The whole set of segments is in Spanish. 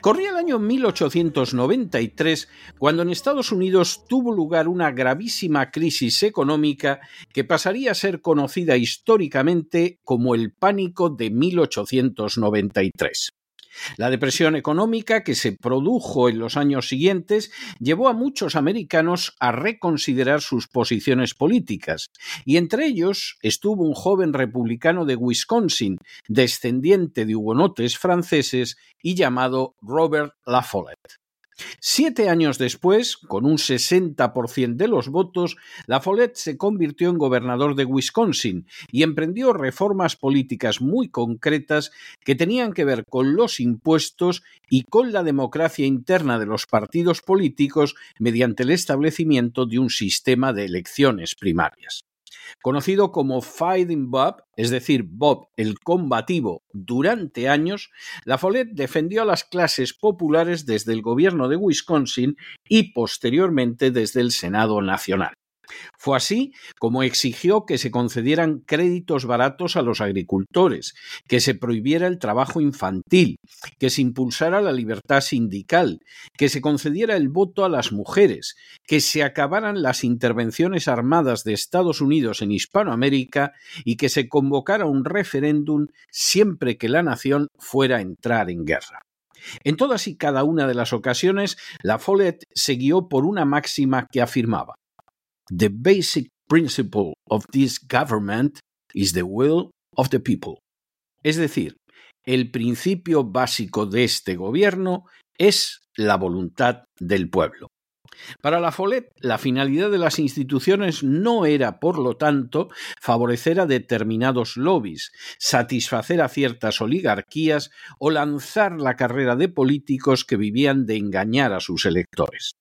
Corría el año 1893 cuando en Estados Unidos tuvo lugar una gravísima crisis económica que pasaría a ser conocida históricamente como el pánico de 1893. La depresión económica que se produjo en los años siguientes llevó a muchos americanos a reconsiderar sus posiciones políticas, y entre ellos estuvo un joven republicano de Wisconsin, descendiente de hugonotes franceses y llamado Robert La Follette. Siete años después, con un 60% de los votos, La Follette se convirtió en gobernador de Wisconsin y emprendió reformas políticas muy concretas que tenían que ver con los impuestos y con la democracia interna de los partidos políticos mediante el establecimiento de un sistema de elecciones primarias. Conocido como Fighting Bob, es decir, Bob el combativo, durante años, La Follette defendió a las clases populares desde el gobierno de Wisconsin y posteriormente desde el Senado Nacional. Fue así como exigió que se concedieran créditos baratos a los agricultores, que se prohibiera el trabajo infantil, que se impulsara la libertad sindical, que se concediera el voto a las mujeres, que se acabaran las intervenciones armadas de Estados Unidos en Hispanoamérica y que se convocara un referéndum siempre que la nación fuera a entrar en guerra. En todas y cada una de las ocasiones, la Follette se guió por una máxima que afirmaba The basic principle of this government is the will of the people. Es decir, el principio básico de este gobierno es la voluntad del pueblo. Para la Follette, la finalidad de las instituciones no era, por lo tanto, favorecer a determinados lobbies, satisfacer a ciertas oligarquías o lanzar la carrera de políticos que vivían de engañar a sus electores.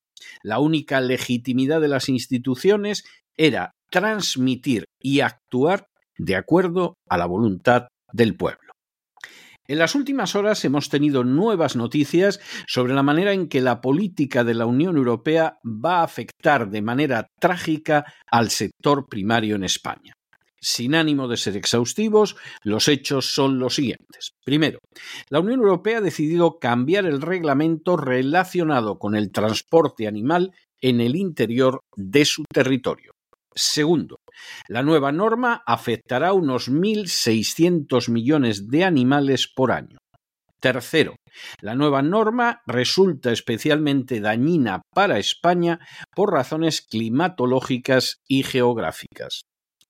La única legitimidad de las instituciones era transmitir y actuar de acuerdo a la voluntad del pueblo. En las últimas horas hemos tenido nuevas noticias sobre la manera en que la política de la Unión Europea va a afectar de manera trágica al sector primario en España. Sin ánimo de ser exhaustivos, los hechos son los siguientes. Primero, la Unión Europea ha decidido cambiar el reglamento relacionado con el transporte animal en el interior de su territorio. Segundo, la nueva norma afectará a unos 1.600 millones de animales por año. Tercero, la nueva norma resulta especialmente dañina para España por razones climatológicas y geográficas.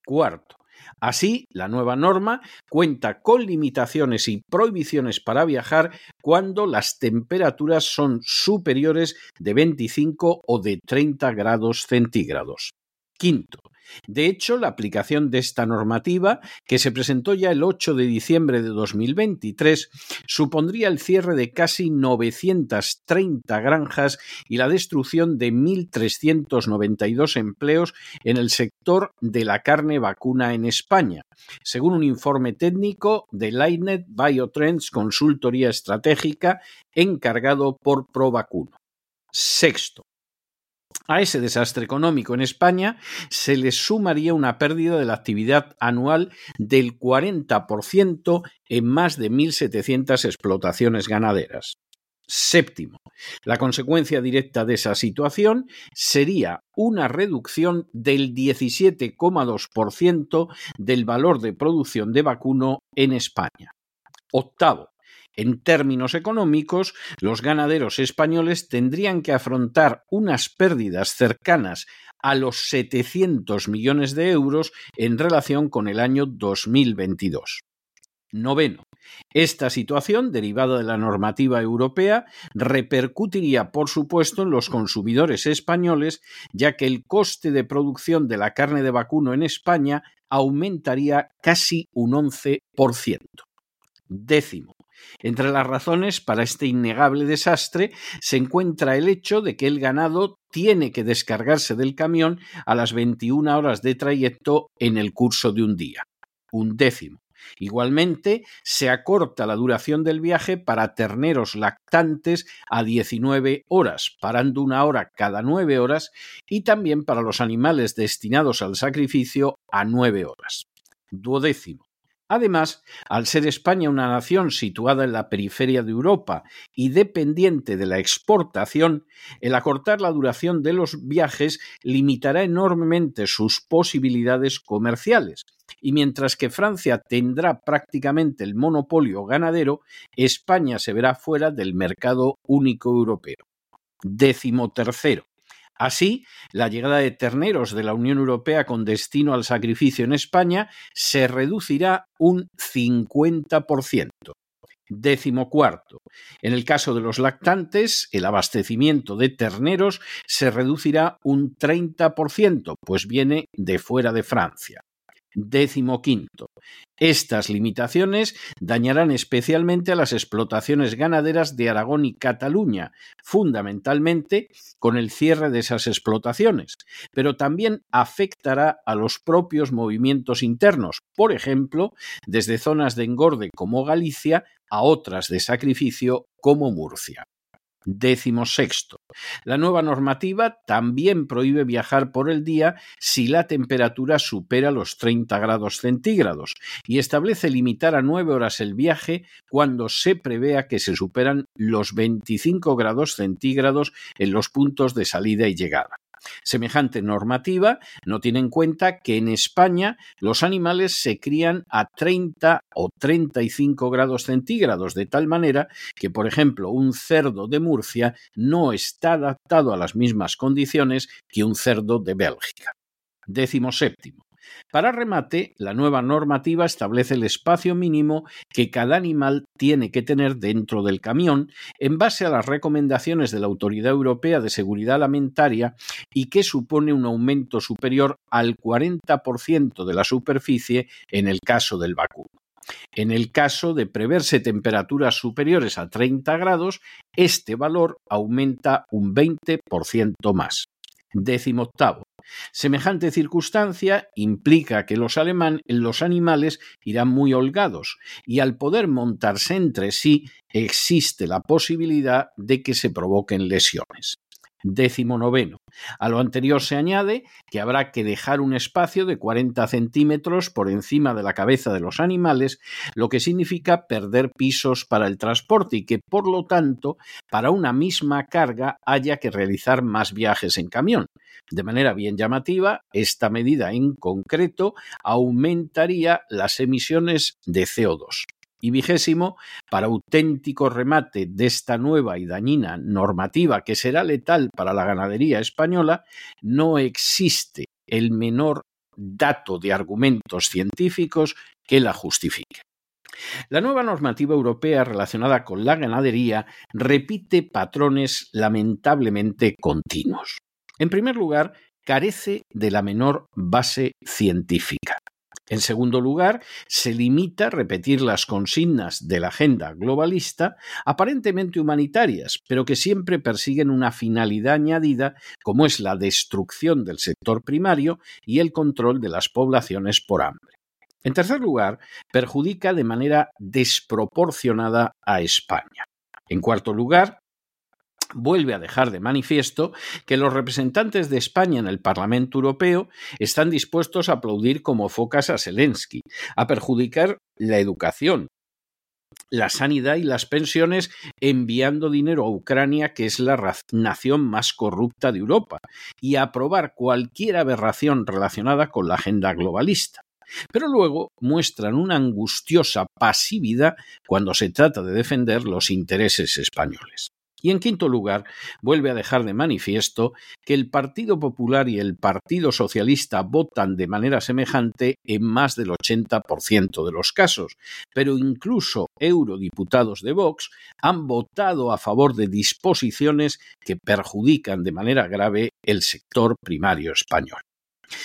Cuarto, Así, la nueva norma cuenta con limitaciones y prohibiciones para viajar cuando las temperaturas son superiores de 25 o de 30 grados centígrados. Quinto, de hecho, la aplicación de esta normativa, que se presentó ya el 8 de diciembre de 2023, supondría el cierre de casi 930 granjas y la destrucción de 1.392 empleos en el sector de la carne vacuna en España, según un informe técnico de Lightnet Biotrends Consultoría Estratégica encargado por ProVacuno. Sexto, A ese desastre económico en España se le sumaría una pérdida de la actividad anual del 40% en más de 1.700 explotaciones ganaderas. Séptimo, la consecuencia directa de esa situación sería una reducción del 17,2% del valor de producción de vacuno en España. Octavo, en términos económicos, los ganaderos españoles tendrían que afrontar unas pérdidas cercanas a los 700 millones de euros en relación con el año 2022. Noveno. Esta situación, derivada de la normativa europea, repercutiría, por supuesto, en los consumidores españoles, ya que el coste de producción de la carne de vacuno en España aumentaría casi un 11%. Décimo. Entre las razones para este innegable desastre se encuentra el hecho de que el ganado tiene que descargarse del camión a las 21 horas de trayecto en el curso de un día. Un décimo. Igualmente, se acorta la duración del viaje para terneros lactantes a 19 horas, parando una hora cada nueve horas, y también para los animales destinados al sacrificio a nueve horas. Duodécimo. Además, al ser España una nación situada en la periferia de Europa y dependiente de la exportación, el acortar la duración de los viajes limitará enormemente sus posibilidades comerciales. Y mientras que Francia tendrá prácticamente el monopolio ganadero, España se verá fuera del mercado único europeo. Décimo tercero. Así, la llegada de terneros de la Unión Europea con destino al sacrificio en España se reducirá un 50%. Décimo cuarto. En el caso de los lactantes, el abastecimiento de terneros se reducirá un 30%, pues viene de fuera de Francia. Décimo quinto. Estas limitaciones dañarán especialmente a las explotaciones ganaderas de Aragón y Cataluña, fundamentalmente con el cierre de esas explotaciones, pero también afectará a los propios movimientos internos, por ejemplo, desde zonas de engorde como Galicia a otras de sacrificio como Murcia. Décimo sexto. La nueva normativa también prohíbe viajar por el día si la temperatura supera los 30 grados centígrados y establece limitar a nueve horas el viaje cuando se prevea que se superan los 25 grados centígrados en los puntos de salida y llegada. Semejante normativa no tiene en cuenta que en España los animales se crían a 30 o 35 grados centígrados, de tal manera que, por ejemplo, un cerdo de Murcia no está adaptado a las mismas condiciones que un cerdo de Bélgica. Décimo séptimo. Para remate, la nueva normativa establece el espacio mínimo que cada animal tiene que tener dentro del camión en base a las recomendaciones de la Autoridad Europea de Seguridad Alimentaria y que supone un aumento superior al 40% de la superficie en el caso del vacuno. En el caso de preverse temperaturas superiores a 30 grados, este valor aumenta un 20% más. Décimo octavo. Semejante circunstancia implica que los, los animales irán muy holgados y al poder montarse entre sí existe la posibilidad de que se provoquen lesiones. Décimo noveno. A lo anterior se añade que habrá que dejar un espacio de 40 centímetros por encima de la cabeza de los animales, lo que significa perder pisos para el transporte y que, por lo tanto, para una misma carga haya que realizar más viajes en camión. De manera bien llamativa, esta medida en concreto aumentaría las emisiones de CO2. Y vigésimo, para auténtico remate de esta nueva y dañina normativa que será letal para la ganadería española, no existe el menor dato de argumentos científicos que la justifique. La nueva normativa europea relacionada con la ganadería repite patrones lamentablemente continuos. En primer lugar, carece de la menor base científica. En segundo lugar, se limita a repetir las consignas de la agenda globalista, aparentemente humanitarias, pero que siempre persiguen una finalidad añadida, como es la destrucción del sector primario y el control de las poblaciones por hambre. En tercer lugar, perjudica de manera desproporcionada a España. En cuarto lugar, vuelve a dejar de manifiesto que los representantes de España en el Parlamento Europeo están dispuestos a aplaudir como focas a Zelensky, a perjudicar la educación, la sanidad y las pensiones enviando dinero a Ucrania, que es la nación más corrupta de Europa, y a aprobar cualquier aberración relacionada con la agenda globalista. Pero luego muestran una angustiosa pasividad cuando se trata de defender los intereses españoles. Y en quinto lugar, vuelve a dejar de manifiesto que el Partido Popular y el Partido Socialista votan de manera semejante en más del 80% de los casos, pero incluso eurodiputados de Vox han votado a favor de disposiciones que perjudican de manera grave el sector primario español.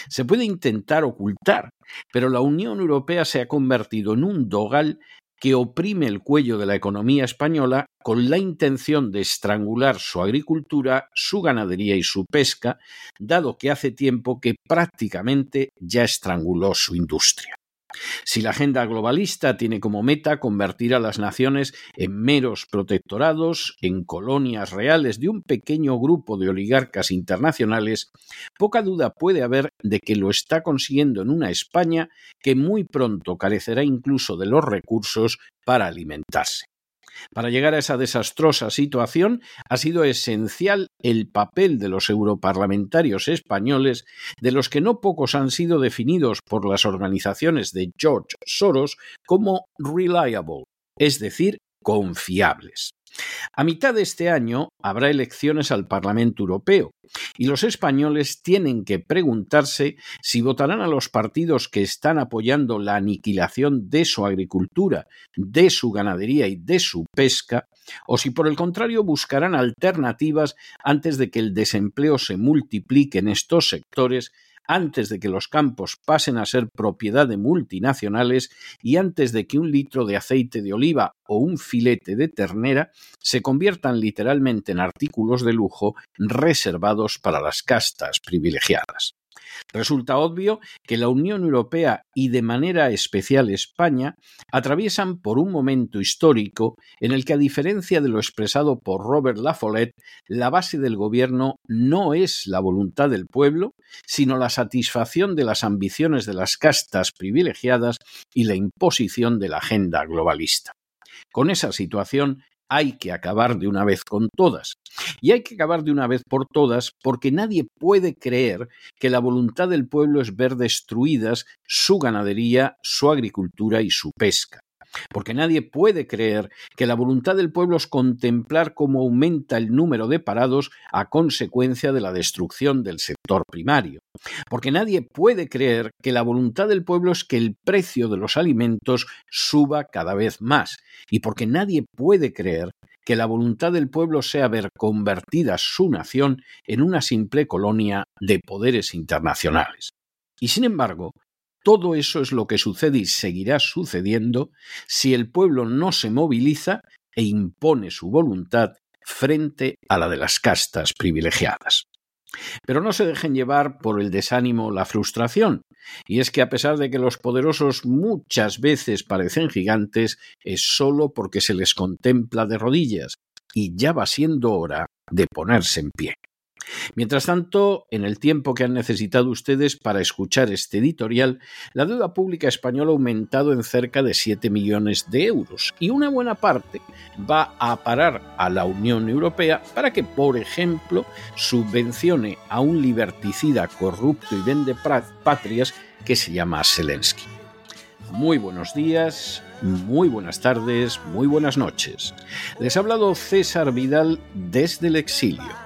Se puede intentar ocultar, pero la Unión Europea se ha convertido en un dogal que oprime el cuello de la economía española con la intención de estrangular su agricultura, su ganadería y su pesca, dado que hace tiempo que prácticamente ya estranguló su industria. Si la agenda globalista tiene como meta convertir a las naciones en meros protectorados, en colonias reales de un pequeño grupo de oligarcas internacionales, poca duda puede haber de que lo está consiguiendo en una España que muy pronto carecerá incluso de los recursos para alimentarse. Para llegar a esa desastrosa situación ha sido esencial el papel de los europarlamentarios españoles, de los que no pocos han sido definidos por las organizaciones de George Soros como reliable, es decir, confiables. A mitad de este año habrá elecciones al Parlamento Europeo y los españoles tienen que preguntarse si votarán a los partidos que están apoyando la aniquilación de su agricultura, de su ganadería y de su pesca, o si por el contrario buscarán alternativas antes de que el desempleo se multiplique en estos sectores antes de que los campos pasen a ser propiedad de multinacionales y antes de que un litro de aceite de oliva o un filete de ternera se conviertan literalmente en artículos de lujo reservados para las castas privilegiadas. Resulta obvio que la Unión Europea y de manera especial España atraviesan por un momento histórico en el que, a diferencia de lo expresado por Robert Lafollette, la base del gobierno no es la voluntad del pueblo, sino la satisfacción de las ambiciones de las castas privilegiadas y la imposición de la agenda globalista. Con esa situación hay que acabar de una vez con todas. Y hay que acabar de una vez por todas porque nadie puede creer que la voluntad del pueblo es ver destruidas su ganadería, su agricultura y su pesca. Porque nadie puede creer que la voluntad del pueblo es contemplar cómo aumenta el número de parados a consecuencia de la destrucción del sector primario. Porque nadie puede creer que la voluntad del pueblo es que el precio de los alimentos suba cada vez más. Y porque nadie puede creer que la voluntad del pueblo sea ver convertida su nación en una simple colonia de poderes internacionales. Y sin embargo, todo eso es lo que sucede y seguirá sucediendo si el pueblo no se moviliza e impone su voluntad frente a la de las castas privilegiadas. Pero no se dejen llevar por el desánimo la frustración, y es que a pesar de que los poderosos muchas veces parecen gigantes, es solo porque se les contempla de rodillas, y ya va siendo hora de ponerse en pie. Mientras tanto, en el tiempo que han necesitado ustedes para escuchar este editorial, la deuda pública española ha aumentado en cerca de 7 millones de euros y una buena parte va a parar a la Unión Europea para que, por ejemplo, subvencione a un liberticida corrupto y vende patrias que se llama Zelensky. Muy buenos días, muy buenas tardes, muy buenas noches. Les ha hablado César Vidal desde el exilio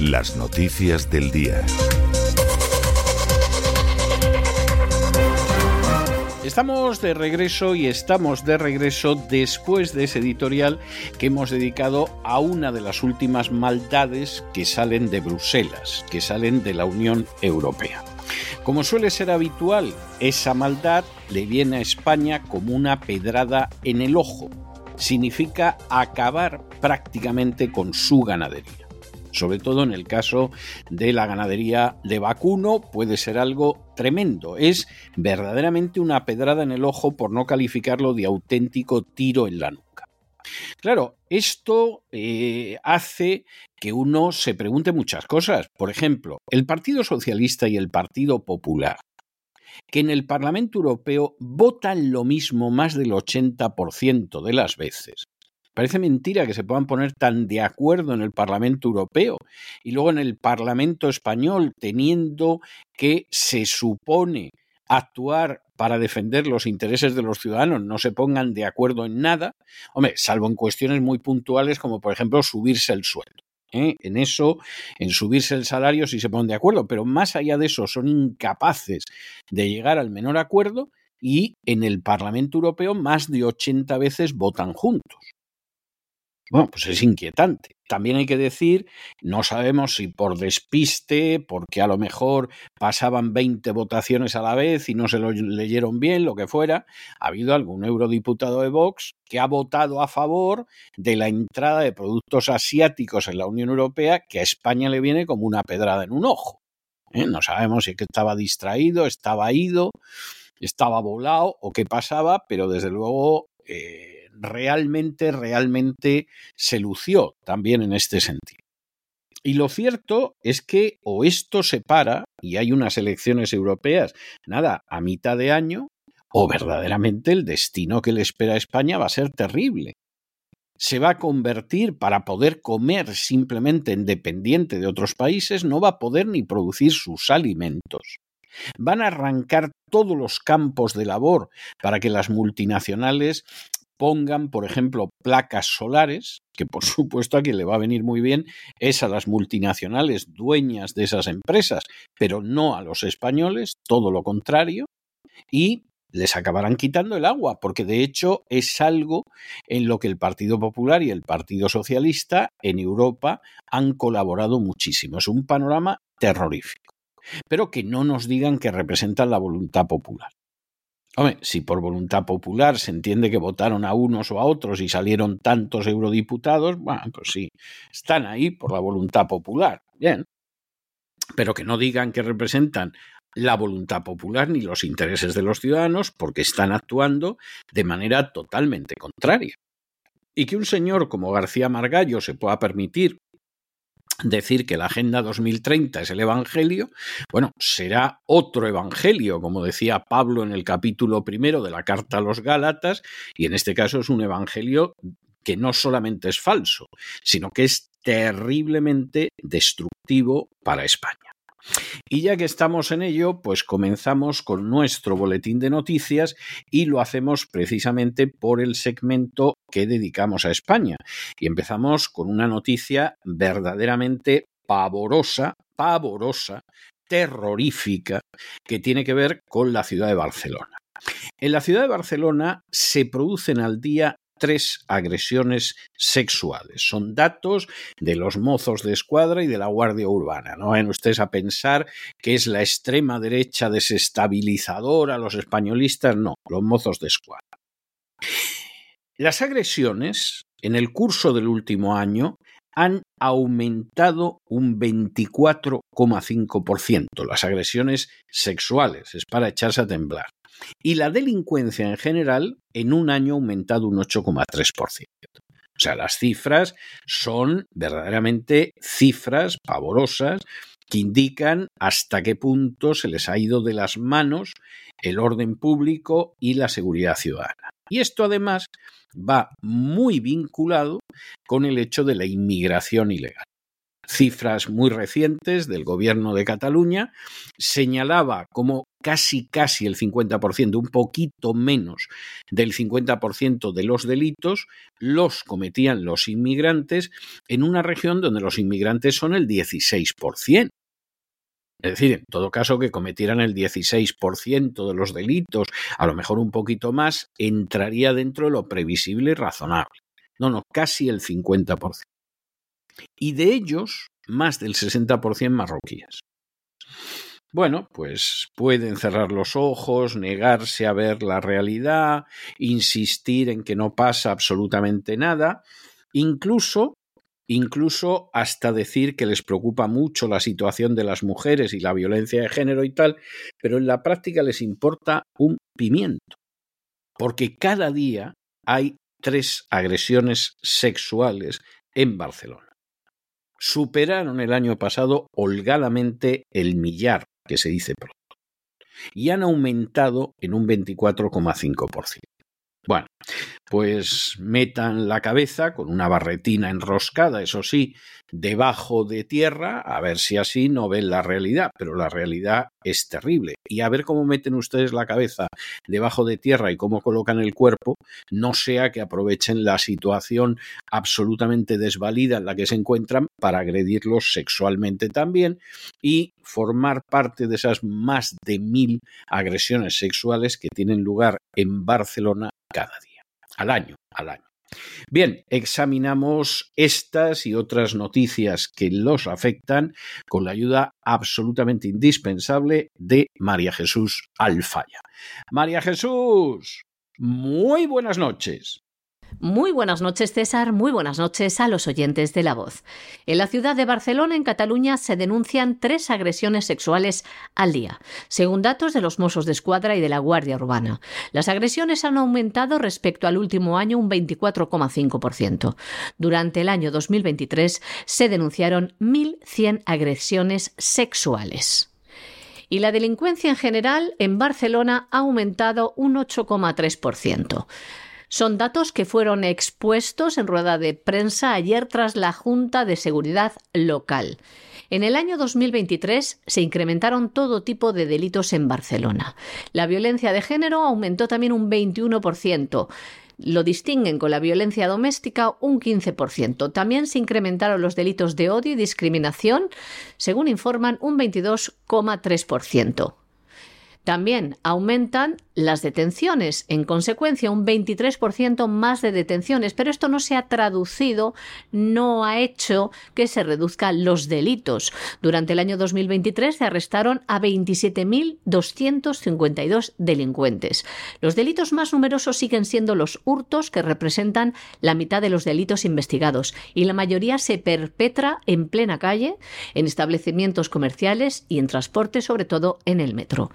Las noticias del día. Estamos de regreso y estamos de regreso después de ese editorial que hemos dedicado a una de las últimas maldades que salen de Bruselas, que salen de la Unión Europea. Como suele ser habitual, esa maldad le viene a España como una pedrada en el ojo. Significa acabar prácticamente con su ganadería sobre todo en el caso de la ganadería de vacuno, puede ser algo tremendo. Es verdaderamente una pedrada en el ojo por no calificarlo de auténtico tiro en la nuca. Claro, esto eh, hace que uno se pregunte muchas cosas. Por ejemplo, el Partido Socialista y el Partido Popular, que en el Parlamento Europeo votan lo mismo más del 80% de las veces, Parece mentira que se puedan poner tan de acuerdo en el Parlamento Europeo y luego en el Parlamento Español, teniendo que se supone actuar para defender los intereses de los ciudadanos, no se pongan de acuerdo en nada, hombre, salvo en cuestiones muy puntuales como por ejemplo subirse el sueldo. ¿eh? En eso, en subirse el salario, sí se ponen de acuerdo, pero más allá de eso son incapaces de llegar al menor acuerdo y en el Parlamento Europeo más de 80 veces votan juntos. Bueno, pues es inquietante. También hay que decir, no sabemos si por despiste, porque a lo mejor pasaban 20 votaciones a la vez y no se lo leyeron bien, lo que fuera, ha habido algún eurodiputado de Vox que ha votado a favor de la entrada de productos asiáticos en la Unión Europea que a España le viene como una pedrada en un ojo. ¿eh? No sabemos si es que estaba distraído, estaba ido, estaba volado o qué pasaba, pero desde luego... Eh, realmente, realmente se lució también en este sentido. Y lo cierto es que o esto se para y hay unas elecciones europeas, nada, a mitad de año, o verdaderamente el destino que le espera a España va a ser terrible. Se va a convertir para poder comer simplemente en dependiente de otros países, no va a poder ni producir sus alimentos. Van a arrancar todos los campos de labor para que las multinacionales pongan, por ejemplo, placas solares, que por supuesto a quien le va a venir muy bien es a las multinacionales dueñas de esas empresas, pero no a los españoles, todo lo contrario, y les acabarán quitando el agua, porque de hecho es algo en lo que el Partido Popular y el Partido Socialista en Europa han colaborado muchísimo. Es un panorama terrorífico. Pero que no nos digan que representan la voluntad popular. Hombre, si por voluntad popular se entiende que votaron a unos o a otros y salieron tantos eurodiputados, bueno, pues sí, están ahí por la voluntad popular. Bien. Pero que no digan que representan la voluntad popular ni los intereses de los ciudadanos porque están actuando de manera totalmente contraria. Y que un señor como García Margallo se pueda permitir decir que la Agenda 2030 es el Evangelio, bueno, será otro Evangelio, como decía Pablo en el capítulo primero de la carta a los Gálatas, y en este caso es un Evangelio que no solamente es falso, sino que es terriblemente destructivo para España. Y ya que estamos en ello, pues comenzamos con nuestro boletín de noticias y lo hacemos precisamente por el segmento que dedicamos a España. Y empezamos con una noticia verdaderamente pavorosa, pavorosa, terrorífica, que tiene que ver con la ciudad de Barcelona. En la ciudad de Barcelona se producen al día tres agresiones sexuales. Son datos de los mozos de escuadra y de la Guardia Urbana. No vayan ustedes a pensar que es la extrema derecha desestabilizadora, los españolistas, no, los mozos de escuadra. Las agresiones en el curso del último año han aumentado un 24,5%. Las agresiones sexuales es para echarse a temblar y la delincuencia en general en un año ha aumentado un 8,3%. O sea, las cifras son verdaderamente cifras pavorosas que indican hasta qué punto se les ha ido de las manos el orden público y la seguridad ciudadana. Y esto además va muy vinculado con el hecho de la inmigración ilegal cifras muy recientes del gobierno de Cataluña, señalaba como casi casi el 50%, un poquito menos del 50% de los delitos los cometían los inmigrantes en una región donde los inmigrantes son el 16%. Es decir, en todo caso que cometieran el 16% de los delitos, a lo mejor un poquito más, entraría dentro de lo previsible y razonable. No, no, casi el 50%. Y de ellos, más del 60% marroquíes. Bueno, pues pueden cerrar los ojos, negarse a ver la realidad, insistir en que no pasa absolutamente nada, incluso incluso hasta decir que les preocupa mucho la situación de las mujeres y la violencia de género y tal, pero en la práctica les importa un pimiento, porque cada día hay tres agresiones sexuales en Barcelona. Superaron el año pasado holgadamente el millar, que se dice pronto, y han aumentado en un 24,5%. Bueno, pues metan la cabeza con una barretina enroscada, eso sí, debajo de tierra, a ver si así no ven la realidad, pero la realidad es terrible. Y a ver cómo meten ustedes la cabeza debajo de tierra y cómo colocan el cuerpo, no sea que aprovechen la situación absolutamente desvalida en la que se encuentran para agredirlos sexualmente también y formar parte de esas más de mil agresiones sexuales que tienen lugar en Barcelona cada día, al año, al año. Bien, examinamos estas y otras noticias que los afectan con la ayuda absolutamente indispensable de María Jesús Alfaya. María Jesús, muy buenas noches. Muy buenas noches, César. Muy buenas noches a los oyentes de La Voz. En la ciudad de Barcelona, en Cataluña, se denuncian tres agresiones sexuales al día, según datos de los Mossos de Escuadra y de la Guardia Urbana. Las agresiones han aumentado respecto al último año un 24,5%. Durante el año 2023 se denunciaron 1.100 agresiones sexuales y la delincuencia en general en Barcelona ha aumentado un 8,3%. Son datos que fueron expuestos en rueda de prensa ayer tras la Junta de Seguridad Local. En el año 2023 se incrementaron todo tipo de delitos en Barcelona. La violencia de género aumentó también un 21%. Lo distinguen con la violencia doméstica un 15%. También se incrementaron los delitos de odio y discriminación, según informan, un 22,3%. También aumentan las detenciones, en consecuencia un 23% más de detenciones, pero esto no se ha traducido, no ha hecho que se reduzcan los delitos. Durante el año 2023 se arrestaron a 27.252 delincuentes. Los delitos más numerosos siguen siendo los hurtos, que representan la mitad de los delitos investigados, y la mayoría se perpetra en plena calle, en establecimientos comerciales y en transporte, sobre todo en el metro.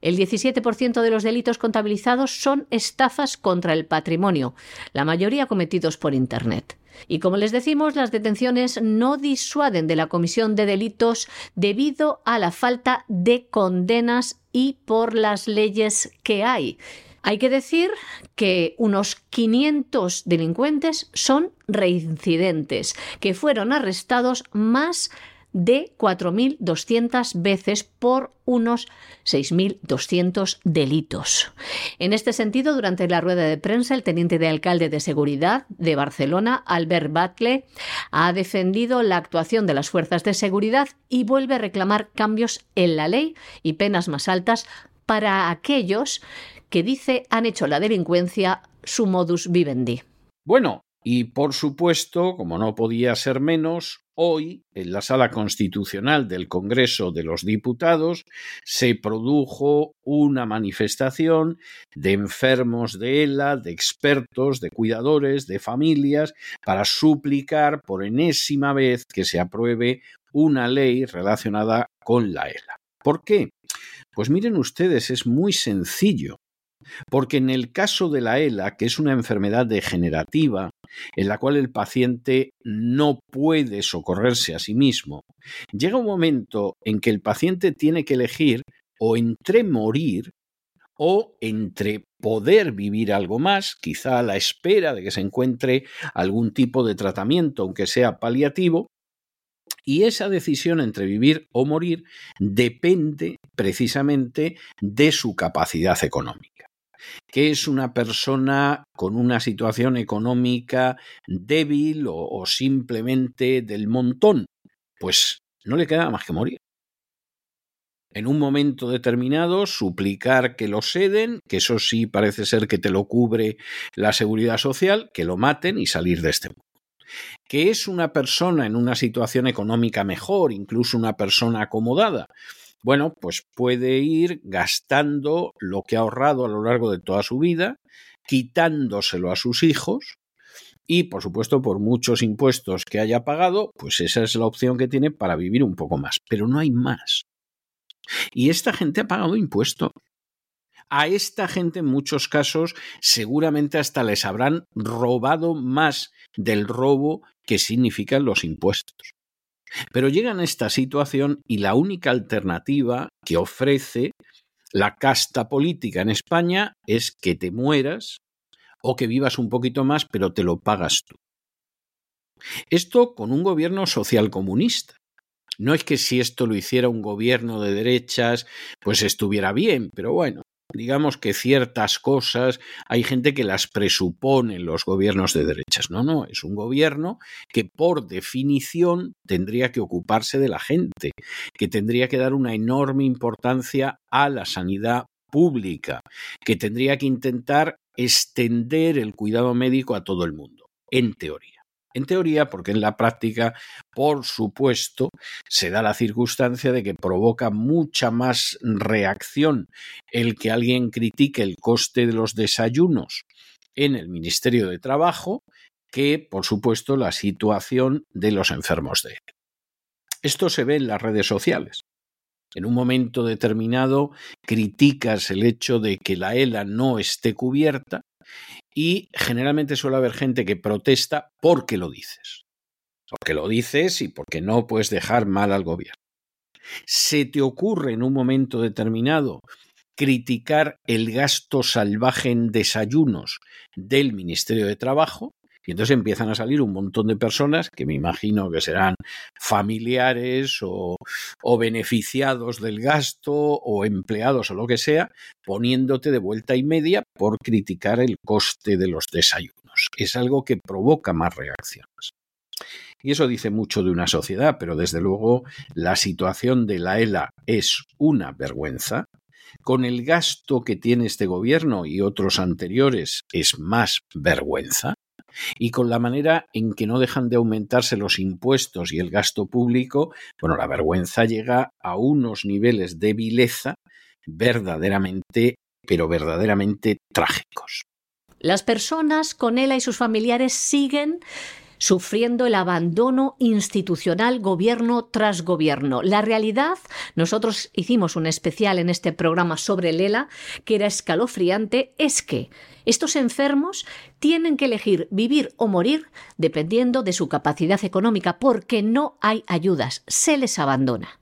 El 17% de los delitos contabilizados son estafas contra el patrimonio, la mayoría cometidos por Internet. Y como les decimos, las detenciones no disuaden de la comisión de delitos debido a la falta de condenas y por las leyes que hay. Hay que decir que unos 500 delincuentes son reincidentes, que fueron arrestados más de 4.200 veces por unos 6.200 delitos. En este sentido, durante la rueda de prensa, el teniente de alcalde de seguridad de Barcelona, Albert Batle, ha defendido la actuación de las fuerzas de seguridad y vuelve a reclamar cambios en la ley y penas más altas para aquellos que dice han hecho la delincuencia su modus vivendi. Bueno, y por supuesto, como no podía ser menos, hoy en la sala constitucional del Congreso de los Diputados se produjo una manifestación de enfermos de ELA, de expertos, de cuidadores, de familias, para suplicar por enésima vez que se apruebe una ley relacionada con la ELA. ¿Por qué? Pues miren ustedes, es muy sencillo. Porque en el caso de la ELA, que es una enfermedad degenerativa, en la cual el paciente no puede socorrerse a sí mismo, llega un momento en que el paciente tiene que elegir o entre morir o entre poder vivir algo más, quizá a la espera de que se encuentre algún tipo de tratamiento, aunque sea paliativo, y esa decisión entre vivir o morir depende precisamente de su capacidad económica. ¿Qué es una persona con una situación económica débil o, simplemente del montón? Pues no le queda más que morir. en un momento determinado, suplicar que lo ceden, que eso sí parece ser que te lo cubre la seguridad social, que lo maten y salir de este mundo. Que es una persona en una situación económica mejor, incluso una persona acomodada, bueno, pues puede ir gastando lo que ha ahorrado a lo largo de toda su vida, quitándoselo a sus hijos y, por supuesto, por muchos impuestos que haya pagado, pues esa es la opción que tiene para vivir un poco más. Pero no hay más. Y esta gente ha pagado impuestos. A esta gente en muchos casos seguramente hasta les habrán robado más del robo que significan los impuestos. Pero llegan a esta situación y la única alternativa que ofrece la casta política en España es que te mueras o que vivas un poquito más, pero te lo pagas tú. Esto con un gobierno social comunista. No es que si esto lo hiciera un gobierno de derechas, pues estuviera bien, pero bueno, digamos que ciertas cosas hay gente que las presupone los gobiernos de derechas. No, no, es un gobierno que por definición tendría que ocuparse de la gente, que tendría que dar una enorme importancia a la sanidad pública, que tendría que intentar extender el cuidado médico a todo el mundo, en teoría. En teoría, porque en la práctica, por supuesto, se da la circunstancia de que provoca mucha más reacción el que alguien critique el coste de los desayunos en el Ministerio de Trabajo que, por supuesto, la situación de los enfermos de él. Esto se ve en las redes sociales. En un momento determinado criticas el hecho de que la ELA no esté cubierta y generalmente suele haber gente que protesta porque lo dices. Porque lo dices y porque no puedes dejar mal al gobierno. ¿Se te ocurre en un momento determinado criticar el gasto salvaje en desayunos del Ministerio de Trabajo? Y entonces empiezan a salir un montón de personas que me imagino que serán familiares o, beneficiados del gasto o empleados o lo que sea, poniéndote de vuelta y media por criticar el coste de los desayunos. Es algo que provoca más reacciones. Y eso dice mucho de una sociedad, pero desde luego la situación de la ELA es una vergüenza. Con el gasto que tiene este gobierno y otros anteriores es más vergüenza y con la manera en que no dejan de aumentarse los impuestos y el gasto público, bueno, la vergüenza llega a unos niveles de vileza verdaderamente, pero verdaderamente trágicos. Las personas con ELA y sus familiares siguen sufriendo el abandono institucional gobierno tras gobierno. La realidad, nosotros hicimos un especial en este programa sobre el ELA, que era escalofriante, es que estos enfermos tienen que elegir vivir o morir dependiendo de su capacidad económica, porque no hay ayudas, se les abandona.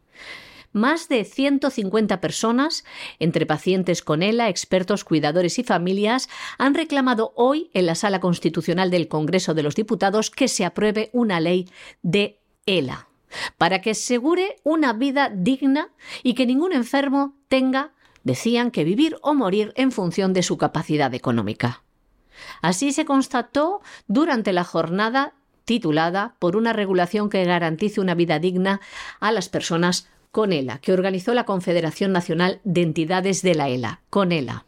Más de 150 personas, entre pacientes con ELA, expertos, cuidadores y familias, han reclamado hoy en la Sala Constitucional del Congreso de los Diputados que se apruebe una ley de ELA para que asegure una vida digna y que ningún enfermo tenga, decían, que vivir o morir en función de su capacidad económica. Así se constató durante la jornada titulada por una regulación que garantice una vida digna a las personas CONELA, que organizó la Confederación Nacional de Entidades de la ELA, CONELA.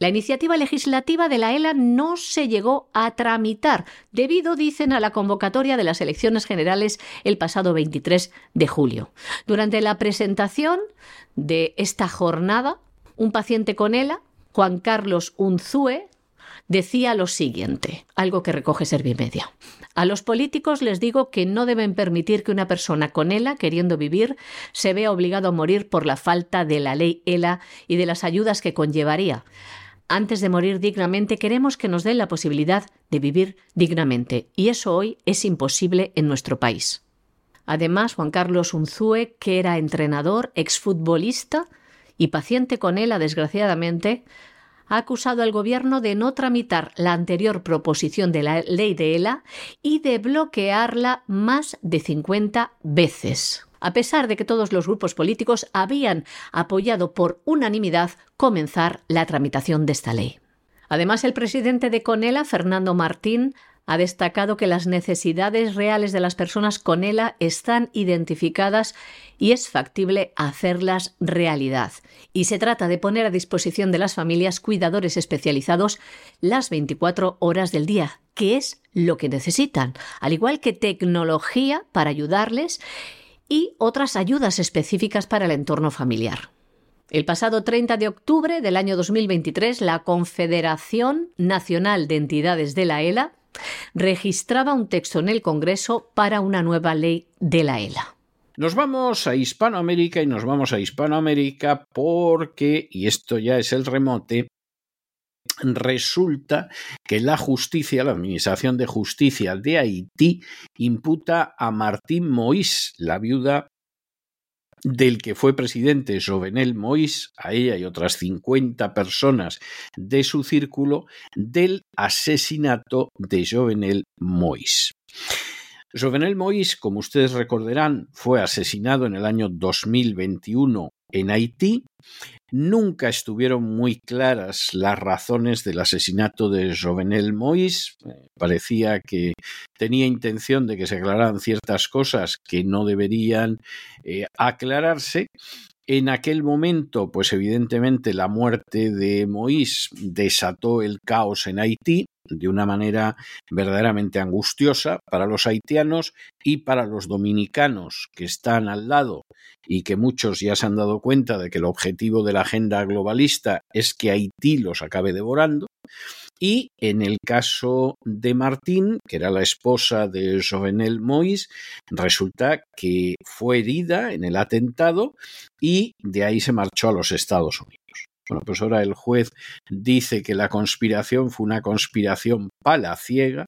La iniciativa legislativa de la ELA no se llegó a tramitar debido, dicen, a la convocatoria de las elecciones generales el pasado 23 de julio. Durante la presentación de esta jornada, un paciente con ELA, Juan Carlos Unzúe, decía lo siguiente, algo que recoge Servimedia. A los políticos les digo que no deben permitir que una persona con ELA, queriendo vivir, se vea obligado a morir por la falta de la ley ELA y de las ayudas que conllevaría. Antes de morir dignamente queremos que nos den la posibilidad de vivir dignamente, y eso hoy es imposible en nuestro país. Además, Juan Carlos Unzúe, que era entrenador, exfutbolista y paciente con ELA, desgraciadamente, ha acusado al Gobierno de no tramitar la anterior proposición de la ley de ELA y de bloquearla más de 50 veces a pesar de que todos los grupos políticos habían apoyado por unanimidad comenzar la tramitación de esta ley. Además, el presidente de Conela, Fernando Martín, ha destacado que las necesidades reales de las personas con ELA están identificadas y es factible hacerlas realidad. Y se trata de poner a disposición de las familias cuidadores especializados las 24 horas del día, que es lo que necesitan, al igual que tecnología para ayudarles y otras ayudas específicas para el entorno familiar. El pasado 30 de octubre del año 2023, la Confederación Nacional de Entidades de la ELA registraba un texto en el Congreso para una nueva ley de la ELA. Nos vamos a Hispanoamérica y nos vamos a Hispanoamérica porque, y esto ya es el remote, resulta que la justicia, la Administración de Justicia de Haití, imputa a Martín Moïse, la viuda del que fue presidente Jovenel Moïse, a ella y otras 50 personas de su círculo, del asesinato de Jovenel Moïse. Jovenel Moïse, como ustedes recordarán, fue asesinado en el año 2021 en Haití. Nunca estuvieron muy claras las razones del asesinato de Jovenel Moïse. Parecía que tenía intención de que se aclararan ciertas cosas que no deberían eh, aclararse. En aquel momento, pues evidentemente la muerte de Moïse desató el caos en Haití de una manera verdaderamente angustiosa para los haitianos y para los dominicanos que están al lado y que muchos ya se han dado cuenta de que el objetivo de la agenda globalista es que Haití los acabe devorando. Y en el caso de Martín, que era la esposa de Jovenel Moïse, resulta que fue herida en el atentado y de ahí se marchó a los Estados Unidos. Bueno, pues ahora el juez dice que la conspiración fue una conspiración palaciega,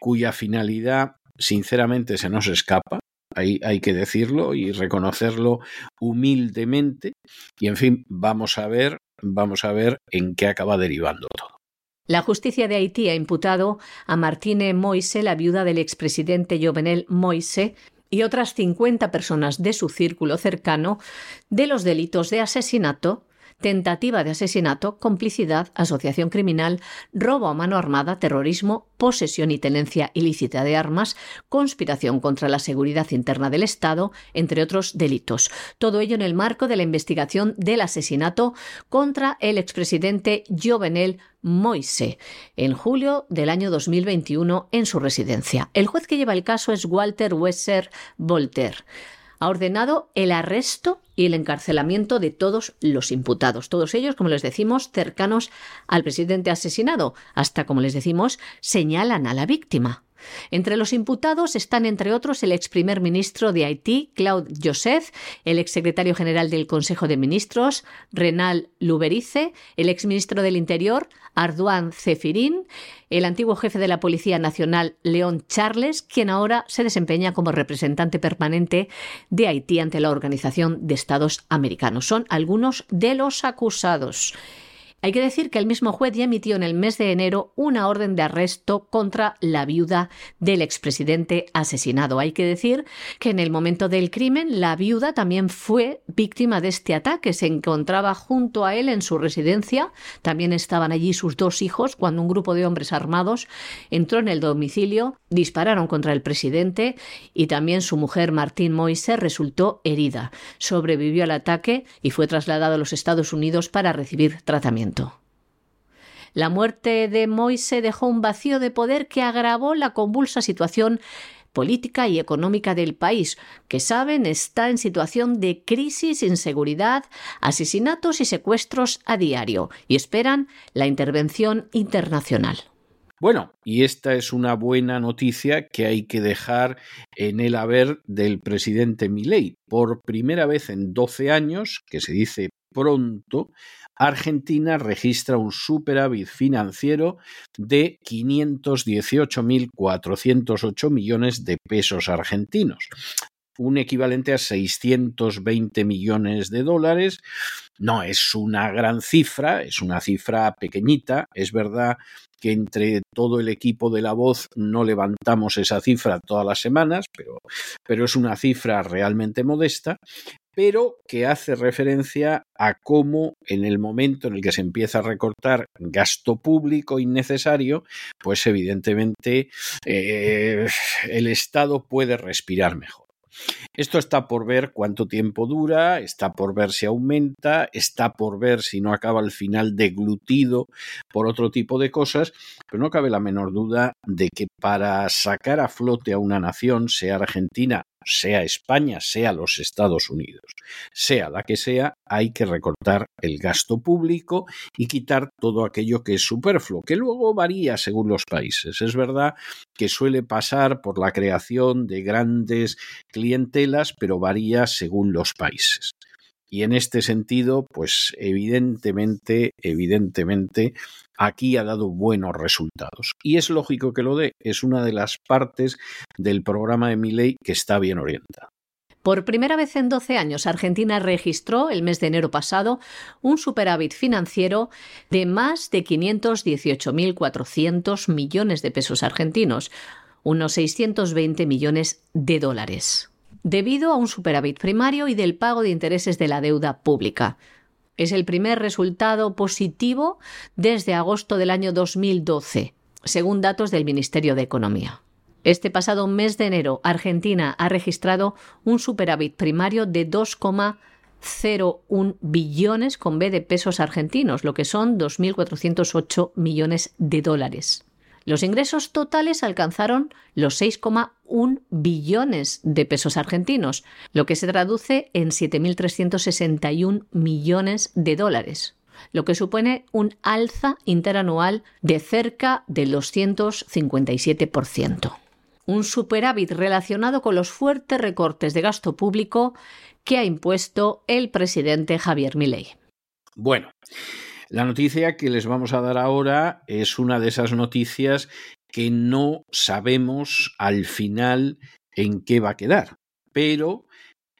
cuya finalidad, sinceramente, se nos escapa. Hay, hay, que decirlo y reconocerlo humildemente. Y en fin, vamos a ver, vamos a ver en qué acaba derivando todo. La justicia de Haití ha imputado a Martine Moise, la viuda del expresidente Jovenel Moise, y otras 50 personas de su círculo cercano de los delitos de asesinato, tentativa de asesinato, complicidad, asociación criminal, robo a mano armada, terrorismo, posesión y tenencia ilícita de armas, conspiración contra la seguridad interna del Estado, entre otros delitos. Todo ello en el marco de la investigación del asesinato contra el expresidente Jovenel Moise en julio del año 2021 en su residencia. El juez que lleva el caso es Walter Wesser Voltaire ha ordenado el arresto y el encarcelamiento de todos los imputados, todos ellos, como les decimos, cercanos al presidente asesinado, hasta, como les decimos, señalan a la víctima. Entre los imputados están, entre otros, el ex primer ministro de Haití, Claude Joseph, el ex secretario general del Consejo de Ministros, Renal Luberice, el ex ministro del Interior, Arduan Cefirín, el antiguo jefe de la Policía Nacional, León Charles, quien ahora se desempeña como representante permanente de Haití ante la Organización de Estados Americanos. Son algunos de los acusados. Hay que decir que el mismo juez ya emitió en el mes de enero una orden de arresto contra la viuda del expresidente asesinado. Hay que decir que en el momento del crimen la viuda también fue víctima de este ataque. Se encontraba junto a él en su residencia. También estaban allí sus dos hijos cuando un grupo de hombres armados entró en el domicilio, dispararon contra el presidente y también su mujer Martín Moise resultó herida. Sobrevivió al ataque y fue trasladado a los Estados Unidos para recibir tratamiento. La muerte de Moise dejó un vacío de poder que agravó la convulsa situación política y económica del país, que saben está en situación de crisis, inseguridad, asesinatos y secuestros a diario, y esperan la intervención internacional. Bueno, y esta es una buena noticia que hay que dejar en el haber del presidente Milei. Por primera vez en 12 años, que se dice pronto, Argentina registra un superávit financiero de 518.408 millones de pesos argentinos un equivalente a 620 millones de dólares. No es una gran cifra, es una cifra pequeñita. Es verdad que entre todo el equipo de la voz no levantamos esa cifra todas las semanas, pero, pero es una cifra realmente modesta. Pero que hace referencia a cómo en el momento en el que se empieza a recortar gasto público innecesario, pues evidentemente eh, el Estado puede respirar mejor. Esto está por ver cuánto tiempo dura, está por ver si aumenta, está por ver si no acaba al final deglutido por otro tipo de cosas, pero no cabe la menor duda de que para sacar a flote a una nación, sea Argentina sea España, sea los Estados Unidos, sea la que sea, hay que recortar el gasto público y quitar todo aquello que es superfluo, que luego varía según los países. Es verdad que suele pasar por la creación de grandes clientelas, pero varía según los países. Y en este sentido, pues evidentemente, evidentemente, aquí ha dado buenos resultados. Y es lógico que lo dé, es una de las partes del programa de mi que está bien orientada. Por primera vez en 12 años, Argentina registró el mes de enero pasado un superávit financiero de más de 518.400 millones de pesos argentinos, unos 620 millones de dólares debido a un superávit primario y del pago de intereses de la deuda pública. Es el primer resultado positivo desde agosto del año 2012, según datos del Ministerio de Economía. Este pasado mes de enero, Argentina ha registrado un superávit primario de 2,01 billones con B de pesos argentinos, lo que son 2.408 millones de dólares. Los ingresos totales alcanzaron los 6,1 billones de pesos argentinos, lo que se traduce en 7.361 millones de dólares, lo que supone un alza interanual de cerca del 257%. Un superávit relacionado con los fuertes recortes de gasto público que ha impuesto el presidente Javier Milei. Bueno, la noticia que les vamos a dar ahora es una de esas noticias que no sabemos al final en qué va a quedar, pero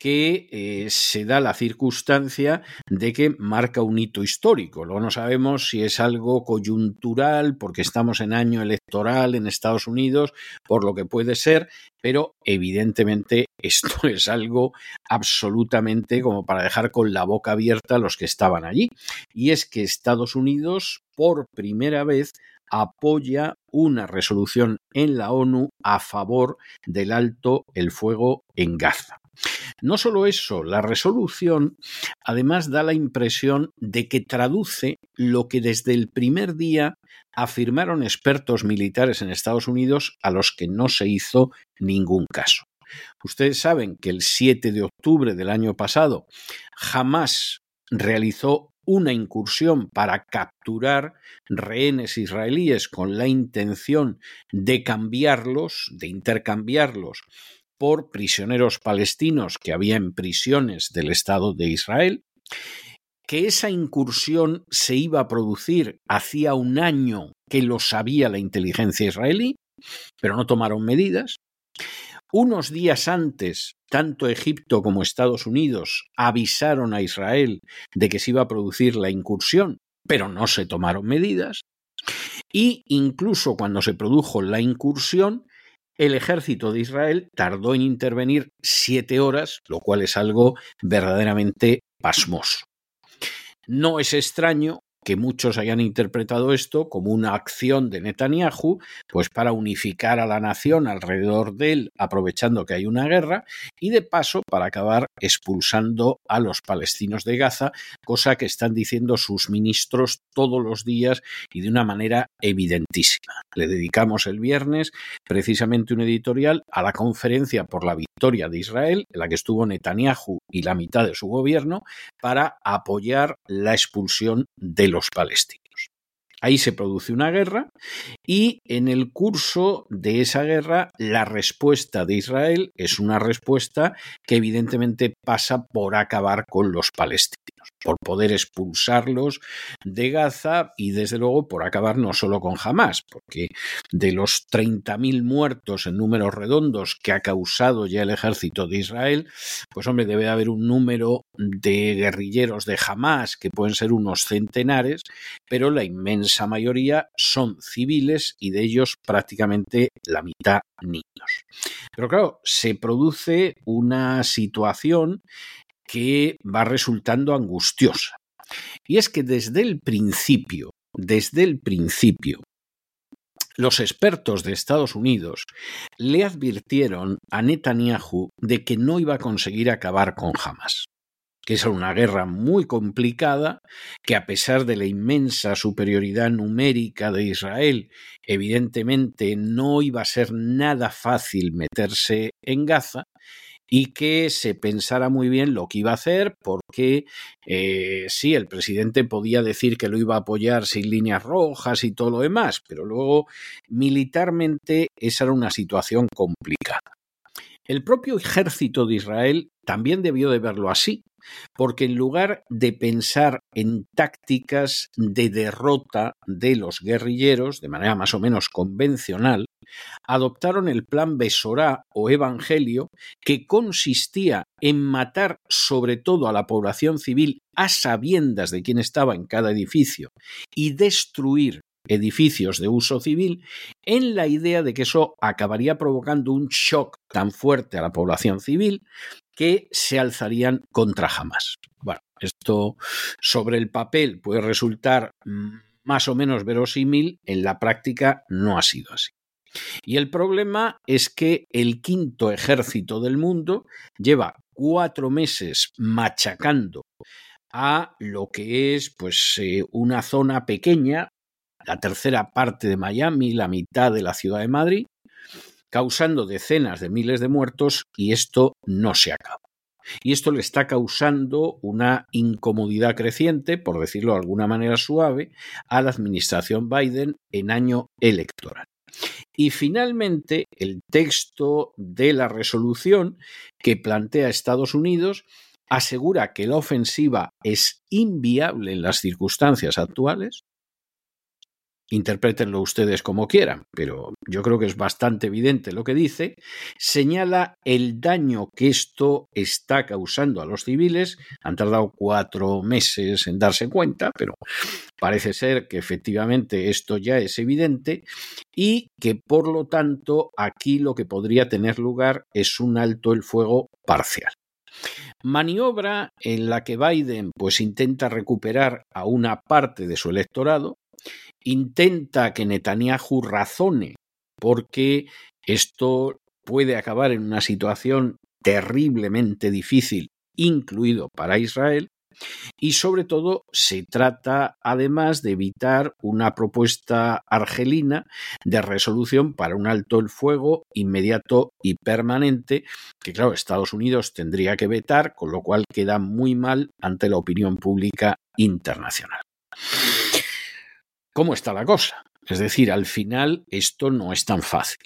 que eh, se da la circunstancia de que marca un hito histórico. Luego no sabemos si es algo coyuntural, porque estamos en año electoral en Estados Unidos, por lo que puede ser, pero evidentemente esto es algo absolutamente como para dejar con la boca abierta a los que estaban allí. Y es que Estados Unidos, por primera vez, apoya una resolución en la ONU a favor del alto el fuego en Gaza. No solo eso, la resolución además da la impresión de que traduce lo que desde el primer día afirmaron expertos militares en Estados Unidos a los que no se hizo ningún caso. Ustedes saben que el 7 de octubre del año pasado jamás realizó una incursión para capturar rehenes israelíes con la intención de cambiarlos, de intercambiarlos por prisioneros palestinos que había en prisiones del Estado de Israel, que esa incursión se iba a producir hacía un año que lo sabía la inteligencia israelí, pero no tomaron medidas. Unos días antes, tanto Egipto como Estados Unidos avisaron a Israel de que se iba a producir la incursión, pero no se tomaron medidas. Y incluso cuando se produjo la incursión, el ejército de Israel tardó en intervenir siete horas, lo cual es algo verdaderamente pasmoso. No es extraño que muchos hayan interpretado esto como una acción de Netanyahu, pues para unificar a la nación alrededor de él, aprovechando que hay una guerra, y de paso para acabar expulsando a los palestinos de Gaza, cosa que están diciendo sus ministros todos los días y de una manera evidentísima. Le dedicamos el viernes precisamente un editorial a la conferencia por la victoria de Israel, en la que estuvo Netanyahu y la mitad de su gobierno, para apoyar la expulsión de los palestinos. Ahí se produce una guerra y en el curso de esa guerra la respuesta de Israel es una respuesta que evidentemente pasa por acabar con los palestinos por poder expulsarlos de Gaza y desde luego por acabar no solo con Hamas, porque de los 30.000 muertos en números redondos que ha causado ya el ejército de Israel, pues hombre, debe haber un número de guerrilleros de Hamas que pueden ser unos centenares, pero la inmensa mayoría son civiles y de ellos prácticamente la mitad niños. Pero claro, se produce una situación que va resultando angustiosa. Y es que desde el principio, desde el principio, los expertos de Estados Unidos le advirtieron a Netanyahu de que no iba a conseguir acabar con Hamas que es una guerra muy complicada, que a pesar de la inmensa superioridad numérica de Israel, evidentemente no iba a ser nada fácil meterse en Gaza y que se pensara muy bien lo que iba a hacer, porque eh, sí, el presidente podía decir que lo iba a apoyar sin líneas rojas y todo lo demás, pero luego militarmente esa era una situación complicada. El propio ejército de Israel también debió de verlo así, porque en lugar de pensar en tácticas de derrota de los guerrilleros de manera más o menos convencional, adoptaron el plan Besorá o Evangelio, que consistía en matar sobre todo a la población civil a sabiendas de quién estaba en cada edificio y destruir edificios de uso civil en la idea de que eso acabaría provocando un shock tan fuerte a la población civil que se alzarían contra Hamas. Bueno, esto sobre el papel puede resultar más o menos verosímil, en la práctica no ha sido así. Y el problema es que el quinto ejército del mundo lleva cuatro meses machacando a lo que es pues eh, una zona pequeña la tercera parte de Miami, la mitad de la ciudad de Madrid, causando decenas de miles de muertos y esto no se acaba. Y esto le está causando una incomodidad creciente, por decirlo de alguna manera suave, a la administración Biden en año electoral. Y finalmente, el texto de la resolución que plantea Estados Unidos asegura que la ofensiva es inviable en las circunstancias actuales, interprétenlo ustedes como quieran, pero yo creo que es bastante evidente lo que dice, señala el daño que esto está causando a los civiles. Han tardado cuatro meses en darse cuenta, pero parece ser que efectivamente esto ya es evidente y que por lo tanto aquí lo que podría tener lugar es un alto el fuego parcial. Maniobra en la que Biden pues intenta recuperar a una parte de su electorado, intenta que Netanyahu razone porque esto puede acabar en una situación terriblemente difícil, incluido para Israel, y sobre todo se trata además de evitar una propuesta argelina de resolución para un alto el fuego inmediato y permanente que claro Estados Unidos tendría que vetar, con lo cual queda muy mal ante la opinión pública internacional. ¿Cómo está la cosa? Es decir, al final esto no es tan fácil.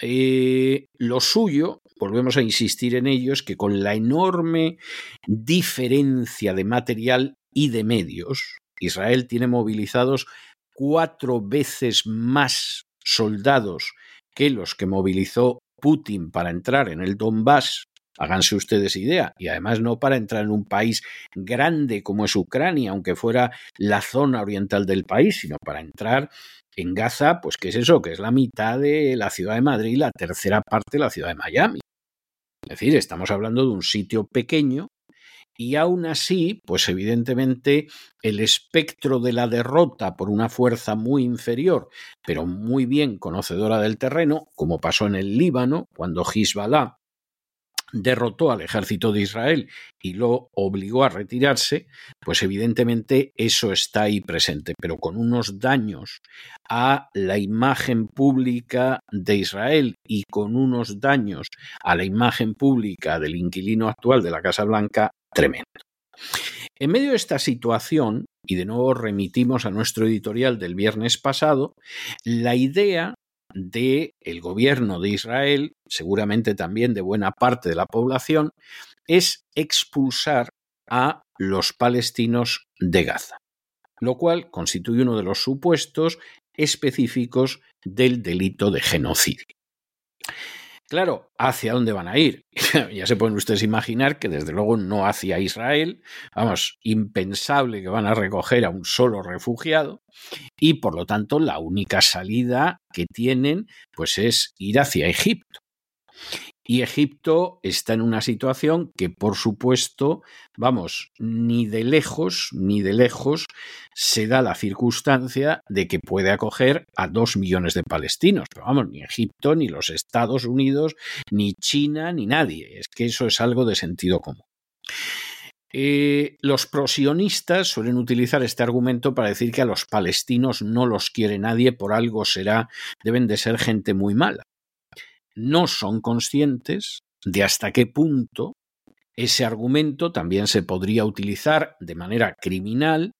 Eh, lo suyo, volvemos a insistir en ello, es que con la enorme diferencia de material y de medios, Israel tiene movilizados cuatro veces más soldados que los que movilizó Putin para entrar en el Donbass Háganse ustedes idea. Y además no para entrar en un país grande como es Ucrania, aunque fuera la zona oriental del país, sino para entrar en Gaza, pues ¿qué es eso? Que es la mitad de la ciudad de Madrid y la tercera parte de la ciudad de Miami. Es decir, estamos hablando de un sitio pequeño y aún así, pues evidentemente el espectro de la derrota por una fuerza muy inferior, pero muy bien conocedora del terreno, como pasó en el Líbano, cuando Hezbollah derrotó al ejército de Israel y lo obligó a retirarse, pues evidentemente eso está ahí presente, pero con unos daños a la imagen pública de Israel y con unos daños a la imagen pública del inquilino actual de la Casa Blanca tremendo. En medio de esta situación, y de nuevo remitimos a nuestro editorial del viernes pasado, la idea de el gobierno de Israel, seguramente también de buena parte de la población, es expulsar a los palestinos de Gaza, lo cual constituye uno de los supuestos específicos del delito de genocidio. Claro, ¿hacia dónde van a ir? ya se pueden ustedes imaginar que desde luego no hacia Israel, vamos, impensable que van a recoger a un solo refugiado y por lo tanto la única salida que tienen pues es ir hacia Egipto. Y Egipto está en una situación que, por supuesto, vamos, ni de lejos, ni de lejos se da la circunstancia de que puede acoger a dos millones de palestinos. Pero vamos, ni Egipto, ni los Estados Unidos, ni China, ni nadie. Es que eso es algo de sentido común. Eh, los prosionistas suelen utilizar este argumento para decir que a los palestinos no los quiere nadie, por algo será, deben de ser gente muy mala. No son conscientes de hasta qué punto ese argumento también se podría utilizar de manera criminal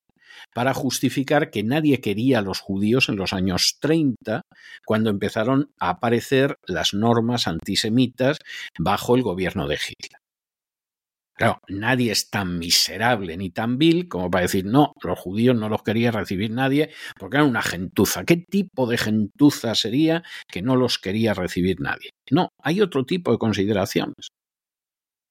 para justificar que nadie quería a los judíos en los años 30, cuando empezaron a aparecer las normas antisemitas bajo el gobierno de Hitler. Claro, nadie es tan miserable ni tan vil como para decir, no, los judíos no los quería recibir nadie porque eran una gentuza. ¿Qué tipo de gentuza sería que no los quería recibir nadie? No, hay otro tipo de consideraciones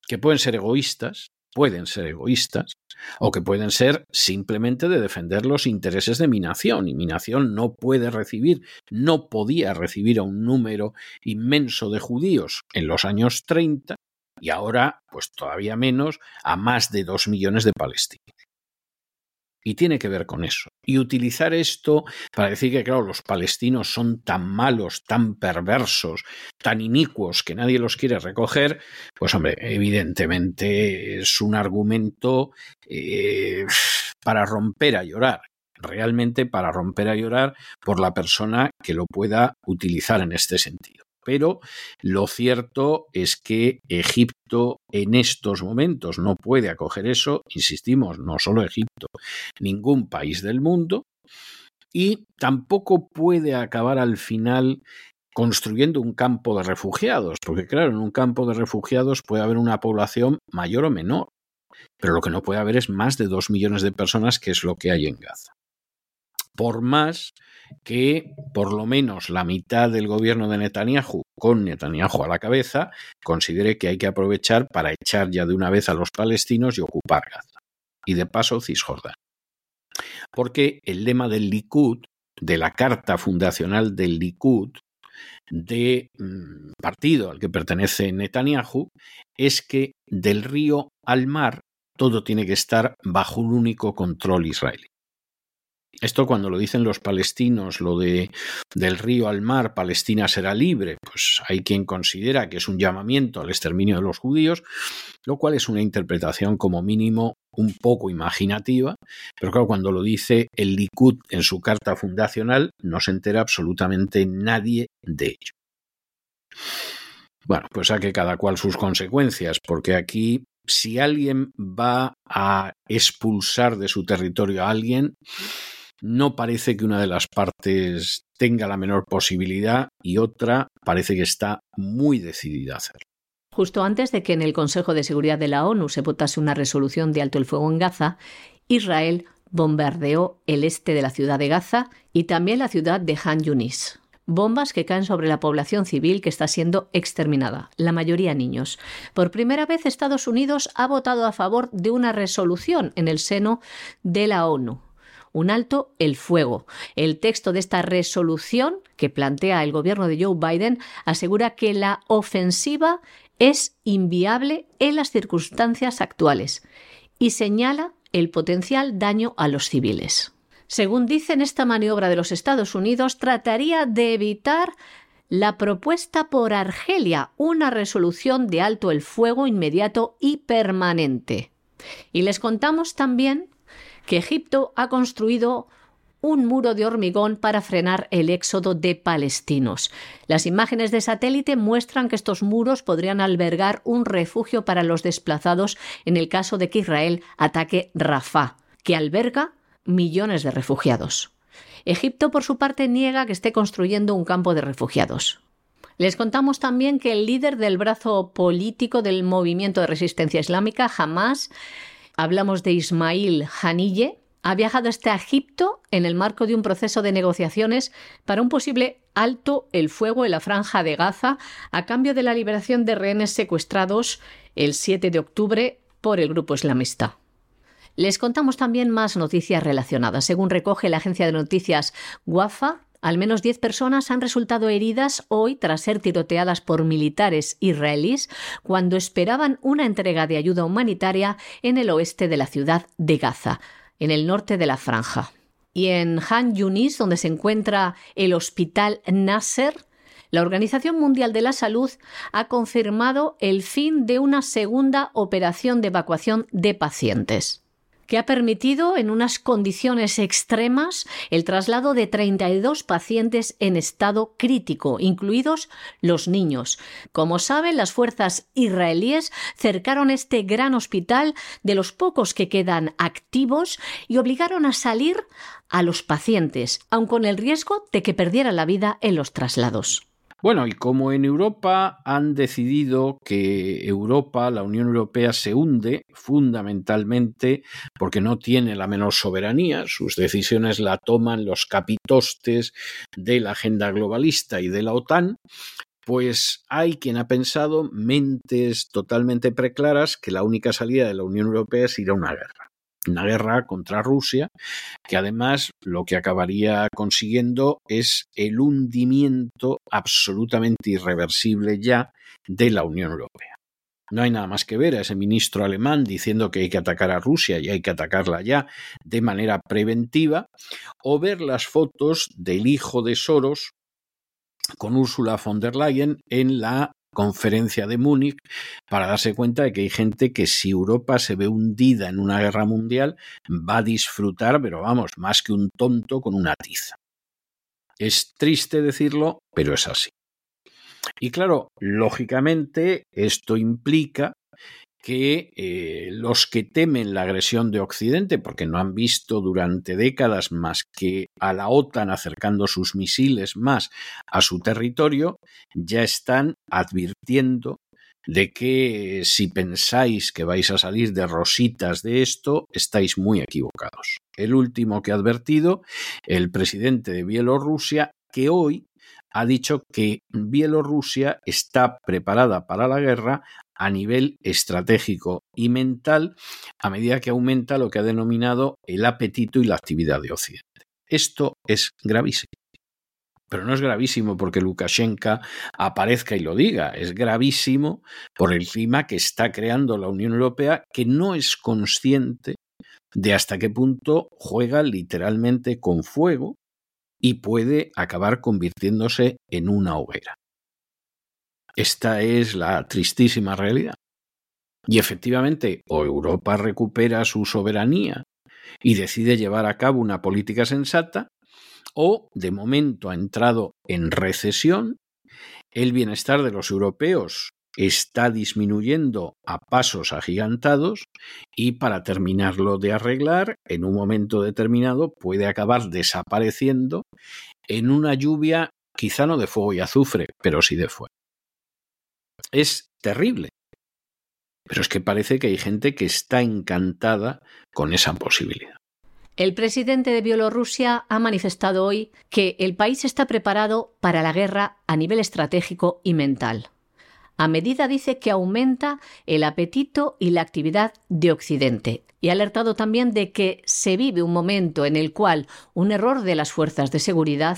que pueden ser egoístas, pueden ser egoístas, o que pueden ser simplemente de defender los intereses de mi nación. Y mi nación no puede recibir, no podía recibir a un número inmenso de judíos en los años 30 y ahora, pues todavía menos, a más de dos millones de palestinos. Y tiene que ver con eso. Y utilizar esto para decir que, claro, los palestinos son tan malos, tan perversos, tan inicuos que nadie los quiere recoger, pues hombre, evidentemente es un argumento eh, para romper a llorar realmente para romper a llorar por la persona que lo pueda utilizar en este sentido. Pero lo cierto es que Egipto en estos momentos no puede acoger eso, insistimos, no solo Egipto, ningún país del mundo, y tampoco puede acabar al final construyendo un campo de refugiados, porque claro, en un campo de refugiados puede haber una población mayor o menor, pero lo que no puede haber es más de dos millones de personas, que es lo que hay en Gaza por más que por lo menos la mitad del gobierno de Netanyahu, con Netanyahu a la cabeza, considere que hay que aprovechar para echar ya de una vez a los palestinos y ocupar Gaza. Y de paso Cisjordania. Porque el lema del Likud, de la carta fundacional del Likud, de mm, partido al que pertenece Netanyahu, es que del río al mar todo tiene que estar bajo un único control israelí. Esto cuando lo dicen los palestinos, lo de del río al mar, Palestina será libre, pues hay quien considera que es un llamamiento al exterminio de los judíos, lo cual es una interpretación como mínimo un poco imaginativa, pero claro, cuando lo dice el Likud en su carta fundacional, no se entera absolutamente nadie de ello. Bueno, pues a que cada cual sus consecuencias, porque aquí si alguien va a expulsar de su territorio a alguien, no parece que una de las partes tenga la menor posibilidad y otra parece que está muy decidida a hacerlo. Justo antes de que en el Consejo de Seguridad de la ONU se votase una resolución de alto el fuego en Gaza, Israel bombardeó el este de la ciudad de Gaza y también la ciudad de Han Yunis. Bombas que caen sobre la población civil que está siendo exterminada, la mayoría niños. Por primera vez Estados Unidos ha votado a favor de una resolución en el seno de la ONU un alto el fuego. El texto de esta resolución que plantea el gobierno de Joe Biden asegura que la ofensiva es inviable en las circunstancias actuales y señala el potencial daño a los civiles. Según dicen, esta maniobra de los Estados Unidos trataría de evitar la propuesta por Argelia, una resolución de alto el fuego inmediato y permanente. Y les contamos también que Egipto ha construido un muro de hormigón para frenar el éxodo de palestinos. Las imágenes de satélite muestran que estos muros podrían albergar un refugio para los desplazados en el caso de que Israel ataque Rafah, que alberga millones de refugiados. Egipto, por su parte, niega que esté construyendo un campo de refugiados. Les contamos también que el líder del brazo político del movimiento de resistencia islámica, Hamas, Hablamos de Ismail Hanille, ha viajado hasta Egipto en el marco de un proceso de negociaciones para un posible alto el fuego en la franja de Gaza a cambio de la liberación de rehenes secuestrados el 7 de octubre por el grupo islamista. Les contamos también más noticias relacionadas. Según recoge la agencia de noticias Wafa, Al menos 10 personas han resultado heridas hoy tras ser tiroteadas por militares israelíes cuando esperaban una entrega de ayuda humanitaria en el oeste de la ciudad de Gaza, en el norte de la franja. Y en Han Yunis, donde se encuentra el hospital Nasser, la Organización Mundial de la Salud ha confirmado el fin de una segunda operación de evacuación de pacientes que ha permitido, en unas condiciones extremas, el traslado de 32 pacientes en estado crítico, incluidos los niños. Como saben, las fuerzas israelíes cercaron este gran hospital de los pocos que quedan activos y obligaron a salir a los pacientes, aun con el riesgo de que perdieran la vida en los traslados. Bueno, y como en Europa han decidido que Europa, la Unión Europea, se hunde fundamentalmente porque no tiene la menor soberanía, sus decisiones la toman los capitostes de la agenda globalista y de la OTAN, pues hay quien ha pensado, mentes totalmente preclaras, que la única salida de la Unión Europea es ir a una guerra una guerra contra Rusia, que además lo que acabaría consiguiendo es el hundimiento absolutamente irreversible ya de la Unión Europea. No hay nada más que ver a ese ministro alemán diciendo que hay que atacar a Rusia y hay que atacarla ya de manera preventiva, o ver las fotos del hijo de Soros con Ursula von der Leyen en la conferencia de Múnich para darse cuenta de que hay gente que si Europa se ve hundida en una guerra mundial va a disfrutar, pero vamos, más que un tonto con una tiza. Es triste decirlo, pero es así. Y claro, lógicamente esto implica que eh, los que temen la agresión de Occidente, porque no han visto durante décadas más que a la OTAN acercando sus misiles más a su territorio, ya están advirtiendo de que si pensáis que vais a salir de rositas de esto, estáis muy equivocados. El último que ha advertido, el presidente de Bielorrusia, que hoy ha dicho que Bielorrusia está preparada para la guerra a nivel estratégico y mental a medida que aumenta lo que ha denominado el apetito y la actividad de Occidente. Esto es gravísimo. Pero no es gravísimo porque Lukashenko aparezca y lo diga, es gravísimo por el clima que está creando la Unión Europea que no es consciente de hasta qué punto juega literalmente con fuego y puede acabar convirtiéndose en una hoguera. Esta es la tristísima realidad. Y efectivamente, o Europa recupera su soberanía y decide llevar a cabo una política sensata, o de momento ha entrado en recesión, el bienestar de los europeos está disminuyendo a pasos agigantados y para terminarlo de arreglar, en un momento determinado puede acabar desapareciendo en una lluvia quizá no de fuego y azufre, pero sí de fuego. Es terrible. Pero es que parece que hay gente que está encantada con esa posibilidad. El presidente de Bielorrusia ha manifestado hoy que el país está preparado para la guerra a nivel estratégico y mental. A medida dice que aumenta el apetito y la actividad de Occidente. Y ha alertado también de que se vive un momento en el cual un error de las fuerzas de seguridad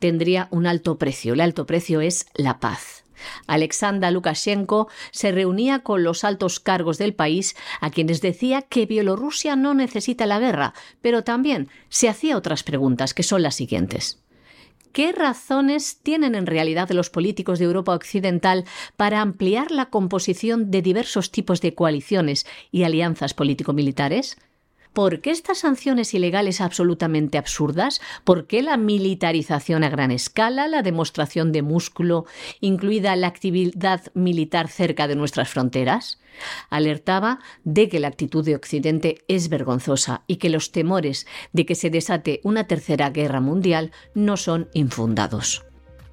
tendría un alto precio. El alto precio es la paz. Alexander Lukashenko se reunía con los altos cargos del país a quienes decía que Bielorrusia no necesita la guerra, pero también se hacía otras preguntas que son las siguientes. ¿Qué razones tienen en realidad los políticos de Europa Occidental para ampliar la composición de diversos tipos de coaliciones y alianzas político-militares? ¿Por qué estas sanciones ilegales absolutamente absurdas? ¿Por qué la militarización a gran escala, la demostración de músculo, incluida la actividad militar cerca de nuestras fronteras? Alertaba de que la actitud de Occidente es vergonzosa y que los temores de que se desate una tercera guerra mundial no son infundados.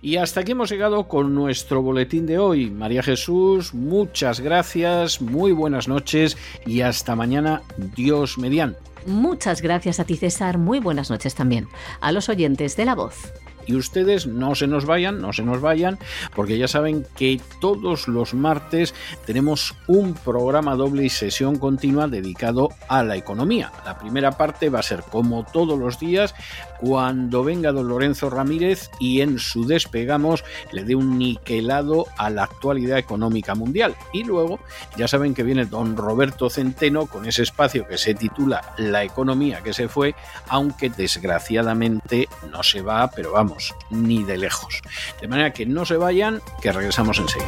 Y hasta aquí hemos llegado con nuestro boletín de hoy. María Jesús, muchas gracias, muy buenas noches y hasta mañana, Dios mediante. Muchas gracias a ti César, muy buenas noches también a los oyentes de La Voz. Y ustedes no se nos vayan, no se nos vayan, porque ya saben que todos los martes tenemos un programa doble y sesión continua dedicado a la economía. La primera parte va a ser como todos los días, cuando venga don Lorenzo Ramírez y en su despegamos le dé un niquelado a la actualidad económica mundial. Y luego ya saben que viene don Roberto Centeno con ese espacio que se titula La economía que se fue, aunque desgraciadamente no se va, pero vamos, ni de lejos. De manera que no se vayan, que regresamos enseguida.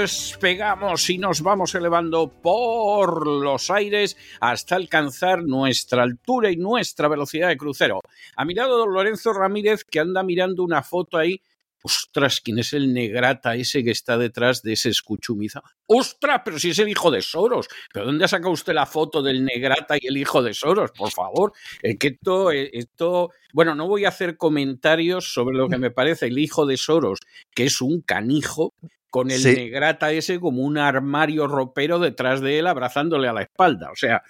despegamos y nos vamos elevando por los aires hasta alcanzar nuestra altura y nuestra velocidad de crucero. A mi lado don Lorenzo Ramírez que anda mirando una foto ahí Ostras, ¿quién es el negrata ese que está detrás de ese escuchumiza? ¡Ostras! Pero si es el hijo de Soros. ¿Pero dónde ha sacado usted la foto del negrata y el hijo de Soros? Por favor. Que esto, eh, esto. Bueno, no voy a hacer comentarios sobre lo que me parece el hijo de Soros, que es un canijo, con el Sí. negrata ese como un armario ropero detrás de él abrazándole a la espalda. O sea,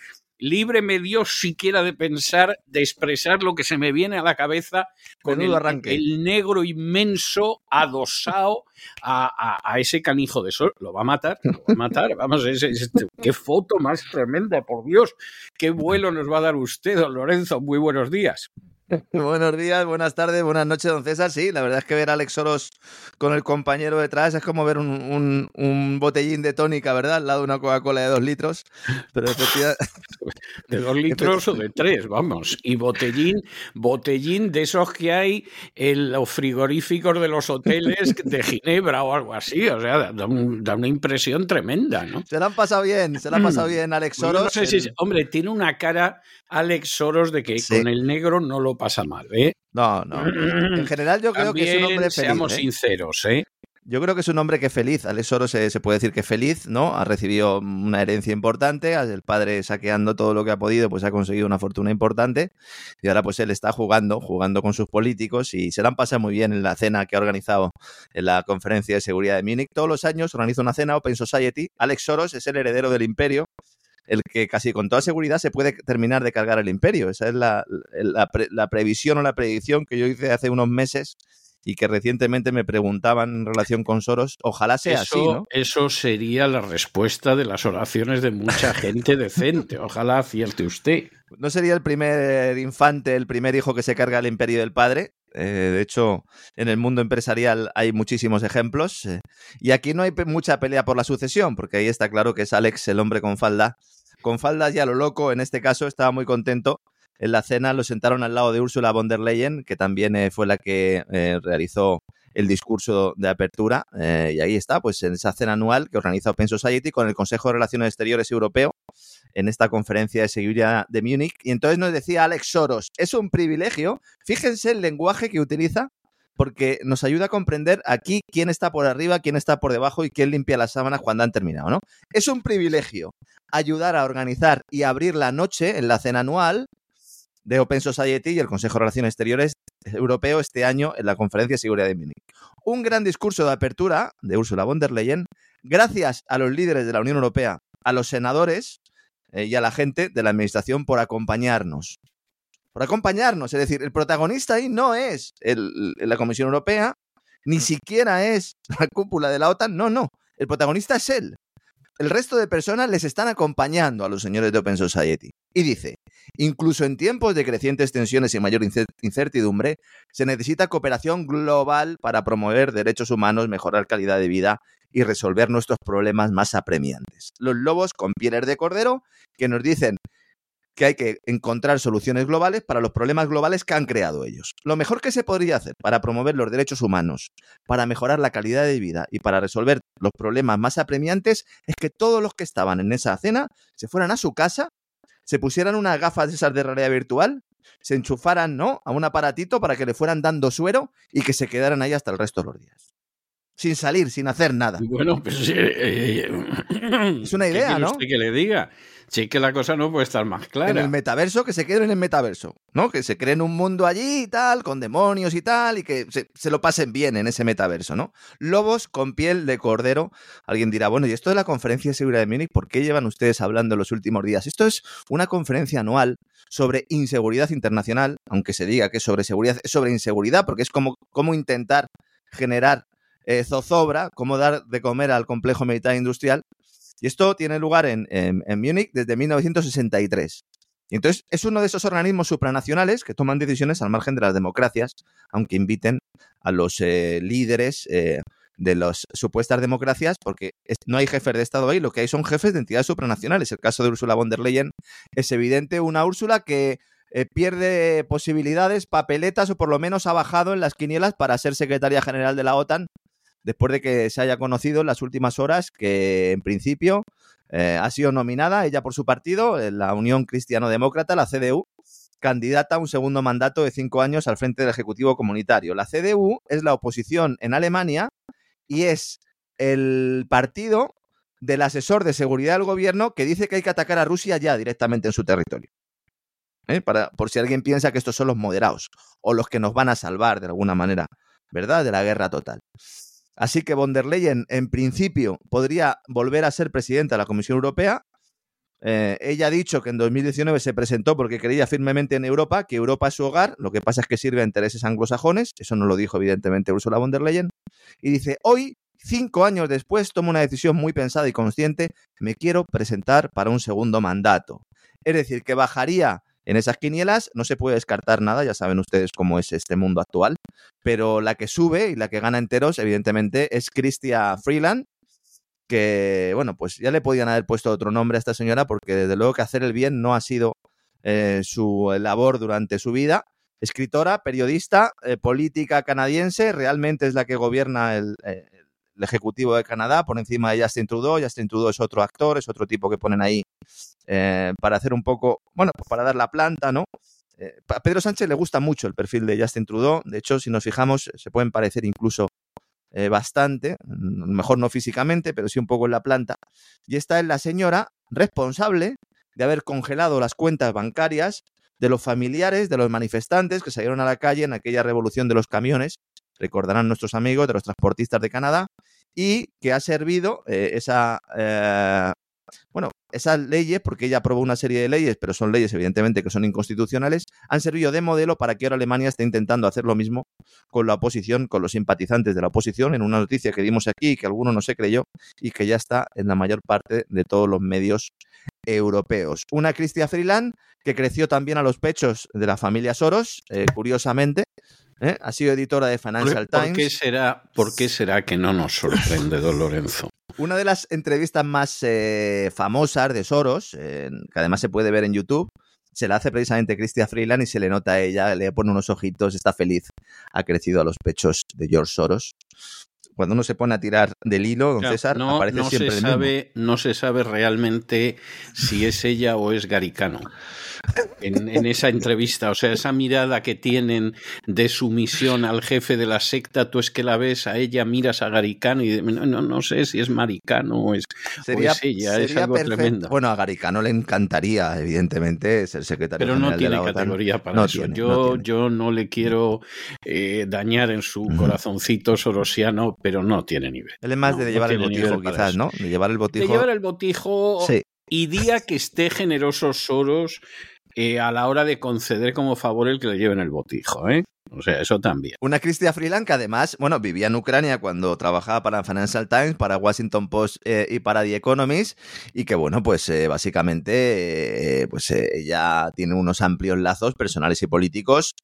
líbreme Dios siquiera de pensar, de expresar lo que se me viene a la cabeza con el, arranque. el negro inmenso adosado a, a- a ese canijo de sol. Lo va a matar, lo va a matar. Vamos, es- es- qué foto más tremenda, por Dios. Qué vuelo nos va a dar usted, don Lorenzo. Muy buenos días. Buenos días, buenas tardes, buenas noches, don César. Sí, la verdad es que ver a Alex Soros con el compañero detrás es como ver un, un- un botellín de tónica, ¿verdad? Al lado de una Coca-Cola de dos litros. Pero efectivamente, De dos litros o de tres, vamos. Y botellín, botellín de esos que hay en los frigoríficos de los hoteles de Ginebra o algo así. O sea, da, un- da una impresión tremenda, ¿no? se la han pasado bien, se la ha pasado bien Alex Soros. no sé si es- hombre, tiene una cara Alex Soros de que Sí. con el negro no lo pasa mal, ¿eh? No, no. En general yo creo que es un hombre seamos feliz. ¿eh? sinceros, ¿eh? Yo creo que es un hombre que feliz. Alex Soros se, se puede decir que feliz, ¿no? Ha recibido una herencia importante, el padre saqueando todo lo que ha podido, pues ha conseguido una fortuna importante y ahora pues él está jugando, jugando con sus políticos y se la han pasado muy bien en la cena que ha organizado en la conferencia de seguridad de Múnich. Todos los años organiza una cena Open Society. Alex Soros es el heredero del imperio el que casi con toda seguridad se puede terminar de cargar el imperio. Esa es la, la pre- la previsión o la predicción que yo hice hace unos meses y que recientemente me preguntaban en relación con Soros. Ojalá sea Eso, así, ¿no? eso sería la respuesta de las oraciones de mucha gente decente. Ojalá acierte usted. No sería el primer infante, el primer hijo que se carga el imperio del padre. Eh, de hecho, en el mundo empresarial hay muchísimos ejemplos. eh, y aquí no hay mucha pelea por la sucesión, porque ahí está claro que es Alex el hombre con falda. Con faldas ya lo loco, en este caso estaba muy contento. En la cena lo sentaron al lado de Ursula von der Leyen, que también eh, fue la que eh, realizó el discurso de apertura. eh, y ahí está, pues en esa cena anual que organiza Open Society con el Consejo de Relaciones Exteriores Europeo en esta conferencia de seguridad de Múnich. Y entonces nos decía Alex Soros, es un privilegio, fíjense el lenguaje que utiliza, porque nos ayuda a comprender aquí quién está por arriba, quién está por debajo y quién limpia las sábanas cuando han terminado, ¿no? Es un privilegio ayudar a organizar y abrir la noche en la cena anual de Open Society y el Consejo de Relaciones Exteriores Europeo este año en la Conferencia de Seguridad de Múnich. Un gran discurso de apertura de Ursula von der Leyen, gracias a los líderes de la Unión Europea, a los senadores eh, y a la gente de la Administración por acompañarnos. Por acompañarnos, es decir, el protagonista ahí no es el- la Comisión Europea, ni siquiera es la cúpula de la OTAN, no, no, el protagonista es él. El resto de personas les están acompañando a los señores de Open Society. Y dice, incluso en tiempos de crecientes tensiones y mayor incertidumbre, se necesita cooperación global para promover derechos humanos, mejorar calidad de vida y resolver nuestros problemas más apremiantes. Los lobos con pieles de cordero que nos dicen que hay que encontrar soluciones globales para los problemas globales que han creado ellos. Lo mejor que se podría hacer para promover los derechos humanos, para mejorar la calidad de vida y para resolver los problemas más apremiantes es que todos los que estaban en esa cena se fueran a su casa, se pusieran unas gafas de esas de realidad virtual, se enchufaran, ¿no? A un aparatito para que le fueran dando suero y que se quedaran ahí hasta el resto de los días sin salir, sin hacer nada. Bueno, pues eh, eh, es una idea, ¿qué ¿no? Que le diga. Sí que la cosa no puede estar más clara. En el metaverso, que se queden en el metaverso, ¿no? Que se creen un mundo allí y tal, con demonios y tal, y que se, se, lo pasen bien en ese metaverso, ¿no? Lobos con piel de cordero. Alguien dirá, bueno, ¿y esto de la conferencia de seguridad de Múnich, por qué llevan ustedes hablando los últimos días? Esto es una conferencia anual sobre inseguridad internacional, aunque se diga que es sobre seguridad, es sobre inseguridad, porque es como, como intentar generar eh, zozobra, cómo dar de comer al complejo militar industrial. Y esto tiene lugar en, en, en Múnich desde 1963. Y entonces es uno de esos organismos supranacionales que toman decisiones al margen de las democracias, aunque inviten a los eh, líderes eh, de las supuestas democracias, porque no hay jefes de Estado ahí, lo que hay son jefes de entidades supranacionales. El caso de Ursula von der Leyen es evidente, una Úrsula que eh, pierde posibilidades, papeletas o por lo menos ha bajado en las quinielas para ser secretaria general de la OTAN después de que se haya conocido en las últimas horas que en principio eh, ha sido nominada ella por su partido, la Unión Cristiano Demócrata, la CDU, candidata a un segundo mandato de cinco años al frente del Ejecutivo Comunitario. La CDU es la oposición en Alemania y es el partido del asesor de seguridad del gobierno que dice que hay que atacar a Rusia ya directamente en su territorio. ¿Eh? Para, por si alguien piensa que estos son los moderados o los que nos van a salvar de alguna manera, ¿verdad? De la guerra total. Así que von der Leyen, en principio, podría volver a ser presidenta de la Comisión Europea. Eh, ella ha dicho que en 2019 se presentó porque creía firmemente en Europa, que Europa es su hogar, lo que pasa es que sirve a intereses anglosajones, eso no lo dijo evidentemente Ursula von der Leyen, y dice, hoy, cinco años después, tomo una decisión muy pensada y consciente, me quiero presentar para un segundo mandato. Es decir, que bajaría en esas quinielas no se puede descartar nada, ya saben ustedes cómo es este mundo actual, pero la que sube y la que gana enteros, evidentemente, es Cristia Freeland, que, bueno, pues ya le podían haber puesto otro nombre a esta señora, porque desde luego que hacer el bien no ha sido eh, su labor durante su vida. Escritora, periodista, eh, política canadiense, realmente es la que gobierna el, eh, el Ejecutivo de Canadá por encima de Justin Trudeau. Justin Trudeau es otro actor, es otro tipo que ponen ahí eh, para hacer un poco, bueno, pues para dar la planta, ¿no? Eh, a Pedro Sánchez le gusta mucho el perfil de Justin Trudeau. De hecho, si nos fijamos, se pueden parecer incluso eh, bastante, mejor no físicamente, pero sí un poco en la planta. Y esta es la señora responsable de haber congelado las cuentas bancarias de los familiares de los manifestantes que salieron a la calle en aquella revolución de los camiones, recordarán nuestros amigos de los transportistas de Canadá, y que ha servido eh, esa, eh, bueno, esas leyes, porque ella aprobó una serie de leyes, pero son leyes evidentemente que son inconstitucionales, han servido de modelo para que ahora Alemania esté intentando hacer lo mismo con la oposición, con los simpatizantes de la oposición, en una noticia que dimos aquí que alguno no se creyó y que ya está en la mayor parte de todos los medios europeos. Una Cristia Freeland que creció también a los pechos de la familia Soros, eh, curiosamente. ¿Eh? Ha sido editora de Financial ¿Por, Times. ¿por qué, será, ¿Por qué será que no nos sorprende, don Lorenzo? Una de las entrevistas más eh, famosas de Soros, eh, que además se puede ver en YouTube, se la hace precisamente Cristia Freeland y se le nota a ella, le pone unos ojitos, está feliz, ha crecido a los pechos de George Soros. Cuando uno se pone a tirar del hilo, don Claro, César, no, aparece no siempre se el mismo. sabe, No se sabe realmente si es ella o es Garicano. En, en esa entrevista, o sea, esa mirada que tienen de sumisión al jefe de la secta, tú es que la ves a ella, miras a Garicano y no, no, no sé si es Maricano o es, Sería, o es ella, es sería algo perfecto. tremendo. Bueno, a Garicano le encantaría, evidentemente, ser secretario Pero no general de la OTAN. categoría para No eso. tiene, yo, no tiene. yo no le quiero eh, dañar en su corazoncito sorosiano, pero no tiene nivel. Él es más No, de no llevar el botijo, quizás. ¿no? De llevar el De botijo. llevar el botijo Sí. y día que esté generoso Soros eh, a la hora de conceder como favor el que le lleven el botijo, ¿eh? O sea, eso también. Una Cristia Freeland que además, bueno, vivía en Ucrania cuando trabajaba para Financial Times, para Washington Post eh, y para The Economist, y que, bueno, pues eh, básicamente, eh, pues ella tiene unos amplios lazos personales y políticos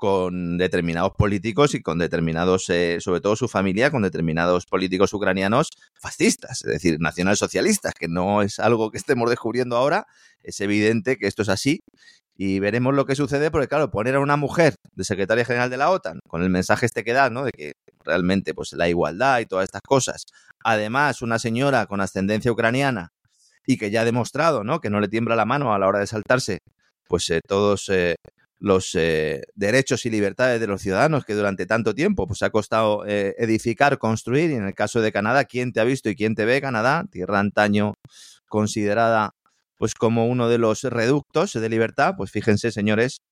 con determinados políticos y con determinados, sobre todo su familia, con determinados políticos ucranianos fascistas, es decir, nacionalsocialistas, que no es algo que estemos descubriendo ahora, es evidente que esto es así y veremos lo que sucede, porque claro, poner a una mujer de secretaria general de la OTAN, con el mensaje este que da, ¿no? De que realmente, pues, la igualdad y todas estas cosas. Además, una señora con ascendencia ucraniana y que ya ha demostrado, ¿no? Que no le tiembla la mano a la hora de saltarse, pues, eh, todos eh, los eh, derechos y libertades de los ciudadanos que durante tanto tiempo, pues, ha costado edificar, construir. Y en el caso de Canadá, ¿quién te ha visto y quién te ve? Canadá, tierra antaño considerada pues como uno de los reductos de libertad, pues fíjense, señores,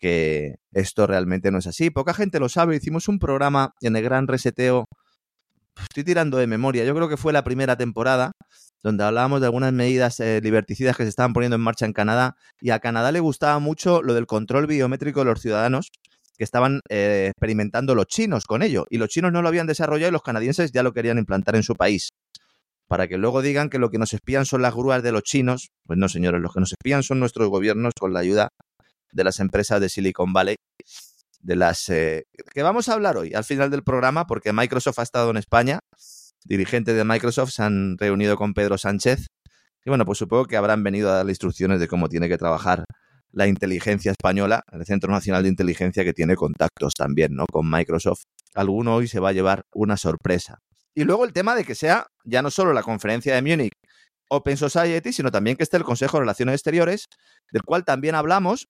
que esto realmente no es así. Poca gente lo sabe. Hicimos un programa en el Gran Reseteo. Estoy tirando de memoria. Yo creo que fue la primera temporada donde hablábamos de algunas medidas eh, liberticidas que se estaban poniendo en marcha en Canadá. Y a Canadá le gustaba mucho lo del control biométrico de los ciudadanos que estaban eh, experimentando los chinos con ello. Y los chinos no lo habían desarrollado y los canadienses ya lo querían implantar en su país para que luego digan que lo que nos espían son las grúas de los chinos. Pues no, señores, los que nos espían son nuestros gobiernos con la ayuda de las empresas de Silicon Valley, de las eh, que vamos a hablar hoy al final del programa, porque Microsoft ha estado en España, dirigentes de Microsoft se han reunido con Pedro Sánchez y bueno, pues supongo que habrán venido a darle instrucciones de cómo tiene que trabajar la inteligencia española, el Centro Nacional de Inteligencia que tiene contactos también, ¿no? Con Microsoft. Alguno hoy se va a llevar una sorpresa. Y luego el tema de que sea ya no solo la conferencia de Múnich Open Society, sino también que esté el Consejo de Relaciones Exteriores, del cual también hablamos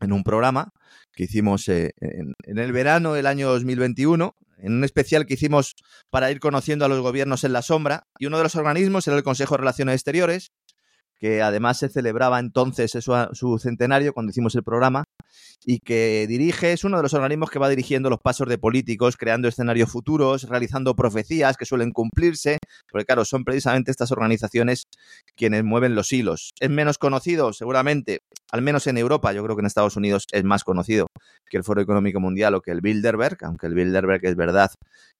en un programa que hicimos eh, en, en, el verano del año 2021, en un especial que hicimos para ir conociendo a los gobiernos en la sombra, y uno de los organismos era el Consejo de Relaciones Exteriores, que además se celebraba entonces su, centenario cuando hicimos el programa, y que dirige, es uno de los organismos que va dirigiendo los pasos de políticos, creando escenarios futuros, realizando profecías que suelen cumplirse, porque claro, son precisamente estas organizaciones quienes mueven los hilos. Es menos conocido, seguramente, al menos en Europa, yo creo que en Estados Unidos es más conocido que el Foro Económico Mundial o que el Bilderberg, aunque el Bilderberg es verdad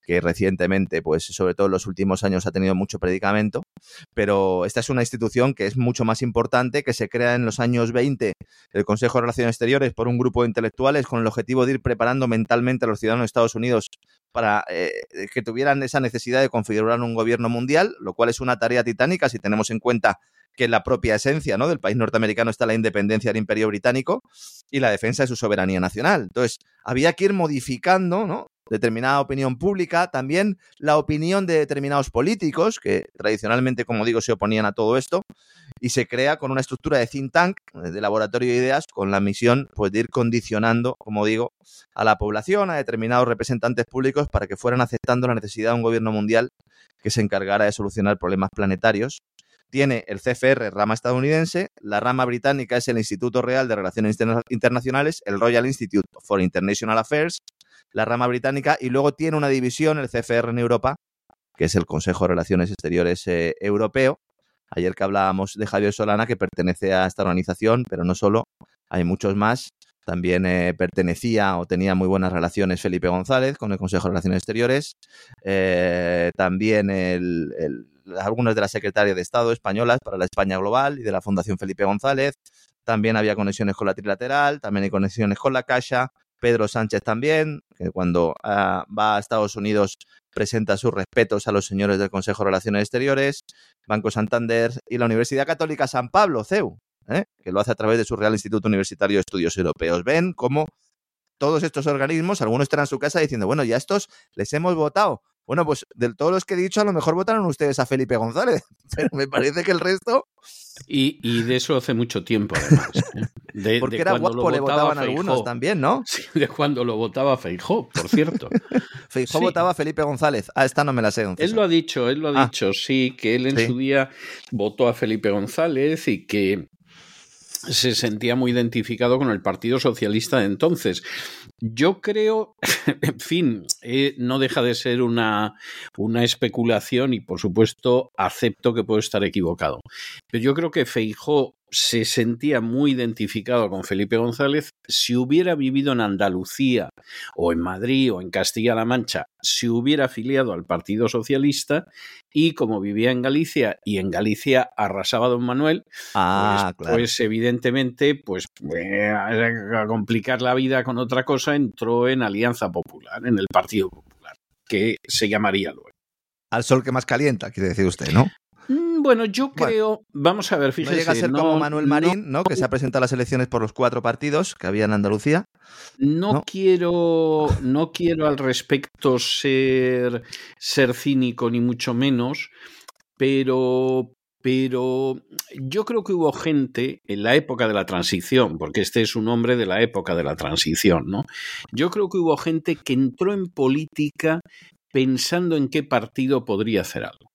que recientemente, pues sobre todo en los últimos años ha tenido mucho predicamento, pero esta es una institución que es mucho más importante, que se crea en los años 20 el Consejo de Relaciones Exteriores por un grupo de intelectuales con el objetivo de ir preparando mentalmente a los ciudadanos de Estados Unidos para eh, que tuvieran esa necesidad de configurar un gobierno mundial, lo cual es una tarea titánica si tenemos en cuenta que la propia esencia ¿no? del país norteamericano está la independencia del imperio británico y la defensa de su soberanía nacional. Entonces, había que ir modificando ¿no? Determinada opinión pública, también la opinión de determinados políticos, que tradicionalmente, como digo, se oponían a todo esto, y se crea con una estructura de think tank, de laboratorio de ideas, con la misión pues, de ir condicionando, como digo, a la población, a determinados representantes públicos, para que fueran aceptando la necesidad de un gobierno mundial que se encargara de solucionar problemas planetarios. Tiene el CFR, rama estadounidense, la rama británica es el Instituto Real de Relaciones Internacionales, el Royal Institute for International Affairs, la rama británica, y luego tiene una división, el CFR en Europa, que es el Consejo de Relaciones Exteriores eh, Europeo. Ayer que hablábamos de Javier Solana, que pertenece a esta organización, pero no solo, hay muchos más. También eh, pertenecía o tenía muy buenas relaciones Felipe González con el Consejo de Relaciones Exteriores. Eh, también el, algunas de las secretarias de Estado españolas para la España Global y de la Fundación Felipe González. También había conexiones con la Trilateral, también hay conexiones con la Caixa. Pedro Sánchez también, que cuando ah, va a Estados Unidos presenta sus respetos a los señores del Consejo de Relaciones Exteriores, Banco Santander y la Universidad Católica San Pablo, CEU, ¿eh? que lo hace a través de su Real Instituto Universitario de Estudios Europeos. Ven cómo todos estos organismos, algunos están en su casa diciendo, bueno, ya estos les hemos votado bueno, pues de todos los que he dicho, a lo mejor votaron ustedes a Felipe González, pero me parece que el resto. Y, de eso hace mucho tiempo, además. ¿eh? De, Porque era guapo, le votaban algunos también, ¿no? Sí, de cuando lo votaba Feijó, por cierto. Feijó votaba a Felipe González. Ah, esta no me la sé. Él lo ha dicho, él lo ha ah. dicho, sí, que él en su día votó a Felipe González y que se sentía muy identificado con el Partido Socialista de entonces. Yo creo, en fin, eh, no deja de ser una, una especulación y por supuesto acepto que puedo estar equivocado. Pero yo creo que Feijó se sentía muy identificado con Felipe González, si hubiera vivido en Andalucía o en Madrid o en Castilla-La Mancha, se hubiera afiliado al Partido Socialista y como vivía en Galicia y en Galicia arrasaba don Manuel, Ah, pues, claro. pues, evidentemente, pues eh, a complicar la vida con otra cosa, entró en Alianza Popular, en el Partido Popular, que se llamaría luego. Al sol que más calienta, quiere decir usted, ¿no? Bueno, yo Bueno, creo, vamos a ver, No fíjese, llega a ser como Manuel Marín, ¿no? Que se ha presentado a las elecciones por los cuatro partidos que había en Andalucía. No, ¿no? quiero, no quiero al respecto ser, ser cínico ni mucho menos, pero, pero yo creo que hubo gente en la época de la transición, porque este es un hombre de la época de la transición, ¿no? Yo creo que hubo gente que entró en política pensando en qué partido podría hacer algo.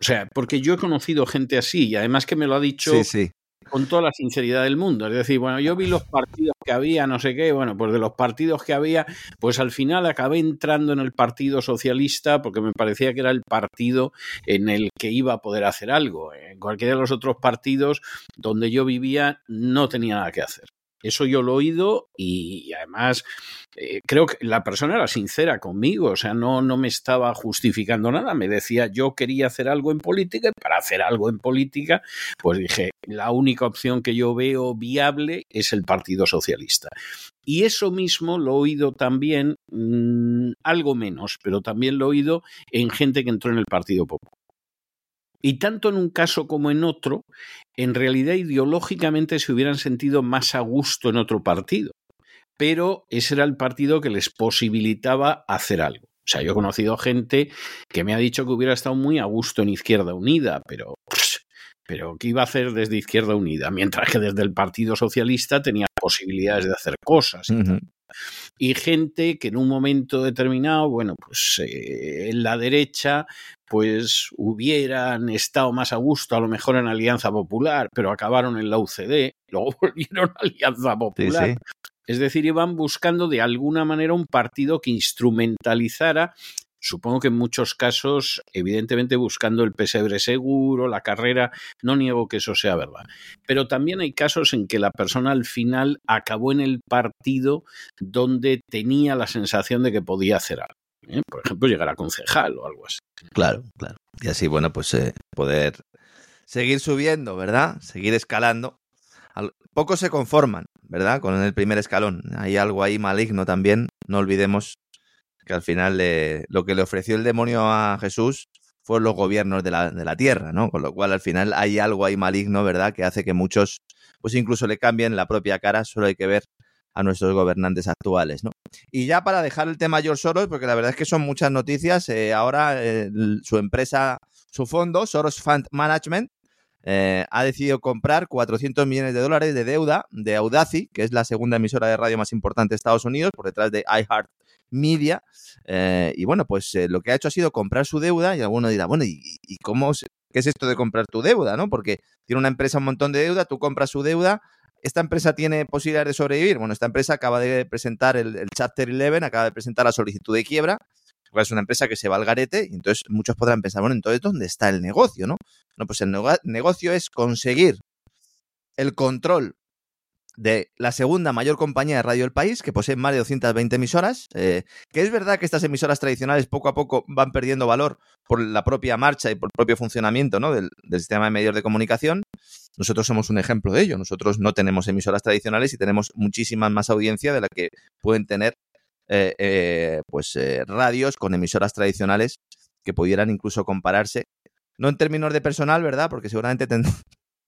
O sea, porque yo he conocido gente así y además que me lo ha dicho Sí, sí. con toda la sinceridad del mundo. Es decir, bueno, yo vi los partidos que había, no sé qué, bueno, pues de los partidos que había, pues al final acabé entrando en el Partido Socialista porque me parecía que era el partido en el que iba a poder hacer algo. En cualquiera de los otros partidos donde yo vivía no tenía nada que hacer. Eso yo lo he oído y además eh, creo que la persona era sincera conmigo, o sea, no, no me estaba justificando nada, me decía yo quería hacer algo en política y para hacer algo en política, pues dije, la única opción que yo veo viable es el Partido Socialista. Y eso mismo lo he oído también, mmm, algo menos, pero también lo he oído en gente que entró en el Partido Popular. Y tanto en un caso como en otro, en realidad ideológicamente se hubieran sentido más a gusto en otro partido. Pero ese era el partido que les posibilitaba hacer algo. O sea, yo he conocido gente que me ha dicho que hubiera estado muy a gusto en Izquierda Unida, pero, pero ¿qué iba a hacer desde Izquierda Unida? Mientras que desde el Partido Socialista tenía posibilidades de hacer cosas. Uh -huh y gente que en un momento determinado, bueno, pues eh, en la derecha, pues hubieran estado más a gusto, a lo mejor en Alianza Popular, pero acabaron en la UCD, luego volvieron a Alianza Popular. Sí, sí. Es decir, iban buscando de alguna manera un partido que instrumentalizara Supongo que en muchos casos, evidentemente buscando el pesebre seguro, la carrera, no niego que eso sea verdad. Pero también hay casos en que la persona al final acabó en el partido donde tenía la sensación de que podía hacer algo. ¿eh? Por ejemplo, llegar a concejal o algo así. Claro, claro. Y así, bueno, pues eh, poder seguir subiendo, ¿verdad? Seguir escalando. Pocos se conforman, ¿verdad? Con el primer escalón. Hay algo ahí maligno también. No olvidemos que al final lo que le ofreció el demonio a Jesús fueron los gobiernos de la, de la, tierra, ¿no? Con lo cual al final hay algo ahí maligno, ¿verdad? Que hace que muchos, pues incluso le cambien la propia cara, solo hay que ver a nuestros gobernantes actuales, ¿no? Y ya para dejar el tema George Soros, porque la verdad es que son muchas noticias, eh, ahora eh, su empresa, su fondo, Soros Fund Management, eh, ha decidido comprar 400 millones de dólares de deuda de Audacy, que es la segunda emisora de radio más importante de Estados Unidos, por detrás de iHeart Media. Eh, y bueno, pues eh, lo que ha hecho ha sido comprar su deuda y alguno dirá, bueno, ¿y, y cómo, qué es esto de comprar tu deuda? ¿no? Porque tiene una empresa un montón de deuda, tú compras su deuda. ¿Esta empresa tiene posibilidades de sobrevivir? Bueno, esta empresa acaba de presentar el, el Chapter 11, acaba de presentar la solicitud de quiebra, porque es una empresa que se va al garete, y entonces muchos podrán pensar, bueno, entonces, ¿dónde está el negocio? No, no pues el negocio es conseguir el control de la segunda mayor compañía de radio del país, que posee más de 220 emisoras, eh, que es verdad que estas emisoras tradicionales poco a poco van perdiendo valor por la propia marcha y por el propio funcionamiento ¿no? del, sistema de medios de comunicación. Nosotros somos un ejemplo de ello. Nosotros no tenemos emisoras tradicionales y tenemos muchísima más audiencia de la que pueden tener eh, eh, pues radios con emisoras tradicionales que pudieran incluso compararse. No en términos de personal, ¿verdad? Porque seguramente ten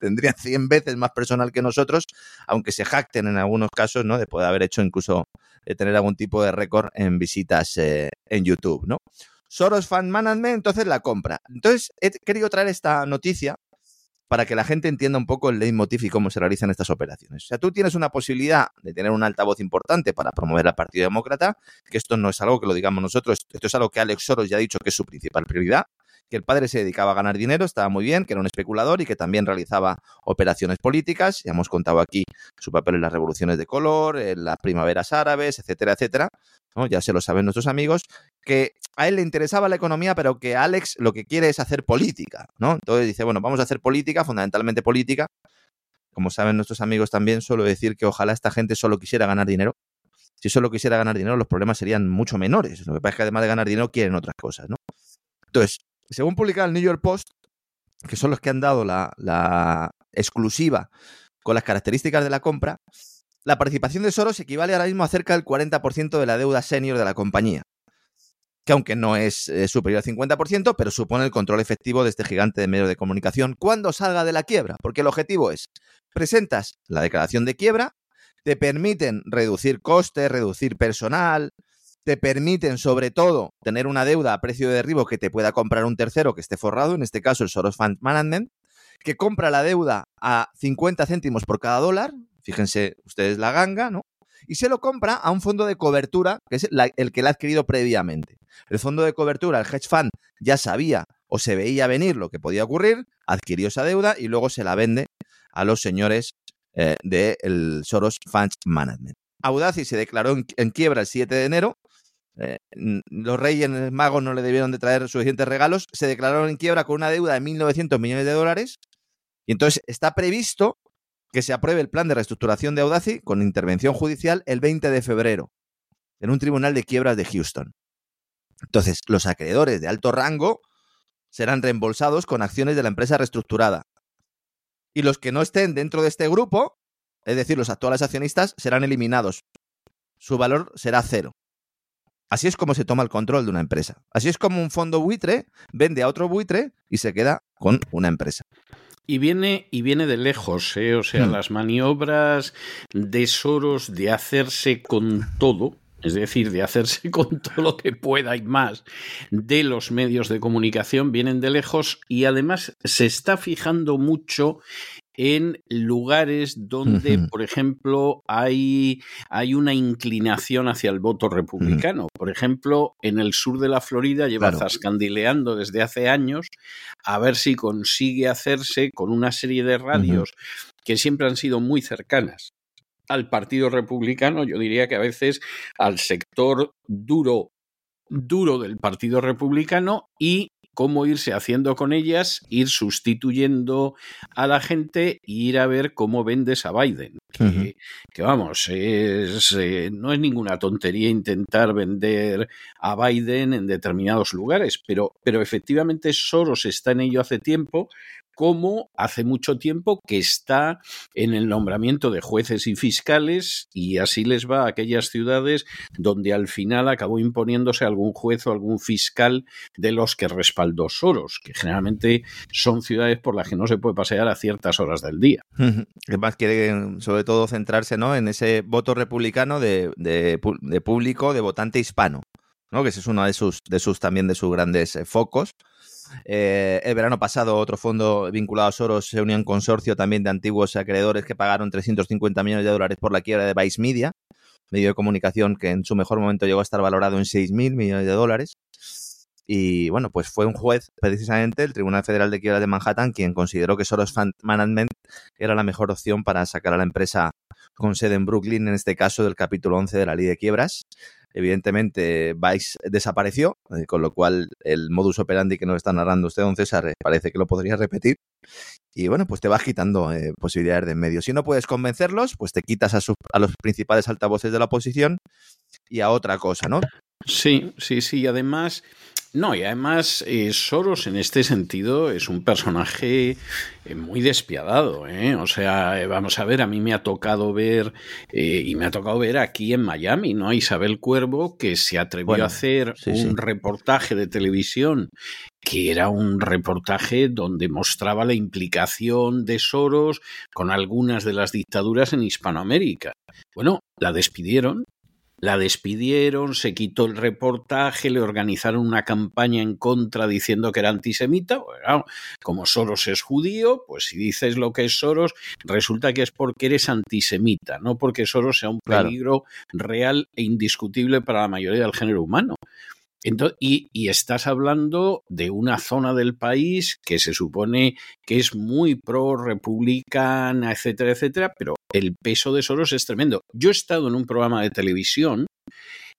tendrían 100 veces más personal que nosotros, aunque se jacten en algunos casos, ¿no? De poder haber hecho incluso de tener algún tipo de récord en visitas eh, en YouTube, ¿no? Soros Fan Management, entonces la compra. Entonces, he querido traer esta noticia para que la gente entienda un poco el leitmotiv y cómo se realizan estas operaciones. O sea, tú tienes una posibilidad de tener un altavoz importante para promover al Partido Demócrata, que esto no es algo que lo digamos nosotros, esto es algo que Alex Soros ya ha dicho que es su principal prioridad, que el padre se dedicaba a ganar dinero, estaba muy bien, que era un especulador y que también realizaba operaciones políticas. Ya hemos contado aquí su papel en las revoluciones de color, en las primaveras árabes, etcétera, etcétera. Ya se lo saben nuestros amigos, que a él le interesaba la economía, pero que Alex lo que quiere es hacer política, ¿no? Entonces dice, bueno, vamos a hacer política, fundamentalmente política. Como saben nuestros amigos también, suelo decir que ojalá esta gente solo quisiera ganar dinero. Si solo quisiera ganar dinero, los problemas serían mucho menores. Lo que pasa es que además de ganar dinero, quieren otras cosas, ¿no? Entonces, según publica el New York Post, que son los que han dado la, la exclusiva con las características de la compra, la participación de Soros equivale ahora mismo a cerca del 40% de la deuda senior de la compañía, que aunque no es eh, superior al 50%, pero supone el control efectivo de este gigante de medios de comunicación cuando salga de la quiebra, porque el objetivo es, presentas la declaración de quiebra, te permiten reducir costes, reducir personal, te permiten sobre todo tener una deuda a precio de derribo que te pueda comprar un tercero que esté forrado, en este caso el Soros Fund Management, que compra la deuda a 50 céntimos por cada dólar, Fíjense ustedes la ganga, ¿no? Y se lo compra a un fondo de cobertura, que es el que la ha adquirido previamente. El fondo de cobertura, el hedge fund, ya sabía o se veía venir lo que podía ocurrir, adquirió esa deuda y luego se la vende a los señores eh, del Soros Funds Management. Audaci se declaró en, quiebra el 7 de enero. Eh, los reyes magos no le debieron de traer suficientes regalos. Se declararon en quiebra con una deuda de 1.900 millones de dólares. Y entonces está previsto que se apruebe el plan de reestructuración de Audaci con intervención judicial el 20 de febrero en un tribunal de quiebras de Houston. Entonces, los acreedores de alto rango serán reembolsados con acciones de la empresa reestructurada. Y los que no estén dentro de este grupo, es decir, los actuales accionistas, serán eliminados. Su valor será cero. Así es como se toma el control de una empresa. Así es como un fondo buitre vende a otro buitre y se queda con una empresa. Y viene, y viene de lejos, ¿eh? o sea, hmm. las maniobras de Soros de hacerse con todo, es decir, de hacerse con todo lo que pueda y más de los medios de comunicación, vienen de lejos y además se está fijando mucho en lugares donde, por ejemplo, hay, hay, una inclinación hacia el voto republicano. Por ejemplo, en el sur de la Florida lleva zascandileando desde hace años a ver si consigue hacerse con una serie de radios que siempre han sido muy cercanas al Partido Republicano, yo diría que a veces al sector duro duro del Partido Republicano y cómo irse haciendo con ellas, ir sustituyendo a la gente e ir a ver cómo vendes a Biden. Que, vamos, es, eh, no es ninguna tontería intentar vender a Biden en determinados lugares, pero, pero efectivamente Soros está en ello hace tiempo como hace mucho tiempo que está en el nombramiento de jueces y fiscales y así les va a aquellas ciudades donde al final acabó imponiéndose algún juez o algún fiscal de los que respaldó Soros, que generalmente son ciudades por las que no se puede pasear a ciertas horas del día. Además quiere sobre todo centrarse ¿no? en ese voto republicano de, de, público, de votante hispano, que ese es uno de sus, de sus también de sus grandes eh, focos. Eh, el verano pasado, otro fondo vinculado a Soros se unió en consorcio también de antiguos acreedores que pagaron 350 millones de dólares por la quiebra de Vice Media, medio de comunicación que en su mejor momento llegó a estar valorado en 6.000 millones de dólares. Y bueno, pues fue un juez, precisamente el Tribunal Federal de Quiebra de Manhattan, quien consideró que Soros Fund Management era la mejor opción para sacar a la empresa con sede en Brooklyn, en este caso del capítulo 11 de la ley de quiebras. Evidentemente, Vice desapareció, eh, con lo cual el modus operandi que nos está narrando usted, don César, eh, parece que lo podría repetir. Y bueno, pues te vas quitando eh, posibilidades de en medio. Si no puedes convencerlos, pues te quitas a, a los principales altavoces de la oposición y a otra cosa, ¿no? Sí, sí, sí. Además, no, y además eh, Soros en este sentido es un personaje eh, muy despiadado. ¿eh? O sea, vamos a ver, a mí me ha tocado ver, y me ha tocado ver aquí en Miami, ¿no? A Isabel Cuervo, que se atrevió a hacer un reportaje de televisión que era un reportaje donde mostraba la implicación de Soros con algunas de las dictaduras en Hispanoamérica. Bueno, la despidieron la despidieron, se quitó el reportaje, le organizaron una campaña en contra diciendo que era antisemita. Bueno, como Soros es judío, pues si dices lo que es Soros, resulta que es porque eres antisemita, no porque Soros sea un peligro real e indiscutible para la mayoría del género humano. Entonces, y, estás hablando de una zona del país que se supone que es muy pro-republicana, etcétera, etcétera, pero el peso de Soros es tremendo. Yo he estado en un programa de televisión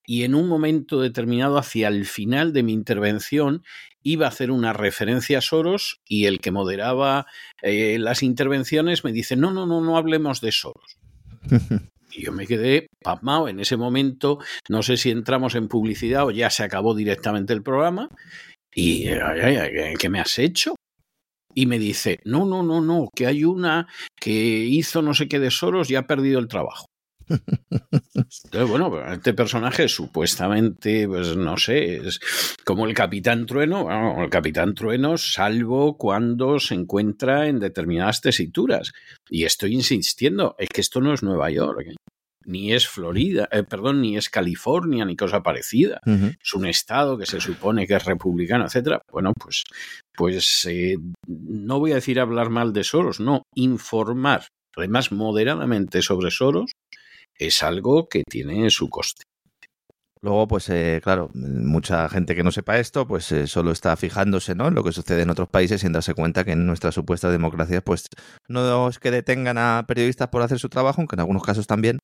y en un momento determinado, hacia el final de mi intervención, iba a hacer una referencia a Soros y el que moderaba eh, las intervenciones me dice, no, no, no, no hablemos de Soros. Y yo me quedé pasmado en ese momento. No sé si entramos en publicidad o ya se acabó directamente el programa. Y, ¿qué me has hecho? Y me dice, no, no, no, no, que hay una que hizo no sé qué de Soros y ha perdido el trabajo. Entonces, bueno, este personaje supuestamente, pues no sé, es como el Capitán Trueno. Bueno, el Capitán Trueno, salvo cuando se encuentra en determinadas tesituras. Y estoy insistiendo, es que esto no es Nueva York. Ni es Florida, eh, perdón, ni es California, ni cosa parecida. Uh -huh. Es un estado que se supone que es republicano, etcétera. Bueno, pues, pues eh, no voy a decir hablar mal de Soros, no, informar, además moderadamente sobre Soros, es algo que tiene su coste. Luego, pues eh, claro, mucha gente que no sepa esto, pues eh, solo está fijándose ¿no? en lo que sucede en otros países sin darse cuenta que en nuestras supuestas democracias, pues no es que detengan a periodistas por hacer su trabajo, aunque en algunos casos también,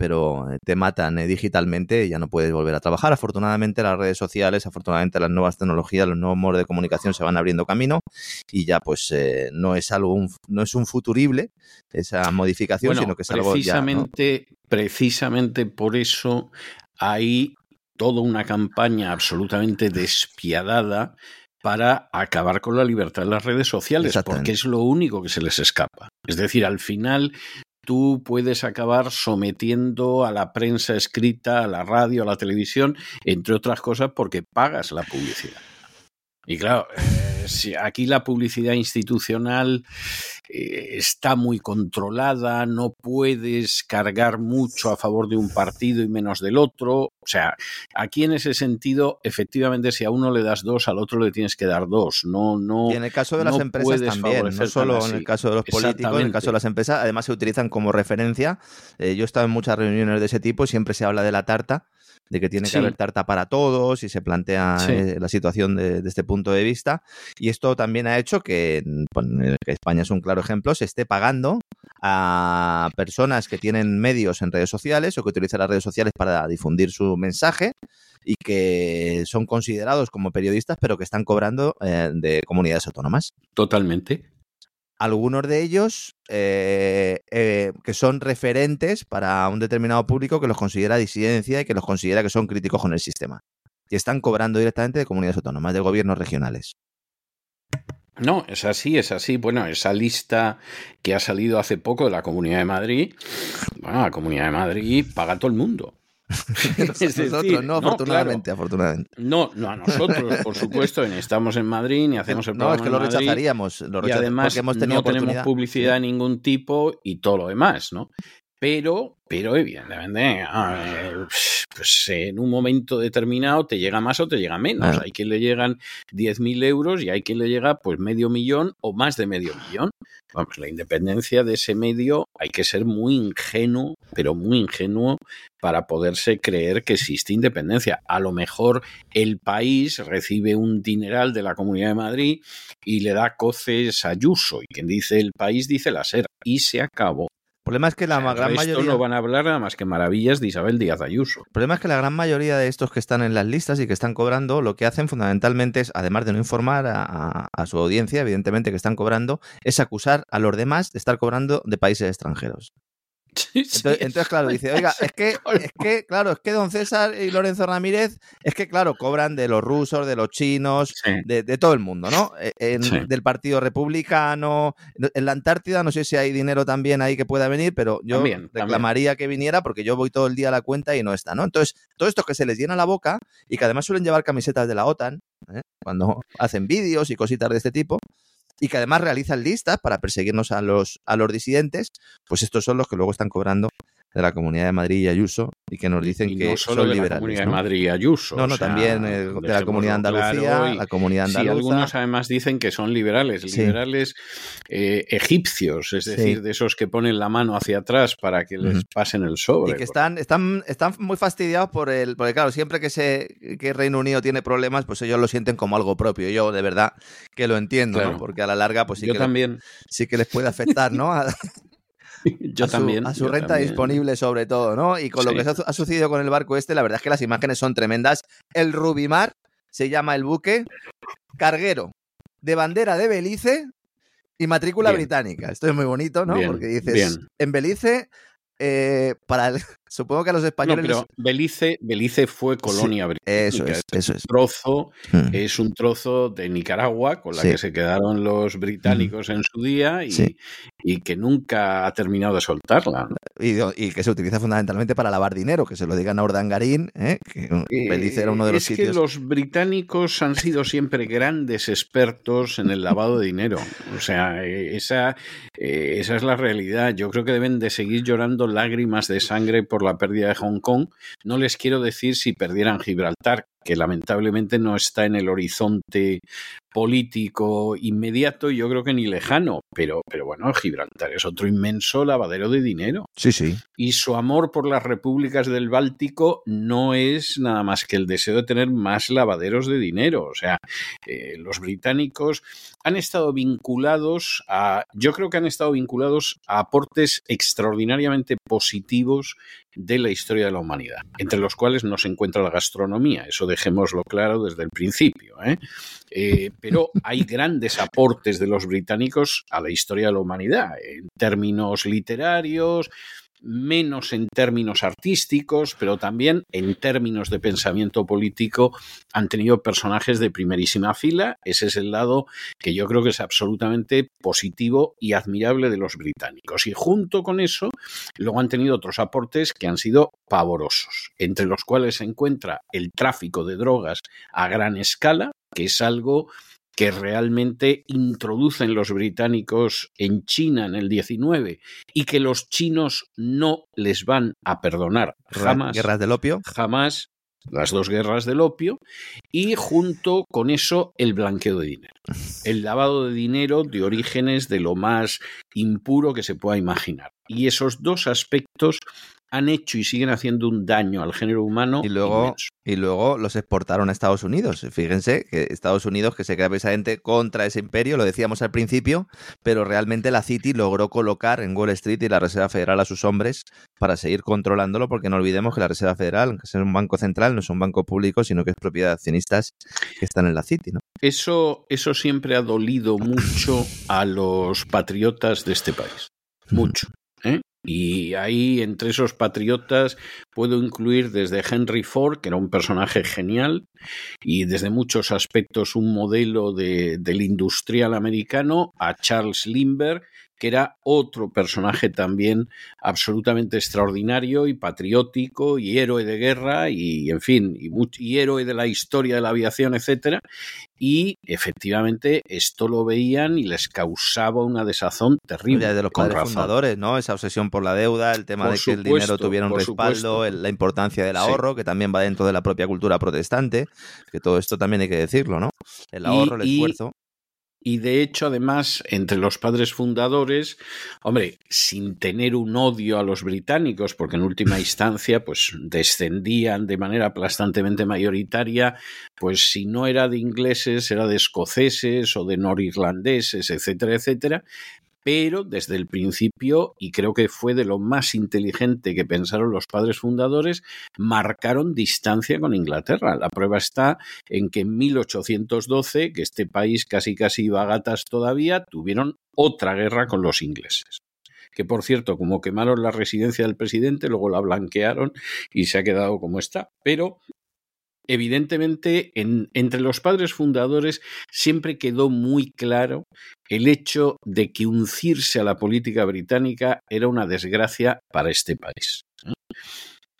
pero eh, te matan eh, digitalmente y ya no puedes volver a trabajar. Afortunadamente las redes sociales, afortunadamente las nuevas tecnologías, los nuevos modos de comunicación se van abriendo camino y ya pues eh, no es algo, un, no es un futurible esa modificación, bueno, sino que es precisamente, algo ya, ¿no? Precisamente por eso hay toda una campaña absolutamente despiadada para acabar con la libertad de las redes sociales, porque es lo único que se les escapa. Es decir, al final tú puedes acabar sometiendo a la prensa escrita, a la radio, a la televisión, entre otras cosas, porque pagas la publicidad. Y claro, eh, si aquí la publicidad institucional eh, está muy controlada, no puedes cargar mucho a favor de un partido y menos del otro. O sea, aquí en ese sentido, efectivamente, si a uno le das dos, al otro le tienes que dar dos. No, no. Y en el caso de las no empresas también, no solo en el caso de los políticos, en el caso de las empresas, además se utilizan como referencia. Eh, yo he estado en muchas reuniones de ese tipo y siempre se habla de la tarta de que tiene que sí. haber tarta para todos y se plantea sí. eh, la situación de, de, este punto de vista. Y esto también ha hecho que, pues, que, España es un claro ejemplo, se esté pagando a personas que tienen medios en redes sociales o que utilizan las redes sociales para difundir su mensaje y que son considerados como periodistas pero que están cobrando eh, de comunidades autónomas. Totalmente algunos de ellos eh, eh, que son referentes para un determinado público que los considera disidencia y que los considera que son críticos con el sistema. Y están cobrando directamente de comunidades autónomas, de gobiernos regionales. No, es así, es así. Bueno, esa lista que ha salido hace poco de la Comunidad de Madrid, bueno, la Comunidad de Madrid paga a todo el mundo. nosotros decir, no, afortunadamente, claro. afortunadamente. No, no a nosotros, por supuesto, ni estamos en Madrid, ni hacemos el programa No, es que lo Madrid, rechazaríamos. Lo y además hemos no tenemos publicidad de ningún tipo y todo lo demás, ¿no? Pero, pero evidentemente, pues en un momento determinado te llega más o te llega menos. Ah. Hay quien le llegan 10.000 euros y hay quien le llega pues medio millón o más de medio millón. Vamos, la independencia de ese medio hay que ser muy ingenuo, pero muy ingenuo para poderse creer que existe independencia. A lo mejor el país recibe un dineral de la Comunidad de Madrid y le da coces a Ayuso. Y quien dice el país dice la SER. Y se acabó. El problema es que la o sea, gran mayoría. no van a hablar nada más que maravillas de Isabel Díaz Ayuso. El problema es que la gran mayoría de estos que están en las listas y que están cobrando, lo que hacen fundamentalmente es, además de no informar a, a, a su audiencia, evidentemente que están cobrando, es acusar a los demás de estar cobrando de países extranjeros. Sí, sí, entonces, entonces, claro, dice, oiga, es que, es que, claro, es que don César y Lorenzo Ramírez, es que, claro, cobran de los rusos, de los chinos, sí. de, de, todo el mundo, ¿no? E, en. Del Partido Republicano, en la Antártida, no sé si hay dinero también ahí que pueda venir, pero yo también, reclamaría también. que viniera porque yo voy todo el día a la cuenta y no está, ¿no? Entonces, todo esto que se les llena la boca y que además suelen llevar camisetas de la OTAN, ¿eh? cuando hacen vídeos y cositas de este tipo, y que además realizan listas para perseguirnos a los, a los disidentes, pues estos son los que luego están cobrando de la Comunidad de Madrid y Ayuso y que nos dicen Y que solo son de liberales. la Comunidad ¿no? de Madrid y Ayuso. No, no, o sea, también eh, de la Comunidad Andalucía, claro, y- la Comunidad Sí, Andaluza. algunos además dicen que son liberales, Sí. liberales eh, egipcios, es Sí. decir, de esos que ponen la mano hacia atrás para que les pasen el sobre. Y que están, están, están muy fastidiados por el. Porque, claro, siempre que se que Reino Unido tiene problemas, pues ellos lo sienten como algo propio. Yo, de verdad, que lo entiendo, Claro. ¿no? Porque a la larga, pues sí yo que, también, sí que les puede afectar, ¿no? A, yo a su, también. a su renta también. disponible, sobre todo, ¿no? Y con lo que ha, ha sucedido con el barco este, la verdad es que las imágenes son tremendas. El Rubimar se llama el buque, carguero de bandera de Belice y matrícula Bien. británica. Esto es muy bonito, ¿no? Bien, Porque dices, bien. en Belice, eh, para el- supongo que a los No, españoles... les- pero Belice, Belice fue colonia británica. Eso es, eso es. Un trozo, Mm. es un trozo de Nicaragua con la Sí. que se quedaron los británicos en su día y, Sí. y que nunca ha terminado de soltarla. ¿no? Y, y que se utiliza fundamentalmente para lavar dinero, que se lo digan a Urdangarín, ¿eh? que Belice era uno de los es sitios... que los británicos han sido siempre grandes expertos en el lavado de dinero. O sea, eh, esa, eh, esa es la realidad. Yo creo que deben de seguir llorando lágrimas de sangre por la pérdida de Hong Kong. No les quiero decir si perdieran Gibraltar, que lamentablemente no está en el horizonte político inmediato y yo creo que ni lejano, pero, pero bueno, Gibraltar es otro inmenso lavadero de dinero Sí, sí. y su amor por las repúblicas del Báltico no es nada más que el deseo de tener más lavaderos de dinero. O sea, eh, los británicos han estado vinculados a, yo creo que han estado vinculados a aportes extraordinariamente positivos de la historia de la humanidad, entre los cuales no se encuentra la gastronomía, eso dejémoslo claro desde el principio. ¿eh? Eh, pero hay grandes aportes de los británicos a la historia de la humanidad, en términos literarios, menos en términos artísticos, pero también en términos de pensamiento político han tenido personajes de primerísima fila. Ese es el lado que yo creo que es absolutamente positivo y admirable de los británicos. Y junto con eso, luego han tenido otros aportes que han sido pavorosos, entre los cuales se encuentra el tráfico de drogas a gran escala, que es algo que realmente introducen los británicos en China en el 19 y que los chinos no les van a perdonar jamás. Guerras del opio. Jamás las dos guerras del opio y junto con eso el blanqueo de dinero. El lavado de dinero de orígenes de lo más impuro que se pueda imaginar. Y esos dos aspectos han hecho y siguen haciendo un daño al género humano Y luego, inmenso. y luego los exportaron a Estados Unidos. Fíjense que Estados Unidos, que se crea precisamente contra ese imperio, lo decíamos al principio, pero realmente la City logró colocar en Wall Street y la Reserva Federal a sus hombres para seguir controlándolo, porque no olvidemos que la Reserva Federal, aunque sea un banco central, no es un banco público, sino que es propiedad de accionistas que están en la City, ¿no? Eso, eso siempre ha dolido mucho a los patriotas de este país. Mucho. Y ahí, entre esos patriotas, puedo incluir desde Henry Ford, que era un personaje genial, y desde muchos aspectos un modelo de, del industrial americano, a Charles Lindbergh, que era otro personaje también absolutamente extraordinario y patriótico y héroe de guerra y, en fin, y, héroe de la historia de la aviación, etcétera. Y efectivamente esto lo veían y les causaba una desazón terrible. Ya de los con padres razón. fundadores, ¿no? Esa obsesión por la deuda, el tema Por de que el dinero tuviera un respaldo, supuesto. la importancia del Sí. ahorro, que también va dentro de la propia cultura protestante, que todo esto también hay que decirlo, ¿no? El Y- ahorro, el esfuerzo. Y de hecho, además, entre los padres fundadores, hombre, sin tener un odio a los británicos, porque en última instancia, pues descendían de manera aplastantemente mayoritaria, pues si no era de ingleses, era de escoceses o de norirlandeses, etcétera, etcétera. Pero desde el principio, y creo que fue de lo más inteligente que pensaron los padres fundadores, marcaron distancia con Inglaterra. La prueba está en que en 1812, que este país casi casi iba a gatas todavía, tuvieron otra guerra con los ingleses. Que por cierto, como quemaron la residencia del presidente, luego la blanquearon y se ha quedado como está. Pero evidentemente en- entre los padres fundadores siempre quedó muy claro el hecho de que uncirse a la política británica era una desgracia para este país. ¿eh?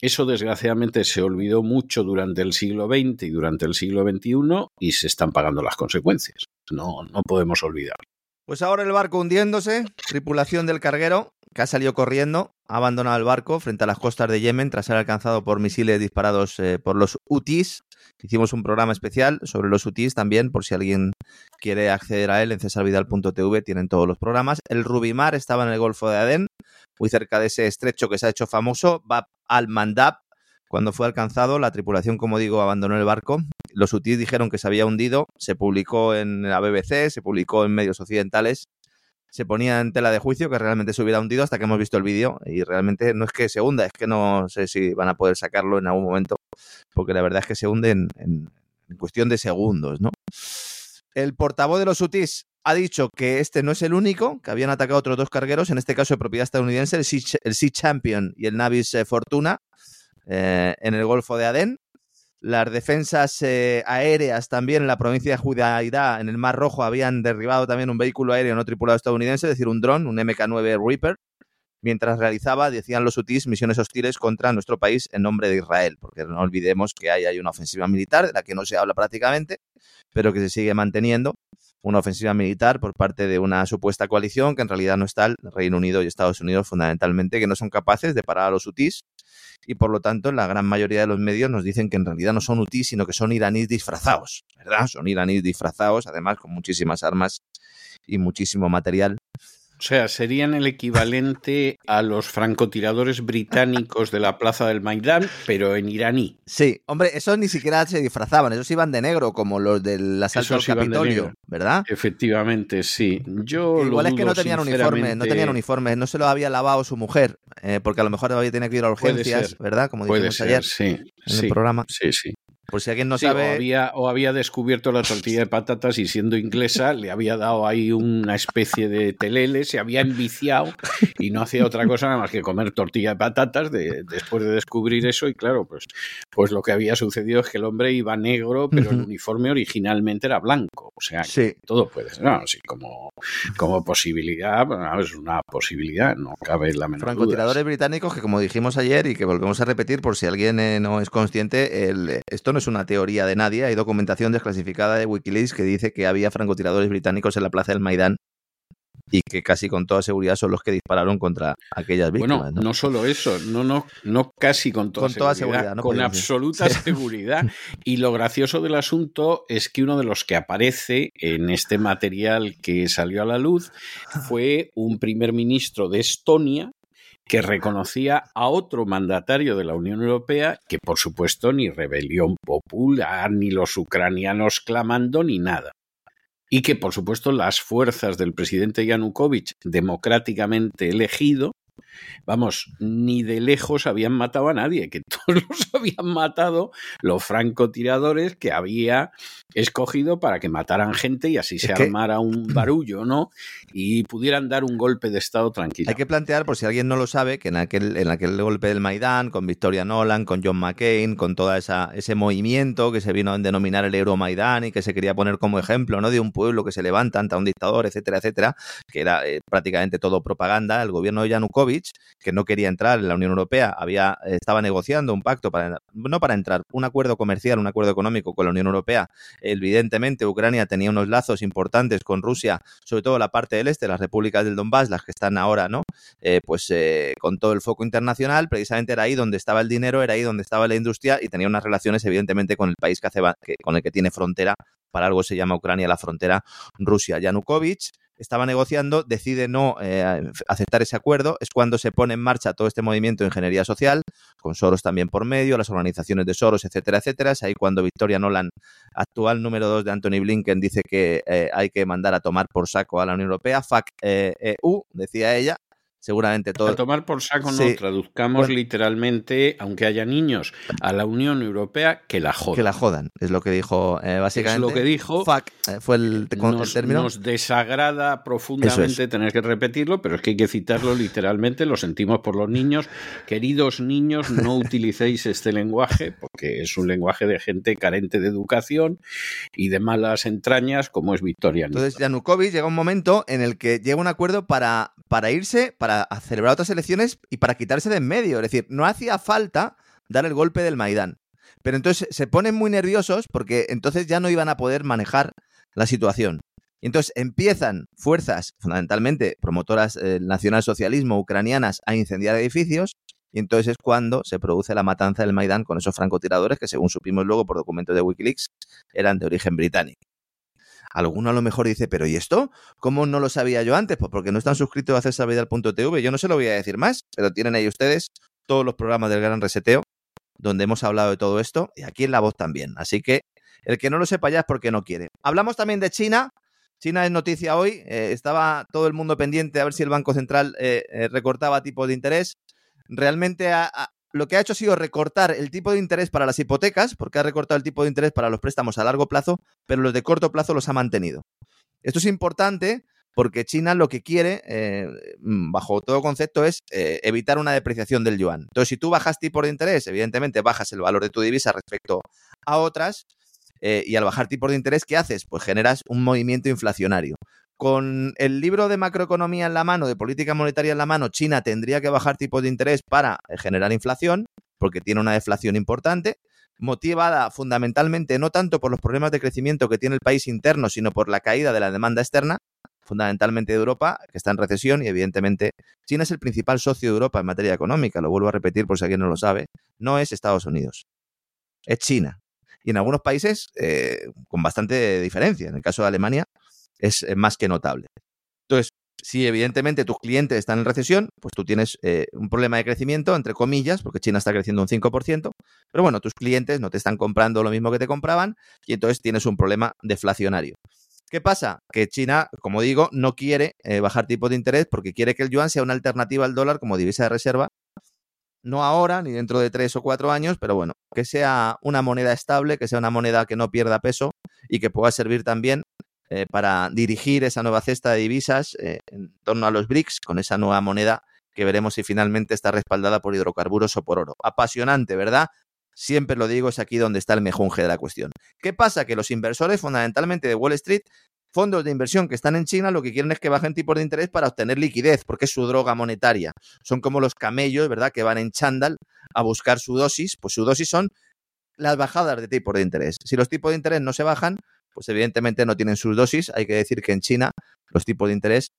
Eso desgraciadamente se olvidó mucho durante el siglo XX y durante el siglo XXI y se están pagando las consecuencias. No, no podemos olvidarlo. Pues ahora el barco hundiéndose, tripulación del carguero, que ha salido corriendo, ha abandonado el barco frente a las costas de Yemen tras ser alcanzado por misiles disparados eh, por los UTIs. Hicimos un programa especial sobre los UTIs también, por si alguien quiere acceder a él en cesarvidal.tv, tienen todos los programas. El Rubimar estaba en el Golfo de Adén, muy cerca de ese estrecho que se ha hecho famoso, Bab al-Mandab. Cuando fue alcanzado, la tripulación, como digo, abandonó el barco. Los UTIs dijeron que se había hundido, se publicó en la BBC, se publicó en medios occidentales se ponía en tela de juicio que realmente se hubiera hundido hasta que hemos visto el vídeo y realmente no es que se hunda, es que no sé si van a poder sacarlo en algún momento, porque la verdad es que se hunde en, cuestión de segundos, ¿no? El portavoz de los UTIs ha dicho que este no es el único, que habían atacado otros dos cargueros, en este caso de propiedad estadounidense, el Sea, el sea Champion y el Navis eh, Fortuna, eh, en el Golfo de Adén. Las defensas eh, aéreas también en la provincia de Judairá, en el Mar Rojo, habían derribado también un vehículo aéreo no tripulado estadounidense, es decir, un dron, un MK-9 Reaper, mientras realizaba, decían los UTIs, misiones hostiles contra nuestro país en nombre de Israel, porque no olvidemos que hay, hay una ofensiva militar de la que no se habla prácticamente, pero que se sigue manteniendo una ofensiva militar por parte de una supuesta coalición que en realidad no está el Reino Unido y Estados Unidos fundamentalmente, que no son capaces de parar a los UTIs y por lo tanto la gran mayoría de los medios nos dicen que en realidad no son UTIs, sino que son iraníes disfrazados, ¿verdad? Son iraníes disfrazados, además con muchísimas armas y muchísimo material o sea, serían el equivalente a los francotiradores británicos de la plaza del Maidán, pero en iraní. Sí, hombre, esos ni siquiera se disfrazaban, esos iban de negro, como los del asalto al Capitolio, ¿verdad? Efectivamente, sí. Yo Igual es que no tenían uniformes, no tenían uniformes, no se lo había lavado su mujer, eh, porque a lo mejor había tenido que ir a urgencias, ¿verdad? Como dijimos ser, ayer sí, en sí, el programa. Sí, sí. Por si alguien no Sí, sabe. o, había, o había descubierto la tortilla de patatas y siendo inglesa le había dado ahí una especie de telele, se había enviciado y no hacía otra cosa nada más que comer tortilla de patatas de- después de descubrir eso y claro, pues, pues lo que había sucedido es que el hombre iba negro, pero el Ujú. uniforme originalmente era blanco. O sea, Sí. todo puede ser, no, sí, como, como posibilidad, bueno, es una posibilidad, no cabe la menor duda. Francotiradores británicos que, como dijimos ayer y que volvemos a repetir por si alguien eh, no es consciente, el- esto no es una teoría de nadie. Hay documentación desclasificada de Wikileaks que dice que había francotiradores británicos en la plaza del Maidán y que casi con toda seguridad son los que dispararon contra aquellas víctimas. Bueno, ¿no? ¿no? solo eso, no, no, no casi con toda Con toda seguridad, seguridad, ¿no? con decir. absoluta seguridad. Y lo gracioso del asunto es que uno de los que aparece en este material que salió a la luz fue un primer ministro de Estonia que reconocía a otro mandatario de la Unión Europea que, por supuesto, ni rebelión popular, ni los ucranianos clamando, ni nada. Y que, por supuesto, las fuerzas del presidente Yanukovych, democráticamente elegido, vamos, ni de lejos habían matado a nadie, que todos los habían matado los francotiradores que había escogido para que mataran gente y así se que- armara un barullo, ¿no? Y pudieran dar un golpe de Estado tranquilo. Hay que plantear, por si alguien no lo sabe, que en aquel, en aquel golpe del Maidán, con Victoria Nolan, con John McCain, con todo ese movimiento que se vino a denominar el Euromaidán y que se quería poner como ejemplo ¿no? de un pueblo que se levanta ante un dictador, etcétera, etcétera, que era eh, prácticamente todo propaganda, el gobierno de Yanukovych, que no quería entrar en la Unión Europea, había, estaba negociando un pacto para, no para entrar, un acuerdo comercial, un acuerdo económico con la Unión Europea. Evidentemente, Ucrania tenía unos lazos importantes con Rusia, sobre todo la parte del este, las repúblicas del Donbass, las que están ahora, ¿no? Eh, pues eh, con todo el foco internacional, precisamente era ahí donde estaba el dinero, era ahí donde estaba la industria y tenía unas relaciones, evidentemente, con el país que hace, con el que tiene frontera. Para algo se llama Ucrania la frontera Rusia. Yanukovych estaba negociando, decide no eh, aceptar ese acuerdo, es cuando se pone en marcha todo este movimiento de ingeniería social, con Soros también por medio, las organizaciones de Soros, etcétera, etcétera. Es ahí cuando Victoria Nolan, actual número dos de Anthony Blinken, dice que eh, hay que mandar a tomar por saco a la Unión Europea. FAC eh, EU, decía ella. Seguramente todo. A tomar por saco Sí. no, traduzcamos Bueno. literalmente, aunque haya niños, a la Unión Europea que la jodan. Que la jodan, es lo que dijo eh, básicamente. Es lo que dijo. FAC eh, fue el nos, término. nos desagrada profundamente tener que repetirlo, pero es que hay que citarlo literalmente, lo sentimos por los niños. Queridos niños, no utilicéis este lenguaje, porque es un lenguaje de gente carente de educación y de malas entrañas, como es Victoria. Entonces Yanukovych llega un momento en el que llega un acuerdo para, para irse, para celebrar otras elecciones y para quitarse de en medio. Es decir, no hacía falta dar el golpe del Maidán. Pero entonces se ponen muy nerviosos porque entonces ya no iban a poder manejar la situación. Y entonces empiezan fuerzas, fundamentalmente promotoras del nacionalsocialismo ucranianas, a incendiar edificios. Y entonces es cuando se produce la matanza del Maidán con esos francotiradores que, según supimos luego por documentos de Wikileaks, eran de origen británico. Alguno a lo mejor dice, pero ¿y esto? ¿Cómo no lo sabía yo antes? Pues porque no están suscritos a cesarvidal.tv. Yo no se lo voy a decir más, pero tienen ahí ustedes todos los programas del Gran Reseteo, donde hemos hablado de todo esto, y aquí en La Voz también. Así que el que no lo sepa ya es porque no quiere. Hablamos también de China. China es noticia hoy. Eh, estaba todo el mundo pendiente a ver si el Banco Central eh, eh, recortaba tipos de interés. Realmente lo que ha hecho ha sido recortar el tipo de interés para las hipotecas, porque ha recortado el tipo de interés para los préstamos a largo plazo, pero los de corto plazo los ha mantenido. Esto es importante porque China lo que quiere, eh, mm, bajo todo concepto, es eh, evitar una depreciación del yuan. Entonces, si tú bajas tipo de interés, evidentemente bajas el valor de tu divisa respecto a otras, eh, y al bajar tipos de interés, ¿qué haces? Pues generas un movimiento inflacionario. Con el libro de macroeconomía en la mano, de política monetaria en la mano, China tendría que bajar tipos de interés para generar inflación, porque tiene una deflación importante, motivada fundamentalmente no tanto por los problemas de crecimiento que tiene el país interno, sino por la caída de la demanda externa, fundamentalmente de Europa, que está en recesión y evidentemente China es el principal socio de Europa en materia económica, lo vuelvo a repetir por si alguien no lo sabe, no es Estados Unidos, es China. Y en algunos países eh, con bastante diferencia, en el caso de Alemania es más que notable. Entonces, si evidentemente tus clientes están en recesión, pues tú tienes eh, un problema de crecimiento, entre comillas, porque China está creciendo un 5%, pero bueno, tus clientes no te están comprando lo mismo que te compraban y entonces tienes un problema deflacionario. ¿Qué pasa? Que China, como digo, no quiere eh, bajar tipos de interés porque quiere que el yuan sea una alternativa al dólar como divisa de reserva. No ahora, ni dentro de tres o cuatro años, pero bueno, que sea una moneda estable, que sea una moneda que no pierda peso y que pueda servir también eh, para dirigir esa nueva cesta de divisas eh, en torno a los BRICS con esa nueva moneda que veremos si finalmente está respaldada por hidrocarburos o por oro. Apasionante, ¿verdad? Siempre lo digo, es aquí donde está el mejunje de la cuestión. ¿Qué pasa? Que los inversores, fundamentalmente de Wall Street, fondos de inversión que están en China, lo que quieren es que bajen tipos de interés para obtener liquidez, porque es su droga monetaria. Son como los camellos, ¿verdad?, que van en chándal a buscar su dosis. Pues su dosis son las bajadas de tipos de interés. Si los tipos de interés no se bajan, pues evidentemente no tienen sus dosis. Hay que decir que en China los tipos de interés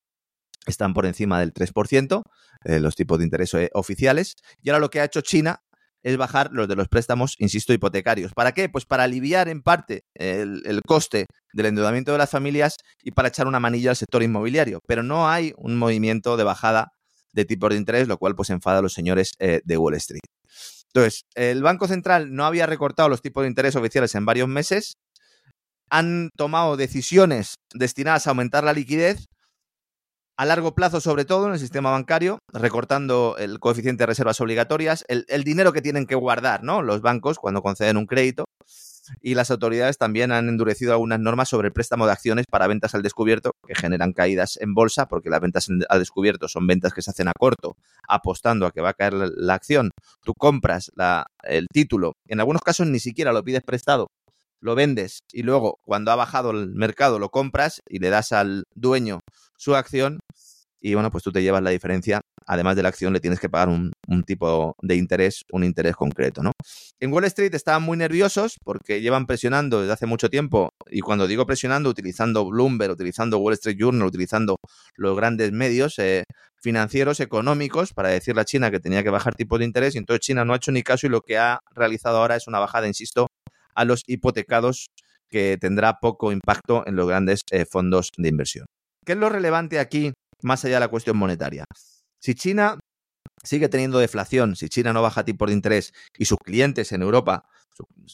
están por encima del 3%, eh, los tipos de interés eh, oficiales. Y ahora lo que ha hecho China es bajar los de los préstamos, insisto, hipotecarios. ¿Para qué? Pues para aliviar en parte el, coste del endeudamiento de las familias y para echar una manilla al sector inmobiliario. Pero no hay un movimiento de bajada de tipos de interés, lo cual pues enfada a los señores eh, de Wall Street. Entonces, el Banco Central no había recortado los tipos de interés oficiales en varios meses, han tomado decisiones destinadas a aumentar la liquidez, a largo plazo, sobre todo en el sistema bancario, recortando el coeficiente de reservas obligatorias, el, dinero que tienen que guardar ¿no? los bancos cuando conceden un crédito. Y las autoridades también han endurecido algunas normas sobre el préstamo de acciones para ventas al descubierto, que generan caídas en bolsa, porque las ventas al descubierto son ventas que se hacen a corto, apostando a que va a caer la, acción. Tú compras el título, en algunos casos ni siquiera lo pides prestado, lo vendes y luego cuando ha bajado el mercado lo compras y le das al dueño su acción y bueno, pues tú te llevas la diferencia. Además de la acción, le tienes que pagar un, tipo de interés, un interés concreto, ¿no? En Wall Street estaban muy nerviosos porque llevan presionando desde hace mucho tiempo, y cuando digo presionando, utilizando Bloomberg, utilizando Wall Street Journal, utilizando los grandes medios eh, financieros, económicos, para decirle a China que tenía que bajar tipos de interés, y entonces China no ha hecho ni caso y lo que ha realizado ahora es una bajada, insisto, a los hipotecados que tendrá poco impacto en los grandes eh, fondos de inversión. ¿Qué es lo relevante aquí, más allá de la cuestión monetaria? Si China sigue teniendo deflación, si China no baja tipos de interés y sus clientes en Europa,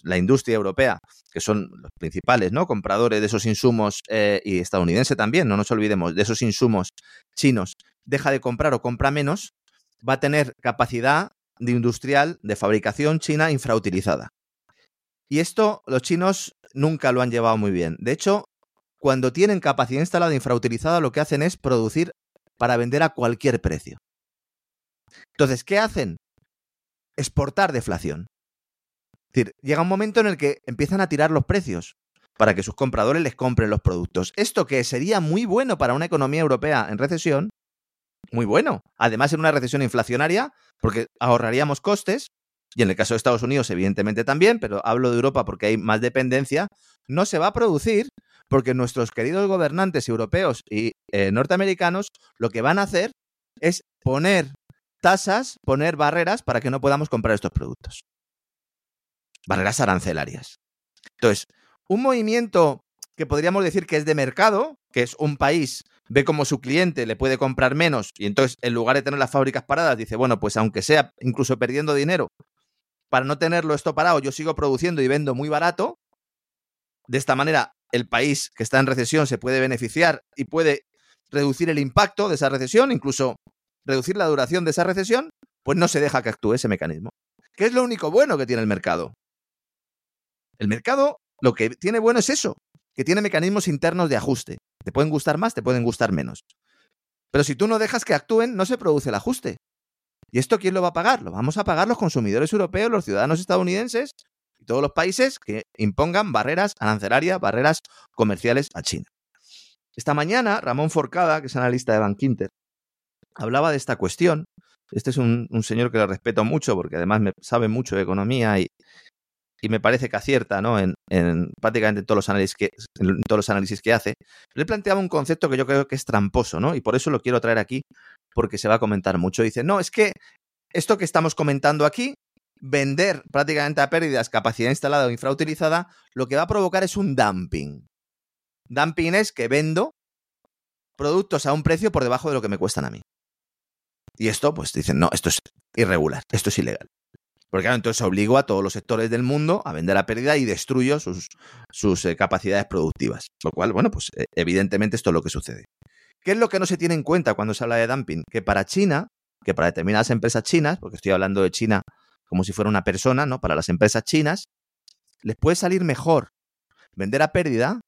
la industria europea, que son los principales ¿no? compradores de esos insumos eh, y estadounidense también, no nos olvidemos, de esos insumos chinos, deja de comprar o compra menos, va a tener capacidad de industrial de fabricación china infrautilizada. Y esto los chinos nunca lo han llevado muy bien. De hecho, cuando tienen capacidad instalada infrautilizada, lo que hacen es producir para vender a cualquier precio. Entonces, ¿qué hacen? Exportar deflación. Es decir, llega un momento en el que empiezan a tirar los precios para que sus compradores les compren los productos. Esto que sería muy bueno para una economía europea en recesión, muy bueno. Además, en una recesión inflacionaria, porque ahorraríamos costes, y en el caso de Estados Unidos, evidentemente también, pero hablo de Europa porque hay más dependencia, no se va a producir porque nuestros queridos gobernantes europeos y eh, norteamericanos lo que van a hacer es poner tasas, poner barreras para que no podamos comprar estos productos. Barreras arancelarias. Entonces, un movimiento que podríamos decir que es de mercado, que es un país ve como su cliente le puede comprar menos y entonces en lugar de tener las fábricas paradas dice, bueno, pues aunque sea incluso perdiendo dinero, para no tenerlo esto parado, yo sigo produciendo y vendo muy barato. De esta manera, el país que está en recesión se puede beneficiar y puede reducir el impacto de esa recesión, incluso reducir la duración de esa recesión, pues no se deja que actúe ese mecanismo. ¿Qué es lo único bueno que tiene el mercado? El mercado lo que tiene bueno es eso, que tiene mecanismos internos de ajuste. Te pueden gustar más, te pueden gustar menos. Pero si tú no dejas que actúen, no se produce el ajuste. ¿Y esto quién lo va a pagar? Lo vamos a pagar los consumidores europeos, los ciudadanos estadounidenses y todos los países que impongan barreras arancelarias, barreras comerciales a China. Esta mañana, Ramón Forcada, que es analista de Bankinter, hablaba de esta cuestión. Este es un, señor que le respeto mucho porque además me sabe mucho de economía y, me parece que acierta ¿no? en, prácticamente todos los análisis que, en todos los análisis que hace. Él planteaba un concepto que yo creo que es tramposo, ¿no? Y por eso lo quiero traer aquí, porque se va a comentar mucho. Dice, no, es que esto que estamos comentando aquí, vender prácticamente a pérdidas capacidad instalada o infrautilizada, lo que va a provocar es un dumping. Dumping es que vendo productos a un precio por debajo de lo que me cuestan a mí. Y esto, pues dicen, no, esto es irregular, esto es ilegal. Porque claro, entonces obligo a todos los sectores del mundo a vender a pérdida y destruyo sus, sus eh, capacidades productivas. Lo cual, bueno, pues eh, evidentemente esto es lo que sucede. ¿Qué es lo que no se tiene en cuenta cuando se habla de dumping? Que para China, que para determinadas empresas chinas, porque estoy hablando de China como si fuera una persona, ¿no? Para las empresas chinas, les puede salir mejor vender a pérdida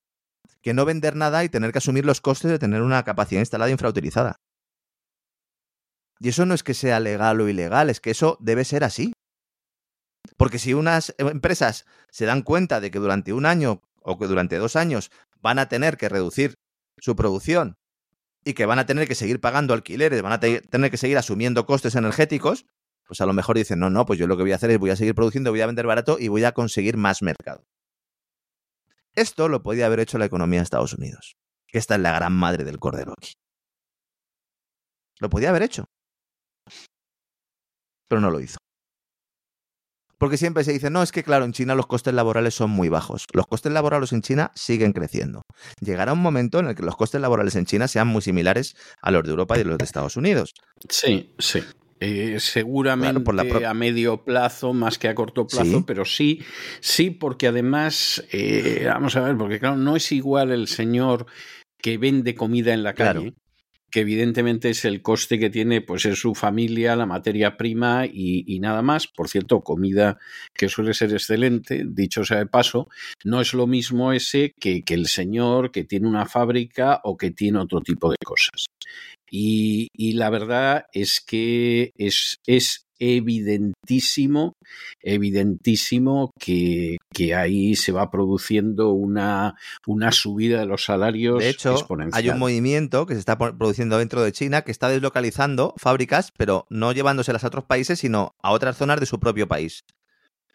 que no vender nada y tener que asumir los costes de tener una capacidad instalada infrautilizada. Y eso no es que sea legal o ilegal, es que eso debe ser así. Porque si unas empresas se dan cuenta de que durante un año o que durante dos años van a tener que reducir su producción y que van a tener que seguir pagando alquileres, van a tener que seguir asumiendo costes energéticos, pues a lo mejor dicen, no, no, pues yo lo que voy a hacer es voy a seguir produciendo, voy a vender barato y voy a conseguir más mercado. Esto lo podía haber hecho la economía de Estados Unidos, que esta es la gran madre del cordero aquí. Lo podía haber hecho. Pero no lo hizo. Porque siempre se dice, no, es que claro, en China los costes laborales son muy bajos. Los costes laborales en China siguen creciendo. Llegará un momento en el que los costes laborales en China sean muy similares a los de Europa y los de Estados Unidos. Sí, sí. Eh, seguramente a medio plazo más que a corto plazo, pero sí, sí, porque además, eh, vamos a ver, porque claro, no es igual el señor que vende comida en la calle que evidentemente es el coste que tiene pues en su familia, la materia prima y, nada más. Por cierto, comida que suele ser excelente, dicho sea de paso, no es lo mismo ese que, que el señor que tiene una fábrica o que tiene otro tipo de cosas. Y, y, la verdad es que es, es evidentísimo, evidentísimo que, que, ahí se va produciendo una, una subida de los salarios. De hecho, hay un movimiento que se está produciendo dentro de China que está deslocalizando fábricas, pero no llevándoselas a otros países, sino a otras zonas de su propio país.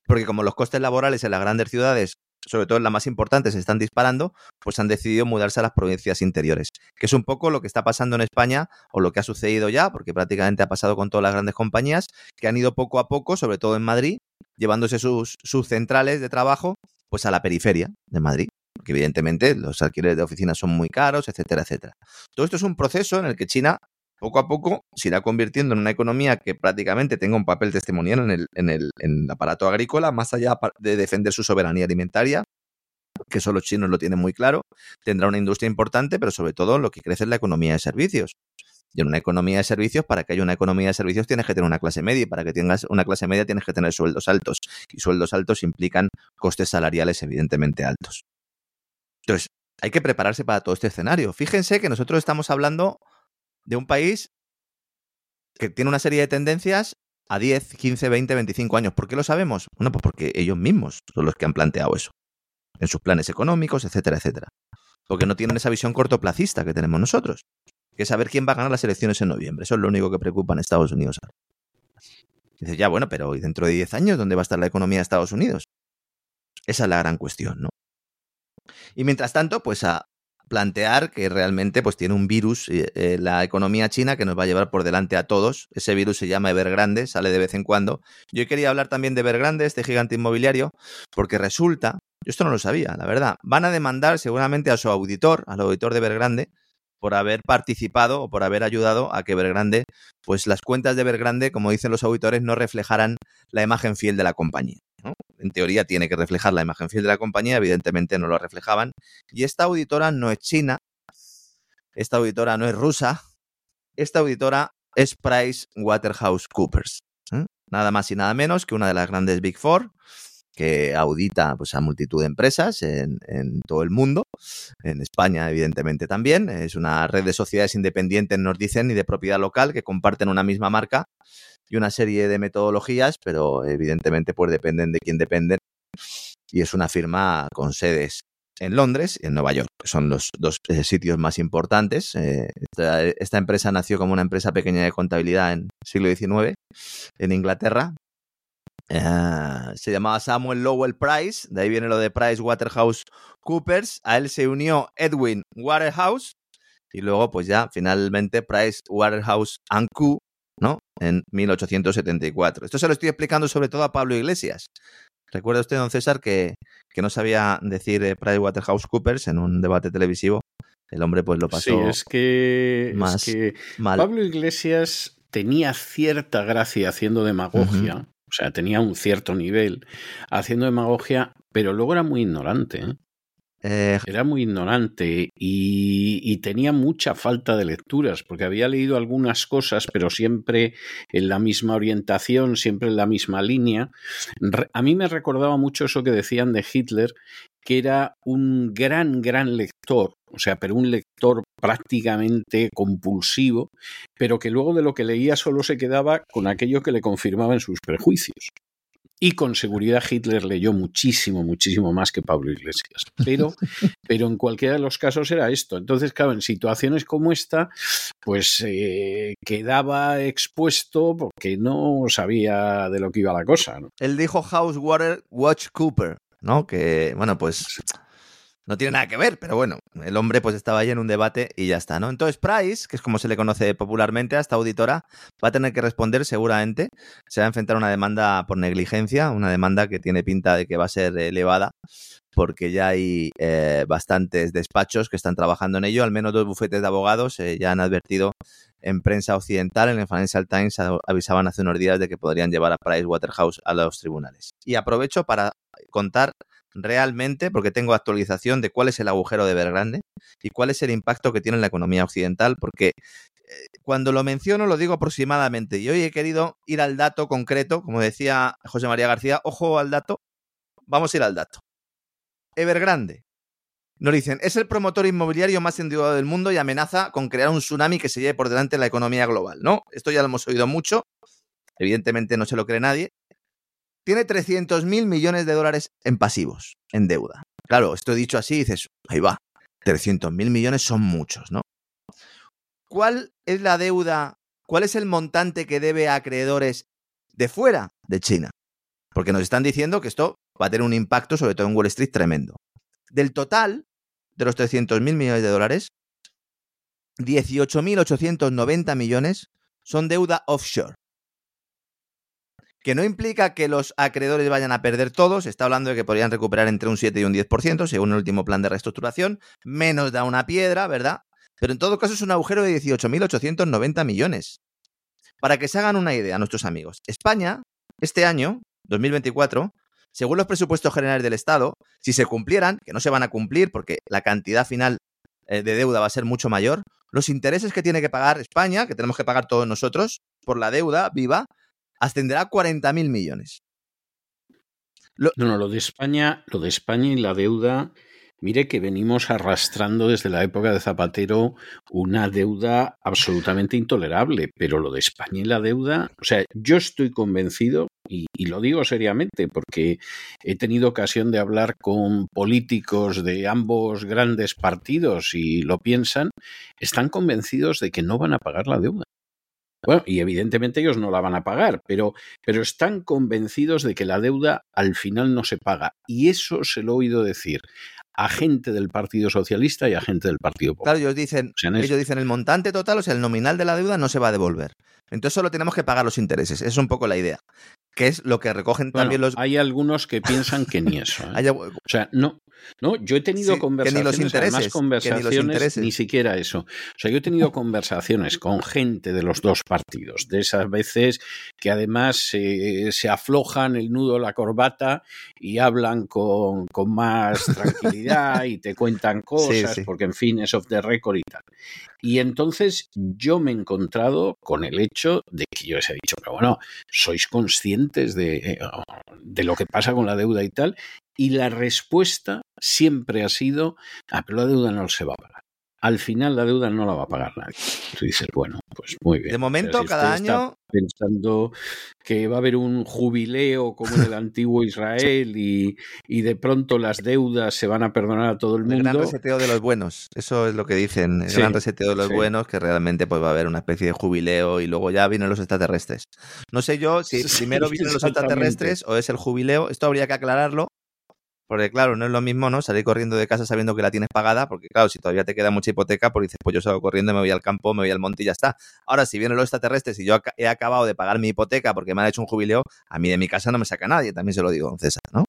Porque como los costes laborales en las grandes ciudades sobre todo las más importantes, se están disparando, pues han decidido mudarse a las provincias interiores, que es un poco lo que está pasando en España o lo que ha sucedido ya, porque prácticamente ha pasado con todas las grandes compañías, que han ido poco a poco, sobre todo en Madrid, llevándose sus, sus centrales de trabajo pues a la periferia de Madrid, porque evidentemente los alquileres de oficinas son muy caros, etcétera, etcétera. Todo esto es un proceso en el que China poco a poco se irá convirtiendo en una economía que prácticamente tenga un papel testimonial en el, aparato agrícola, más allá de defender su soberanía alimentaria, que eso los chinos lo tienen muy claro, tendrá una industria importante, pero sobre todo lo que crece es la economía de servicios. Y en una economía de servicios, para que haya una economía de servicios tienes que tener una clase media y para que tengas una clase media tienes que tener sueldos altos. Y sueldos altos implican costes salariales evidentemente altos. Entonces, hay que prepararse para todo este escenario. Fíjense que nosotros estamos hablando de un país que tiene una serie de tendencias a 10, 15, 20, 25 años. ¿Por qué lo sabemos? Bueno, pues porque ellos mismos son los que han planteado eso. En sus planes económicos, etcétera, etcétera. Porque no tienen esa visión cortoplacista que tenemos nosotros. Que es saber quién va a ganar las elecciones en noviembre. Eso es lo único que preocupa en Estados Unidos ahora. Dice, ya, bueno, pero ¿y dentro de 10 años dónde va a estar la economía de Estados Unidos? Esa es la gran cuestión, ¿no? Y mientras tanto, pues a plantear que realmente pues tiene un virus eh, eh, la economía china que nos va a llevar por delante a todos. Ese virus se llama Evergrande, sale de vez en cuando. Yo quería hablar también de Evergrande, este gigante inmobiliario, porque resulta, yo esto no lo sabía, la verdad, van a demandar seguramente a su auditor, al auditor de Evergrande, por haber participado o por haber ayudado a que Evergrande, pues las cuentas de Evergrande, como dicen los auditores, no reflejaran la imagen fiel de la compañía. En teoría tiene que reflejar la imagen fiel de la compañía, evidentemente no lo reflejaban. Y esta auditora no es china, esta auditora no es rusa, esta auditora es Price Waterhouse Coopers. ¿eh? Nada más y nada menos que una de las grandes Big Four que audita pues, a multitud de empresas en, en, todo el mundo, en España evidentemente también. Es una red de sociedades independientes, nos dicen, y de propiedad local que comparten una misma marca y una serie de metodologías, pero evidentemente pues dependen de quién dependen. Y es una firma con sedes en Londres y en Nueva York, son los dos eh, sitios más importantes. Eh, esta, esta, empresa nació como una empresa pequeña de contabilidad en siglo XIX en Inglaterra. Uh, se llamaba Samuel Lowell Price, de ahí viene lo de Price Waterhouse Coopers. A él se unió Edwin Waterhouse y luego, pues ya finalmente Price Waterhouse and Co. En 1874. Esto se lo estoy explicando sobre todo a Pablo Iglesias. Recuerda usted, don César, que, que no sabía decir eh, PricewaterhouseCoopers en un debate televisivo. El hombre pues lo pasó. Sí, es que, más es que mal. Pablo Iglesias tenía cierta gracia haciendo demagogia. Uh -huh. O sea, tenía un cierto nivel haciendo demagogia, pero luego era muy ignorante. ¿eh? Eh, era muy ignorante y, tenía mucha falta de lecturas, porque había leído algunas cosas, pero siempre en la misma orientación, siempre en la misma línea. A mí me recordaba mucho eso que decían de Hitler, que era un gran, gran lector, o sea, pero un lector prácticamente compulsivo, pero que luego de lo que leía solo se quedaba con aquello que le confirmaba en sus prejuicios. Y con seguridad Hitler leyó muchísimo, muchísimo más que Pablo Iglesias. Pero, pero en cualquiera de los casos era esto. Entonces, claro, en situaciones como esta, pues eh, quedaba expuesto porque no sabía de lo que iba la cosa. ¿no? Él dijo House Water Watch Cooper, ¿no? Que, bueno, pues no tiene nada que ver, pero bueno, el hombre pues estaba ahí en un debate y ya está, ¿no? Entonces Price, que es como se le conoce popularmente a esta auditora, va a tener que responder seguramente, se va a enfrentar a una demanda por negligencia, una demanda que tiene pinta de que va a ser elevada, porque ya hay eh, bastantes despachos que están trabajando en ello, al menos dos bufetes de abogados eh, ya han advertido en prensa occidental, en el Financial Times avisaban hace unos días de que podrían llevar a Price Waterhouse a los tribunales. Y aprovecho para contar realmente, porque tengo actualización de cuál es el agujero de Evergrande y cuál es el impacto que tiene en la economía occidental, porque eh, cuando lo menciono lo digo aproximadamente y hoy he querido ir al dato concreto, como decía José María García, ojo al dato, vamos a ir al dato. Evergrande. Nos dicen, es el promotor inmobiliario más endeudado del mundo y amenaza con crear un tsunami que se lleve por delante la economía global, ¿no? Esto ya lo hemos oído mucho, evidentemente no se lo cree nadie, tiene 300 mil millones de dólares en pasivos, en deuda. Claro, esto dicho así, dices, ahí va, 300 mil millones son muchos, ¿no? ¿Cuál es la deuda, cuál es el montante que debe a acreedores de fuera de China? Porque nos están diciendo que esto va a tener un impacto, sobre todo en Wall Street, tremendo. Del total de los 300 mil millones de dólares, 18.890 millones son deuda offshore que no implica que los acreedores vayan a perder todos, está hablando de que podrían recuperar entre un 7 y un 10%, según el último plan de reestructuración, menos da una piedra, ¿verdad? Pero en todo caso es un agujero de 18.890 millones. Para que se hagan una idea, nuestros amigos, España, este año, 2024, según los presupuestos generales del Estado, si se cumplieran, que no se van a cumplir porque la cantidad final de deuda va a ser mucho mayor, los intereses que tiene que pagar España, que tenemos que pagar todos nosotros por la deuda viva, ascenderá a 40.000 millones. Lo... No, no, lo de España, lo de España y la deuda, mire que venimos arrastrando desde la época de Zapatero una deuda absolutamente intolerable, pero lo de España y la deuda, o sea, yo estoy convencido, y, lo digo seriamente, porque he tenido ocasión de hablar con políticos de ambos grandes partidos y lo piensan, están convencidos de que no van a pagar la deuda. Bueno, y evidentemente ellos no la van a pagar, pero, pero están convencidos de que la deuda al final no se paga. Y eso se lo he oído decir a gente del Partido Socialista y a gente del Partido Popular. Claro, ellos dicen, O sea, en eso- ellos dicen el montante total, o sea, el nominal de la deuda no se va a devolver. Entonces solo tenemos que pagar los intereses. Esa es un poco la idea. Que es lo que recogen Bueno, también los. Hay algunos que piensan que ni eso. ¿eh? Hay- O sea, no, no, yo he tenido Sí, los conversaciones, intereses, además ni los conversaciones, intereses. ni siquiera eso. O sea, yo he tenido conversaciones con gente de los dos partidos, de esas veces que además eh, se aflojan el nudo la corbata y hablan con, con más tranquilidad y te cuentan cosas, sí. porque en fin, es off the record y tal. Y entonces yo me he encontrado con el hecho de que yo les he dicho, pero bueno, sois conscientes de, eh, de lo que pasa con la deuda y tal, y la respuesta siempre ha sido, ah, pero la deuda no se va a pagar. Al final la deuda no la va a pagar nadie. Tú dices, bueno, pues muy bien. De momento, si cada año- Pensando que va a haber un jubileo como en el antiguo Israel y, y de pronto las deudas se van a perdonar a todo el El gran mundo. reseteo de los buenos. Eso es lo que dicen. El Sí, gran reseteo de los sí. buenos, que realmente pues va a haber una especie de jubileo y luego ya vienen los extraterrestres. No sé yo si primero vienen los extraterrestres o es el jubileo. Esto habría que aclararlo. Porque claro, no es lo mismo, ¿no? Salir corriendo de casa sabiendo que la tienes pagada, porque claro, si todavía te queda mucha hipoteca, pues dices, pues yo salgo corriendo, me voy al campo, me voy al monte y ya está. Ahora, si vienen los extraterrestres y yo he acabado de pagar mi hipoteca porque me han hecho un jubileo, a mí de mi casa no me saca nadie, también se lo digo, don César, ¿no?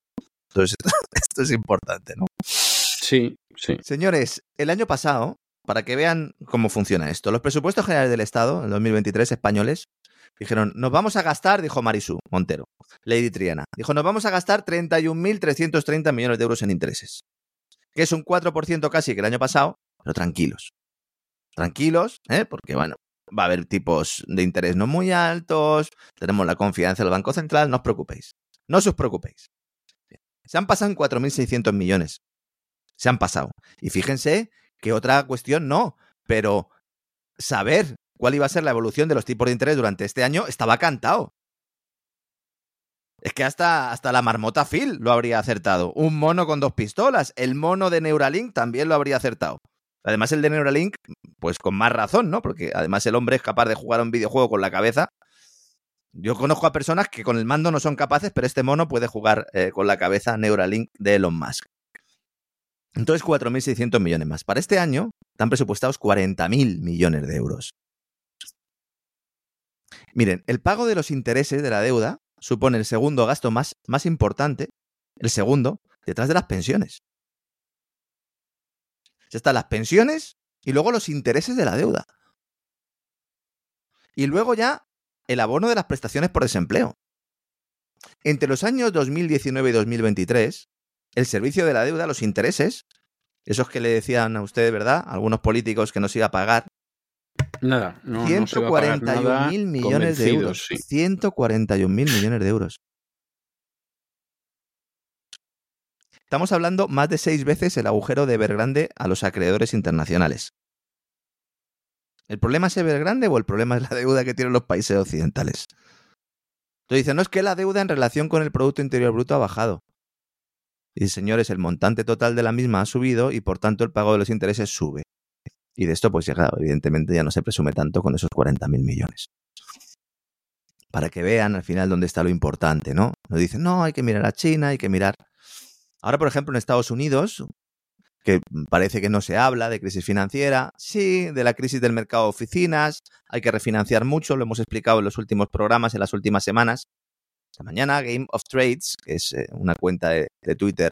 Entonces, esto es importante, ¿no? Sí, sí. Señores, el año pasado, para que vean cómo funciona esto, los presupuestos generales del Estado, en 2023, españoles, dijeron, nos vamos a gastar, dijo Marisú Montero, Lady Triana, dijo, nos vamos a gastar 31.330 millones de euros en intereses, que es un 4% casi que el año pasado, pero tranquilos. Tranquilos, ¿eh? porque bueno, va a haber tipos de interés no muy altos, tenemos la confianza del Banco Central, no os preocupéis. No os preocupéis. Se han pasado en 4.600 millones se han pasado. Y fíjense que otra cuestión no, pero saber cuál iba a ser la evolución de los tipos de interés durante este año estaba cantado. Es que hasta, hasta la marmota Phil lo habría acertado. Un mono con dos pistolas. El mono de Neuralink también lo habría acertado. Además, el de Neuralink, pues con más razón, ¿no? Porque además el hombre es capaz de jugar a un videojuego con la cabeza. Yo conozco a personas que con el mando no son capaces, pero este mono puede jugar eh, con la cabeza Neuralink de Elon Musk. Entonces, 4.600 millones más. Para este año están presupuestados 40.000 millones de euros. Miren, el pago de los intereses de la deuda supone el segundo gasto más, más importante, el segundo, detrás de las pensiones. Ya están las pensiones y luego los intereses de la deuda. Y luego ya el abono de las prestaciones por desempleo. Entre los años 2019 y 2023, el servicio de la deuda, los intereses, esos que le decían a usted, ¿verdad? Algunos políticos que nos iba a pagar, Nada, no, no se va a pagar 141.000 nada, millones de euros. convencidos, sí. 141.000 millones de euros. Estamos hablando más de seis veces el agujero de Evergrande a los acreedores internacionales. ¿El problema es Evergrande o el problema es la deuda que tienen los países occidentales? Entonces dicen, no es que la deuda en relación con el Producto Interior Bruto ha bajado. Y señores, el montante total de la misma ha subido y por tanto el pago de los intereses sube. Y de esto, pues ya, claro, evidentemente ya no se presume tanto con esos 40.000 millones. Para que vean al final dónde está lo importante, ¿no? Nos dicen, no, hay que mirar a China, hay que mirar. Ahora, por ejemplo, en Estados Unidos, que parece que no se habla de crisis financiera, sí, de la crisis del mercado de oficinas, hay que refinanciar mucho, lo hemos explicado en los últimos programas, en las últimas semanas. Esta mañana, Game of Trades, que es eh, una cuenta de, de Twitter,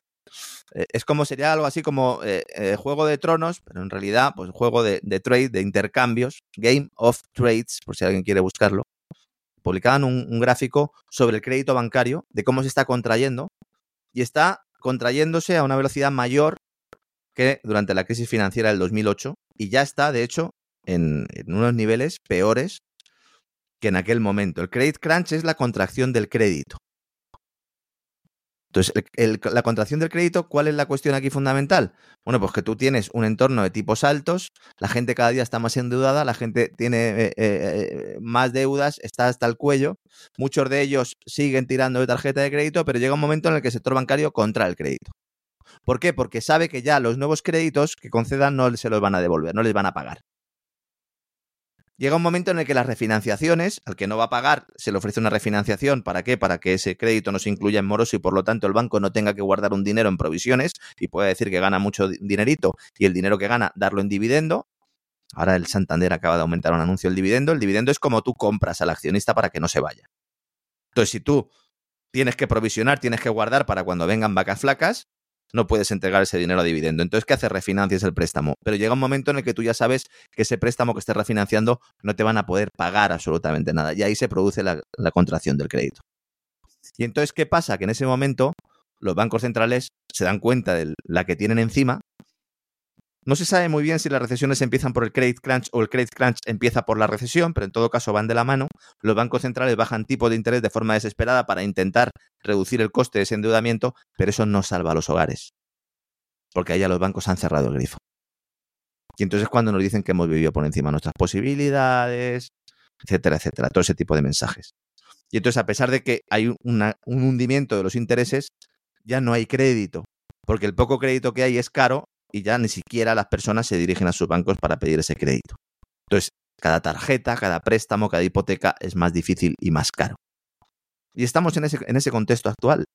eh, es como sería algo así como eh, eh, Juego de Tronos, pero en realidad, pues juego de, de trade, de intercambios, Game of Trades, por si alguien quiere buscarlo. Publicaban un, gráfico sobre el crédito bancario, de cómo se está contrayendo, y está contrayéndose a una velocidad mayor que durante la crisis financiera del 2008 y ya está, de hecho, en, en, unos niveles peores que en aquel momento. El credit crunch es la contracción del crédito. Entonces, la contracción del crédito, ¿cuál es la cuestión aquí fundamental? Bueno, pues que tú tienes un entorno de tipos altos, la gente cada día está más endeudada, la gente tiene eh, eh, más deudas, está hasta el cuello, muchos de ellos siguen tirando de tarjeta de crédito, pero llega un momento en el que el sector bancario contrae el crédito. ¿Por qué? Porque sabe que ya los nuevos créditos que concedan no se los van a devolver, no les van a pagar. Llega un momento en el que las refinanciaciones, al que no va a pagar, se le ofrece una refinanciación. ¿Para qué? Para que ese crédito no se incluya en moroso y por lo tanto el banco no tenga que guardar un dinero en provisiones y pueda decir que gana mucho dinerito y el dinero que gana darlo en dividendo. Ahora el Santander acaba de aumentar un anuncio del dividendo. El dividendo es como tú compras al accionista para que no se vaya. Entonces, si tú tienes que provisionar, tienes que guardar para cuando vengan vacas flacas, no puedes entregar ese dinero a dividendo. Entonces, ¿qué hace? Refinancias el préstamo. Pero llega un momento en el que tú ya sabes que ese préstamo que estés refinanciando no te van a poder pagar absolutamente nada. Y ahí se produce la, la contracción del crédito. Y entonces, ¿qué pasa? Que en ese momento los bancos centrales se dan cuenta de la que tienen encima no se sabe muy bien si las recesiones empiezan por el credit crunch o el credit crunch empieza por la recesión, pero en todo caso van de la mano. Los bancos centrales bajan tipo de interés de forma desesperada para intentar reducir el coste de ese endeudamiento, pero eso no salva a los hogares. Porque allá los bancos han cerrado el grifo. Y entonces cuando nos dicen que hemos vivido por encima de nuestras posibilidades, etcétera, etcétera, todo ese tipo de mensajes. Y entonces a pesar de que hay un hundimiento de los intereses, ya no hay crédito, porque el poco crédito que hay es caro y ya ni siquiera las personas se dirigen a sus bancos para pedir ese crédito. Entonces, cada tarjeta, cada préstamo, cada hipoteca es más difícil y más caro. Y estamos en ese, en ese contexto actual.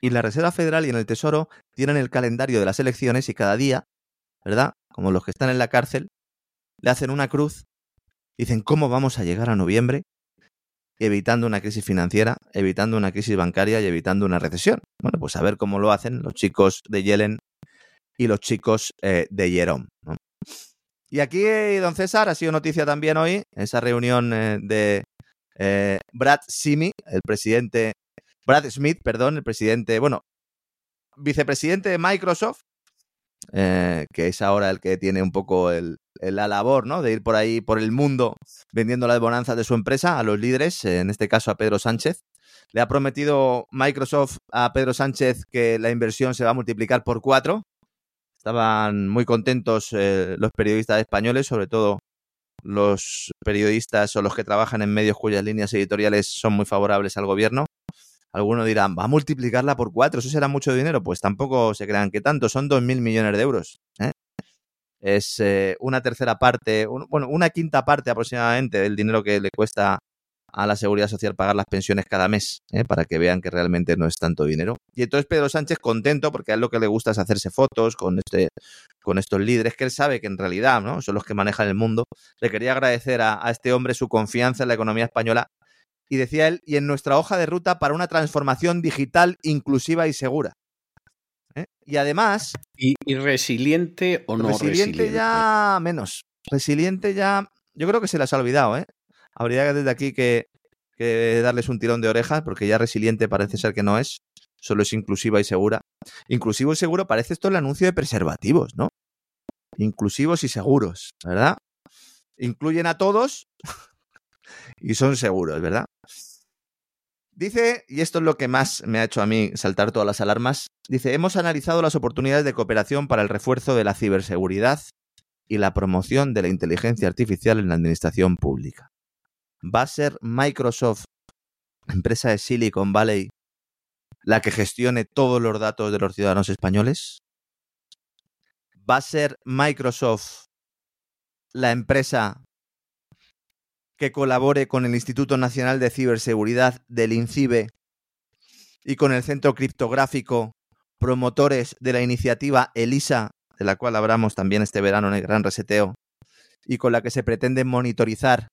Y la Reserva Federal y en el Tesoro tienen el calendario de las elecciones y cada día, ¿verdad? Como los que están en la cárcel, le hacen una cruz, dicen cómo vamos a llegar a noviembre evitando una crisis financiera, evitando una crisis bancaria y evitando una recesión. Bueno, pues a ver cómo lo hacen los chicos de Yellen y los chicos eh, de Jerome. Y aquí, don César, ha sido noticia también hoy, esa reunión eh, de eh, Brad Simi, el presidente, Brad Smith, perdón, el presidente, bueno, vicepresidente de Microsoft, que es ahora el que tiene un poco el, la labor, ¿no? De ir por ahí, por el mundo, vendiendo las bonanzas de su empresa a los líderes, en este caso a Pedro Sánchez. Le ha prometido Microsoft a Pedro Sánchez que la inversión se va a multiplicar por cuatro Estaban muy contentos eh, los periodistas españoles, sobre todo los periodistas o los que trabajan en medios cuyas líneas editoriales son muy favorables al gobierno. Algunos dirán, va a multiplicarla por cuatro, eso será mucho dinero. Pues tampoco se crean que tanto, son dos mil millones de euros. ¿eh? Es eh, una tercera parte, bueno, una quinta parte aproximadamente del dinero que le cuesta a la Seguridad Social pagar las pensiones cada mes, ¿eh? para que vean que realmente no es tanto dinero. Y entonces Pedro Sánchez contento porque a él lo que le gusta es hacerse fotos con, este, con estos líderes que él sabe que en realidad ¿no? son los que manejan el mundo. Le quería agradecer a, este hombre su confianza en la economía española y decía él, y en nuestra hoja de ruta para una transformación digital inclusiva y segura. ¿eh? Y además... ¿Y, resiliente o no resiliente? Resiliente ya menos. Resiliente ya... Yo creo que se las ha olvidado, ¿eh? Habría desde aquí que, darles un tirón de orejas, porque ya resiliente parece ser que no es, solo es inclusiva y segura. Inclusivo y seguro parece esto el anuncio de preservativos, ¿no? Inclusivos y seguros, ¿verdad? Incluyen a todos y son seguros, ¿verdad? Dice, y esto es lo que más me ha hecho a mí saltar todas las alarmas, dice, hemos analizado las oportunidades de cooperación para el refuerzo de la ciberseguridad y la promoción de la inteligencia artificial en la administración pública. ¿Va a ser Microsoft, empresa de Silicon Valley, la que gestione todos los datos de los ciudadanos españoles? ¿Va a ser Microsoft la empresa que colabore con el Instituto Nacional de Ciberseguridad del INCIBE y con el Centro Criptográfico, promotores de la iniciativa ELISA, de la cual hablamos también este verano en el Gran Reseteo, y con la que se pretende monitorizar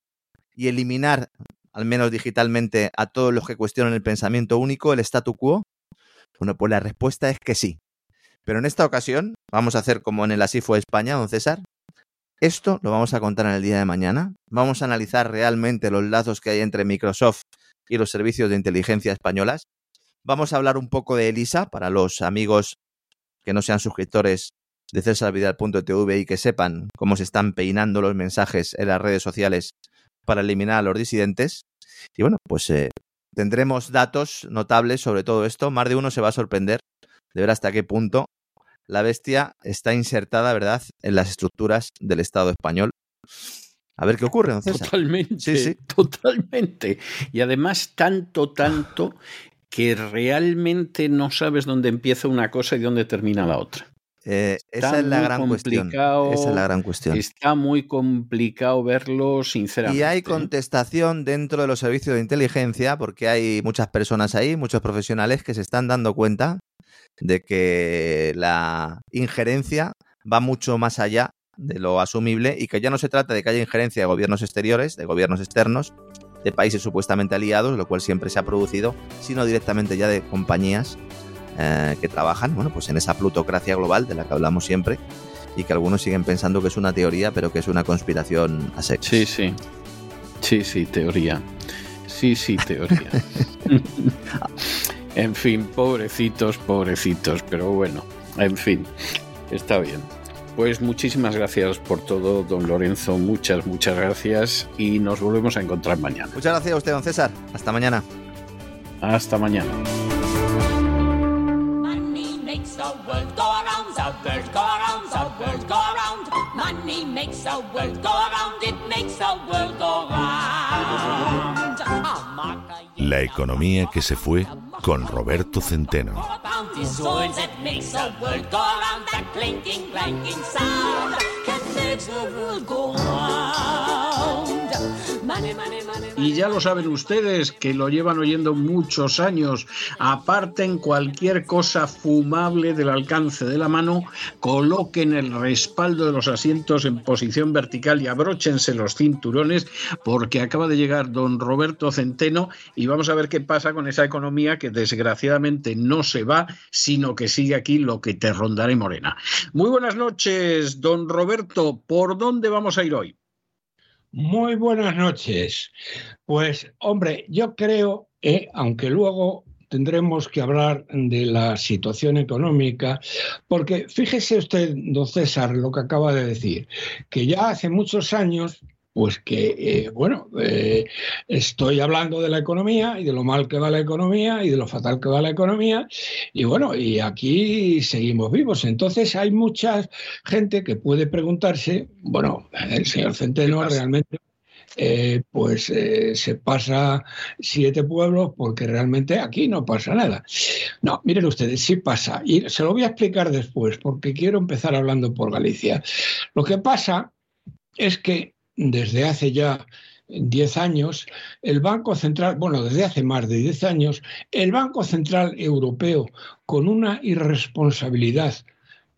y eliminar, al menos digitalmente, a todos los que cuestionan el pensamiento único, el statu quo? Bueno, pues la respuesta es que sí. Pero en esta ocasión vamos a hacer como en el Así fue España, don César. Esto lo vamos a contar en el día de mañana. Vamos a analizar realmente los lazos que hay entre Microsoft y los servicios de inteligencia españolas. Vamos a hablar un poco de ELISA para los amigos que no sean suscriptores de cesarvidal.tv y que sepan cómo se están peinando los mensajes en las redes sociales para eliminar a los disidentes. Y bueno, pues eh, tendremos datos notables sobre todo esto. Más de uno se va a sorprender de ver hasta qué punto la bestia está insertada, ¿verdad?, en las estructuras del Estado español. A ver qué ocurre, don César. Totalmente, sí, sí. totalmente. Y además tanto, tanto que realmente no sabes dónde empieza una cosa y dónde termina la otra. Eh, esa es la gran cuestión. Esa es la gran cuestión. Está muy complicado verlo, sinceramente. Y hay contestación dentro de los servicios de inteligencia, porque hay muchas personas ahí, muchos profesionales que se están dando cuenta de que la injerencia va mucho más allá de lo asumible y que ya no se trata de que haya injerencia de gobiernos exteriores, de gobiernos externos, de países supuestamente aliados, lo cual siempre se ha producido, sino directamente ya de compañías eh, que trabajan bueno, pues en esa plutocracia global de la que hablamos siempre y que algunos siguen pensando que es una teoría, pero que es una conspiración a Sí, sí. Sí, sí, teoría. Sí, sí, teoría. en fin, pobrecitos, pobrecitos, pero bueno, en fin, está bien. Pues muchísimas gracias por todo, don Lorenzo. Muchas, muchas gracias y nos volvemos a encontrar mañana. Muchas gracias a usted, don César. Hasta mañana. Hasta mañana. La economía que se fue con Roberto Centeno. Y ya lo saben ustedes que lo llevan oyendo muchos años. Aparten cualquier cosa fumable del alcance de la mano, coloquen el respaldo de los asientos en posición vertical y abróchense los cinturones porque acaba de llegar don Roberto Centeno y vamos a ver qué pasa con esa economía que desgraciadamente no se va, sino que sigue aquí lo que te rondaré morena. Muy buenas noches, don Roberto. ¿Por dónde vamos a ir hoy? Muy buenas noches. Pues hombre, yo creo, eh, aunque luego tendremos que hablar de la situación económica, porque fíjese usted, don César, lo que acaba de decir, que ya hace muchos años pues que, eh, bueno, eh, estoy hablando de la economía y de lo mal que va la economía y de lo fatal que va la economía, y bueno, y aquí seguimos vivos. Entonces hay mucha gente que puede preguntarse, bueno, el señor Centeno realmente... Eh, pues se pasa siete pueblos porque realmente aquí no pasa nada. No, miren ustedes, sí pasa. Y se lo voy a explicar después porque quiero empezar hablando por Galicia. Lo que pasa es que desde hace ya 10 años, el Banco Central, bueno, desde hace más de 10 años, el Banco Central Europeo, con una irresponsabilidad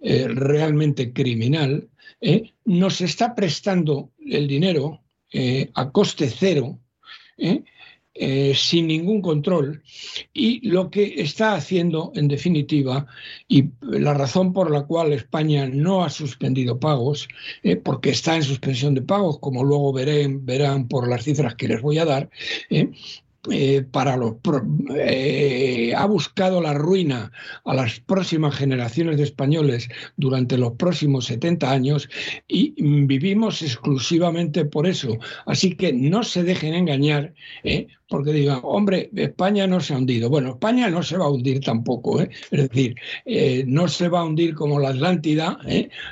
eh, realmente criminal, eh, nos está prestando el dinero eh, a coste cero eh, sin ningún control y lo que está haciendo en definitiva y la razón por la cual España no ha suspendido pagos, eh, porque está en suspensión de pagos, como luego verán por las cifras que les voy a dar, eh, eh, para los ha buscado la ruina a las próximas generaciones de españoles durante los próximos 70 años y vivimos exclusivamente por eso. Así que no se dejen engañar, ¿eh? Porque digan, hombre, España no se ha hundido. Bueno, España no se va a hundir tampoco, es decir, no se va a hundir como la Atlántida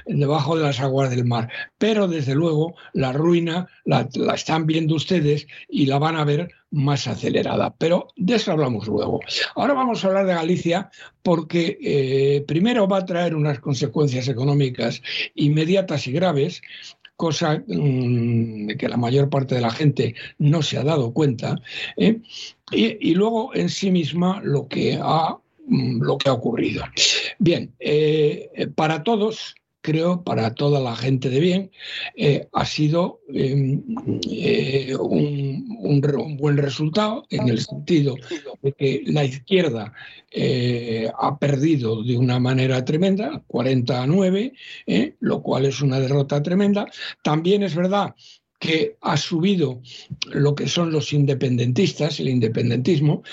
debajo de las aguas del mar, pero desde luego la ruina la están viendo ustedes y la van a ver más acelerada. Pero de eso hablamos luego. Ahora vamos a hablar de Galicia porque eh, primero va a traer unas consecuencias económicas inmediatas y graves cosa mm, de que la mayor parte de la gente no se ha dado cuenta, ¿eh? y, luego en sí misma lo que ha, mm, lo que ha ocurrido. Bien, eh, para todos creo, para toda la gente de bien, eh, ha sido em, eh, un, buen resultado en el sentido de que la izquierda eh, ha perdido de una manera tremenda, 40 a 9, lo cual es una derrota tremenda. También es verdad que ha subido lo que son los independentistas, el independentismo,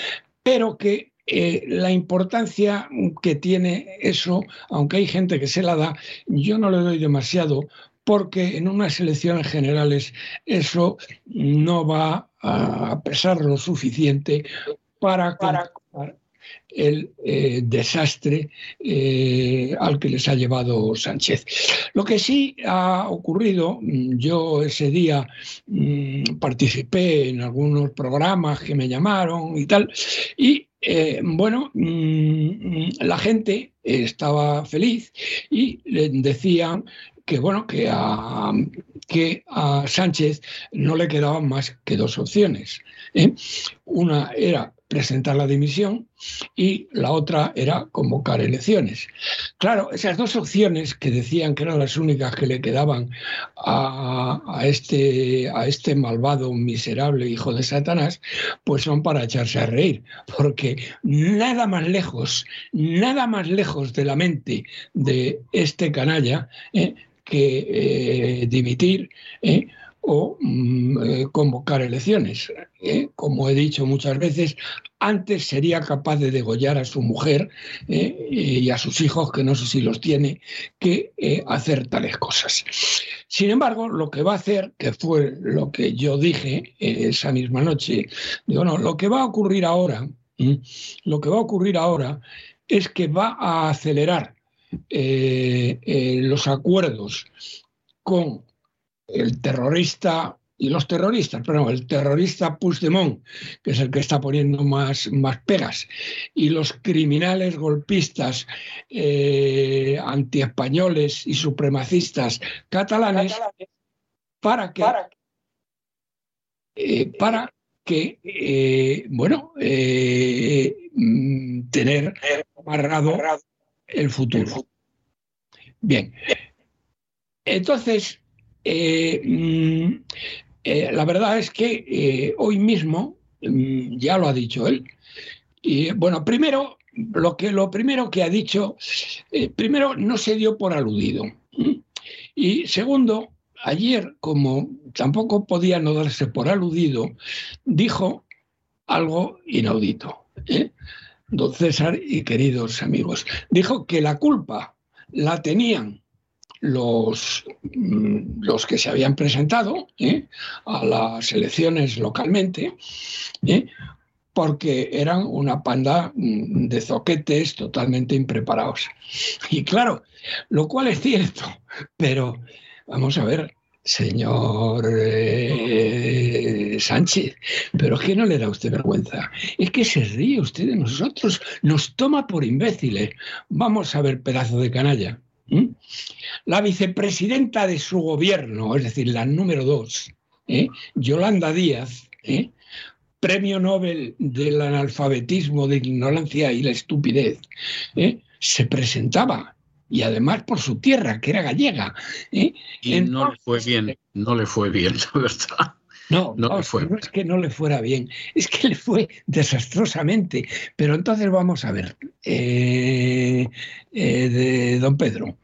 pero que eh, la importancia que tiene eso, aunque hay gente que se la da, yo no le doy demasiado porque en unas elecciones generales eso no va a pesar lo suficiente para, el eh, desastre eh, al que les ha llevado Sánchez. Lo que sí ha ocurrido, mm, yo ese día mm, participé en algunos programas que me llamaron y tal, y eh, bueno, mm, la gente estaba feliz y decían que bueno, que a, que a Sánchez no le quedaban más que dos opciones. Una era presentar la dimisión y la otra era convocar elecciones. Claro, esas dos opciones que decían que eran las únicas que le quedaban a, este, a este malvado, miserable hijo de Satanás, pues son para echarse a reír, porque nada más lejos, nada más lejos de la mente de este canalla eh, que eh, dimitir. Eh, o mm, eh, convocar elecciones. ¿eh? Como he dicho muchas veces, antes sería capaz de degollar a su mujer ¿eh? y a sus hijos, que no sé si los tiene, que hacer tales cosas. Sin embargo, lo que va a hacer, que fue lo que yo dije esa misma noche, digo, no, lo que va a ocurrir ahora, lo que va a ocurrir ahora es que va a acelerar los acuerdos con el terrorista y los terroristas, pero el terrorista Puigdemont, que es el que está poniendo más, más pegas, y los criminales golpistas eh, antiespañoles y supremacistas catalanes, para que, eh, para que eh, bueno, mm, tener amarrado el futuro. Bien. Entonces, eh, mm, eh, la verdad es que eh, hoy mismo, mm, ya lo ha dicho él, y bueno, primero, lo, que, lo primero que ha dicho, primero no se dio por aludido. Y segundo, ayer, como tampoco podía no darse por aludido, dijo algo inaudito. Don César y queridos amigos, dijo que la culpa la tenían los, mm, los que se habían presentado ¿eh? a las elecciones localmente, ¿eh? porque eran una panda mm, de zoquetes totalmente impreparados. Y claro, lo cual es cierto, pero vamos a ver, señor eh, Sánchez, pero es que no le da usted vergüenza. Es que se ríe usted de nosotros, nos toma por imbéciles. Vamos a ver, pedazo de canalla. La vicepresidenta de su gobierno, es decir, la número dos, ¿eh? Yolanda Díaz, ¿eh? premio Nobel del analfabetismo, de ignorancia y la estupidez, ¿eh? se presentaba y además por su tierra, que era gallega. Y no le fue bien, no le fue bien, la verdad. No, no, es que no le fuera bien, es que le fue desastrosamente. Pero entonces vamos a ver, eh, eh, de don Pedro.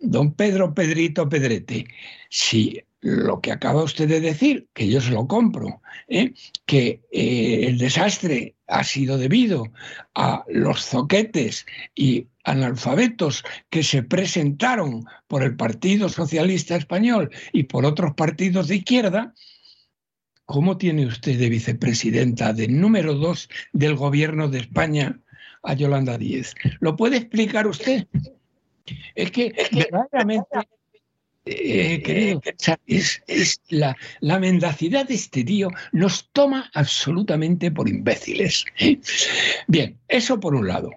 Don Pedro Pedrito Pedrete, si lo que acaba usted de decir, que yo se lo compro, ¿eh? que el desastre ha sido debido a los zoquetes y analfabetos que se presentaron por el Partido Socialista Español y por otros partidos de izquierda, ¿Cómo tiene usted de vicepresidenta de número dos del gobierno de España a Yolanda Díez? ¿Lo puede explicar usted? Es que verdaderamente, eh, querido, es, es la, la, mendacidad de este tío nos toma absolutamente por imbéciles. ¿eh? Bien, eso por un lado.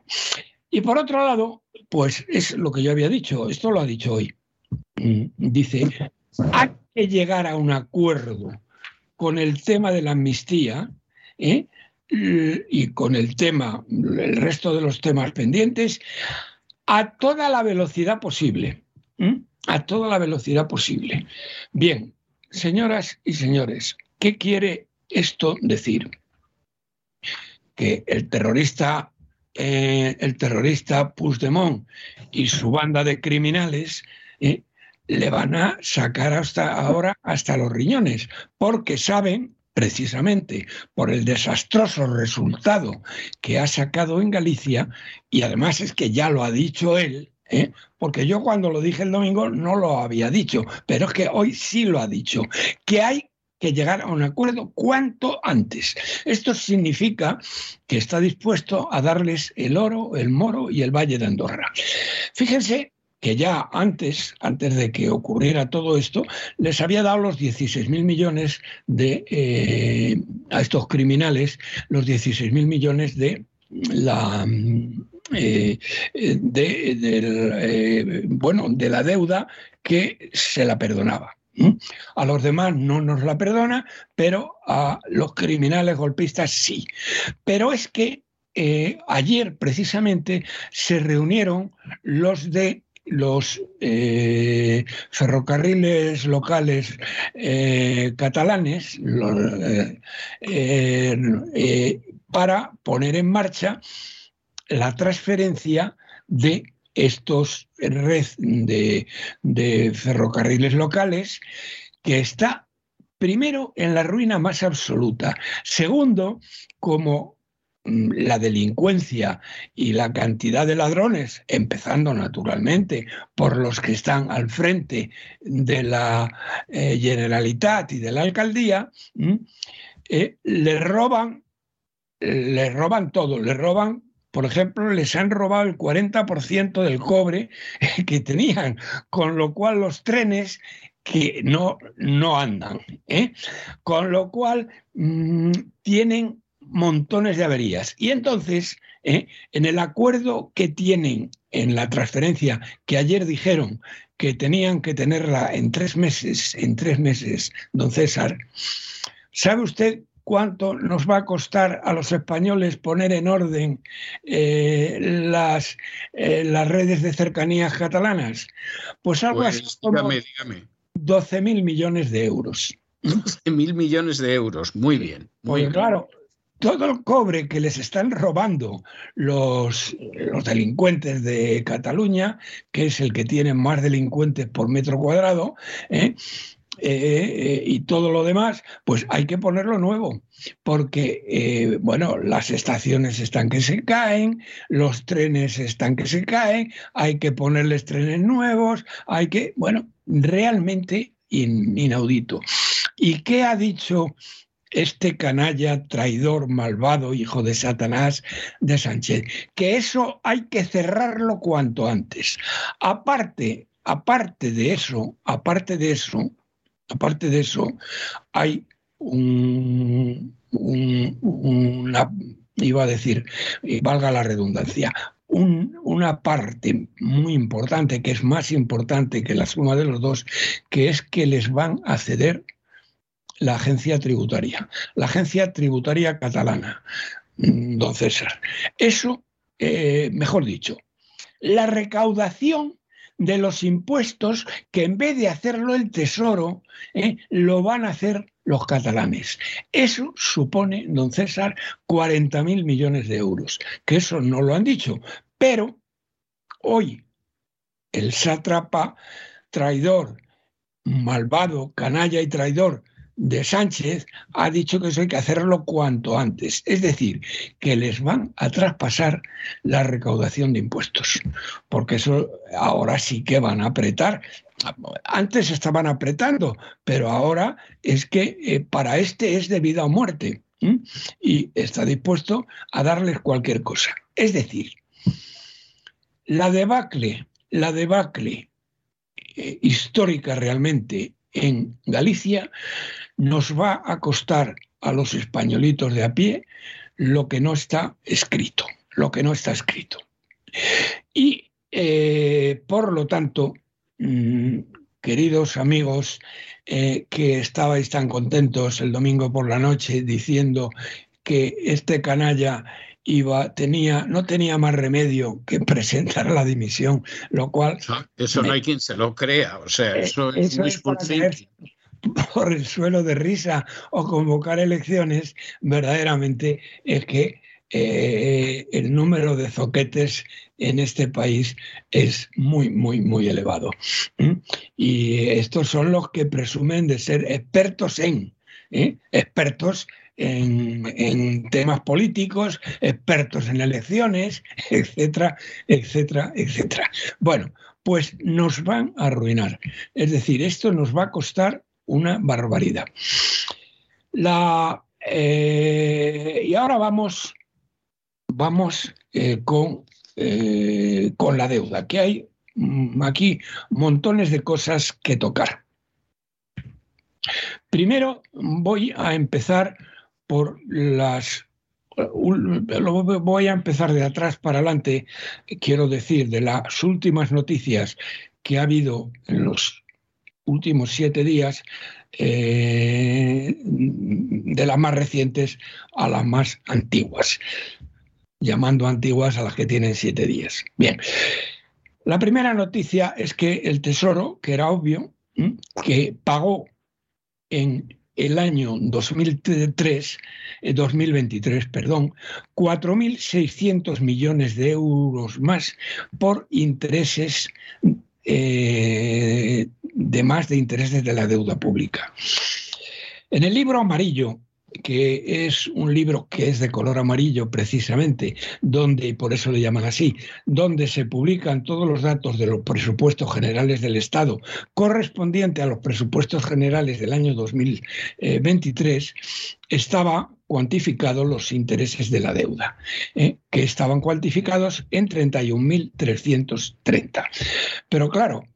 Y por otro lado, pues es lo que yo había dicho, esto lo ha dicho hoy. Mm, dice, hay que llegar a un acuerdo con el tema de la amnistía ¿eh? y con el tema, el resto de los temas pendientes, a toda la velocidad posible. A toda la velocidad posible. Bien, señoras y señores, ¿qué quiere esto decir? Que el terrorista, eh, el terrorista Puigdemont y su banda de criminales ¿eh? Le van a sacar hasta ahora hasta los riñones, porque saben precisamente por el desastroso resultado que ha sacado en Galicia, y además es que ya lo ha dicho él, ¿eh? porque yo cuando lo dije el domingo no lo había dicho, pero es que hoy sí lo ha dicho, que hay que llegar a un acuerdo cuanto antes. Esto significa que está dispuesto a darles el oro, el moro y el Valle de Andorra. Fíjense que ya antes, antes de que ocurriera todo esto, les había dado los 16.000 millones de, eh, a estos criminales, los 16.000 millones de la eh, de, eh, bueno, de la deuda que se la perdonaba. A los demás no nos la perdona, pero a los criminales golpistas sí. Pero es que ayer precisamente se reunieron los de los eh, ferrocarriles locales eh, catalanes eh, para poner en marcha la transferencia de estos red de, ferrocarriles locales que está primero en la ruina más absoluta, segundo como la delincuencia y la cantidad de ladrones, empezando naturalmente por los que están al frente de la eh, Generalitat y de la alcaldía, eh, le roban, le roban todo, le roban por ejemplo, les han robado el 40% del cobre que tenían, con lo cual los trenes que no, no andan, ¿eh? con lo cual mm, tienen montones de averías. Y entonces, ¿eh? en el acuerdo que tienen en la transferencia, que ayer dijeron que tenían que tenerla en tres meses, en tres meses, don César, ¿sabe usted cuánto nos va a costar a los españoles poner en orden eh, las, eh, las redes de cercanías catalanas? Pues algo así pues, como 12 mil millones de euros. 12 mil millones de euros, muy bien. Muy pues claro, todo el cobre que les están robando los, delincuentes de Cataluña, que es el que tiene más delincuentes por metro cuadrado, ¿eh? Eh, y todo lo demás, pues hay que ponerlo nuevo, porque, eh, bueno, las estaciones están que se caen, los trenes están que se caen, hay que ponerles trenes nuevos, hay que, bueno, realmente inaudito. ¿Y qué ha dicho este canalla, traidor, malvado, hijo de Satanás de Sánchez. Que eso hay que cerrarlo cuanto antes. Aparte, aparte de eso, aparte de eso, aparte de eso, hay un, una, iba a decir, valga la redundancia, una parte muy importante, que es más importante que la suma de los dos, que es que les van a ceder la agencia tributaria, la agencia tributaria catalana, mm, don César. Eso, eh, mejor dicho, la recaudación de los impuestos que en vez de hacerlo el Tesoro, eh, lo van a hacer los catalanes. Eso supone, don César, 40 mil millones de euros, que eso no lo han dicho, pero hoy el sátrapa traidor, malvado, canalla y traidor de Sánchez ha dicho que eso hay que hacerlo cuanto antes. Es decir, que les van a traspasar la recaudación de impuestos, porque eso ahora sí que van a apretar. Antes estaban apretando, pero ahora es que eh, para este es de vida o muerte y está dispuesto a darles cualquier cosa. Es decir, la debacle, la debacle eh, histórica realmente en Galicia nos va a costar a los españolitos de a pie lo que no está escrito, lo que no está escrito. Y eh, por lo tanto, mm, queridos amigos eh, que estabais tan contentos el domingo por la noche diciendo que este canalla iba, tenía, no tenía más remedio que presentar la dimisión, lo cual... Eso, no hay quien se lo crea, o sea, eh, eso, es muy por el suelo de risa o convocar elecciones, verdaderamente es que eh, el número de zoquetes en este país es muy, muy, muy elevado. Y estos son los que presumen de ser expertos en, ¿eh? expertos en, temas políticos, expertos en elecciones, etcétera, etcétera, etcétera. Bueno, pues nos van a arruinar. Es decir, esto nos va a costar una barbaridad. La, eh, y ahora vamos, vamos eh, con, eh, con la deuda, que hay mm, aquí montones de cosas que tocar. Primero voy a empezar por las voy a empezar de atrás para adelante, quiero decir, de las últimas noticias que ha habido en los últimos siete días, eh, de las más recientes a las más antiguas, llamando antiguas a las que tienen siete días. Bien, la primera noticia es que el Tesoro, que era obvio, que pagó en el año 2003, 2023, eh, perdón, 4.600 millones de euros más por intereses eh, de más de intereses de la deuda pública. En el libro amarillo que es un libro que es de color amarillo precisamente, donde, y por eso le llaman así, donde se publican todos los datos de los presupuestos generales del Estado correspondiente a los presupuestos generales del año 2023, estaba cuantificados los intereses de la deuda, ¿eh? que estaban cuantificados en 31.330. Pero claro,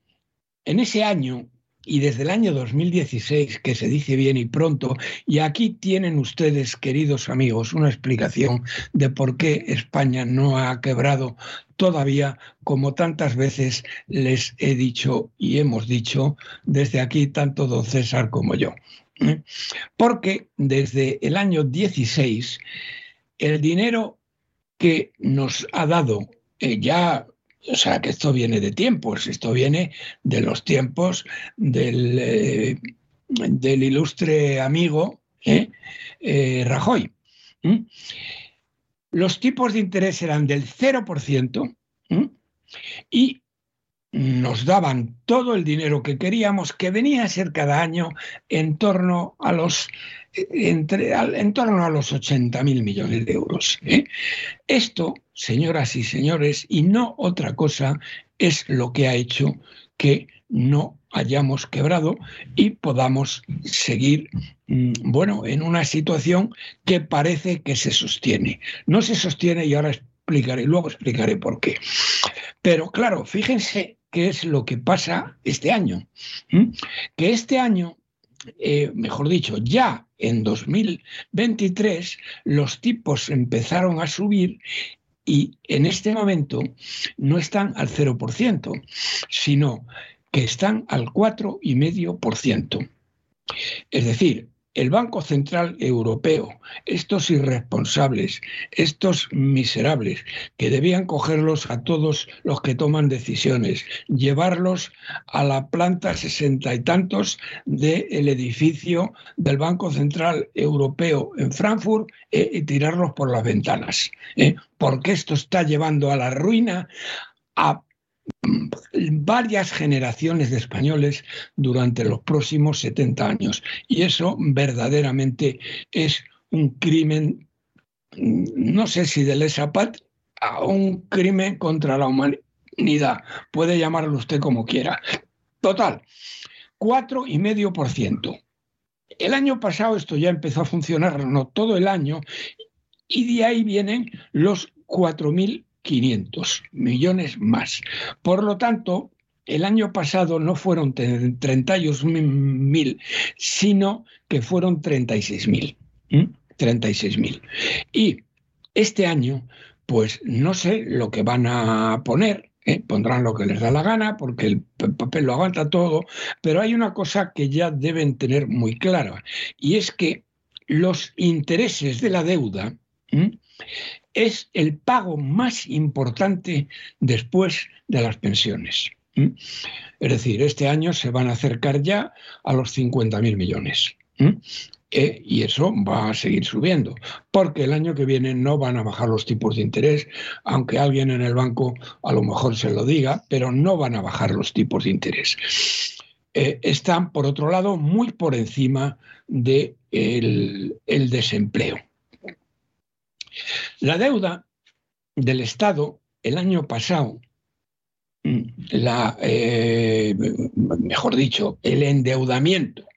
en ese año y desde el año 2016, que se dice bien y pronto, y aquí tienen ustedes, queridos amigos, una explicación de por qué España no ha quebrado todavía, como tantas veces les he dicho y hemos dicho desde aquí, tanto don César como yo. Porque desde el año 16, el dinero que nos ha dado eh, ya o sea, que esto viene de tiempos, esto viene de los tiempos del, eh, del ilustre amigo ¿eh? Rajoy. Los tipos de interés eran del 0% y nos daban todo el dinero que queríamos, que venía a ser cada año en torno a los, entre, en torno a los 80 mil millones de euros. Esto señoras y señores, y no otra cosa es lo que ha hecho que no hayamos quebrado y podamos seguir, mm, bueno, en una situación que parece que se sostiene. No se sostiene y ahora explicaré, luego explicaré por qué. Pero claro, fíjense qué es lo que pasa este año. Que este año, eh, mejor dicho, ya en 2023 los tipos empezaron a subir y en este momento no están al 0%, sino que están al 4,5%. Es decir, el Banco Central Europeo, estos irresponsables, estos miserables, que debían cogerlos a todos los que toman decisiones, llevarlos a la planta sesenta y tantos del edificio del Banco Central Europeo en Frankfurt eh, y tirarlos por las ventanas. ¿eh? Porque esto está llevando a la ruina a varias generaciones de españoles durante los próximos 70 años. Y eso verdaderamente es un crimen, no sé si de lesa patria, un crimen contra la humanidad. Puede llamarlo usted como quiera. Total, 4,5%. El año pasado esto ya empezó a funcionar, no todo el año, y de ahí vienen los 4.000 500 millones más. Por lo tanto, el año pasado no fueron 31.000, sino que fueron 36.000. 36.000. Y este año, pues no sé lo que van a poner, ¿eh? pondrán lo que les da la gana, porque el papel lo aguanta todo, pero hay una cosa que ya deben tener muy clara, y es que los intereses de la deuda es el pago más importante después de las pensiones. Es decir, este año se van a acercar ya a los 50.000 millones. E, y eso va a seguir subiendo, porque el año que viene no van a bajar los tipos de interés, aunque alguien en el banco a lo mejor se lo diga, pero no van a bajar los tipos de interés. Eh, están, por otro lado, muy por encima del de el desempleo. La deuda del Estado el año pasado, la, eh, mejor dicho, el endeudamiento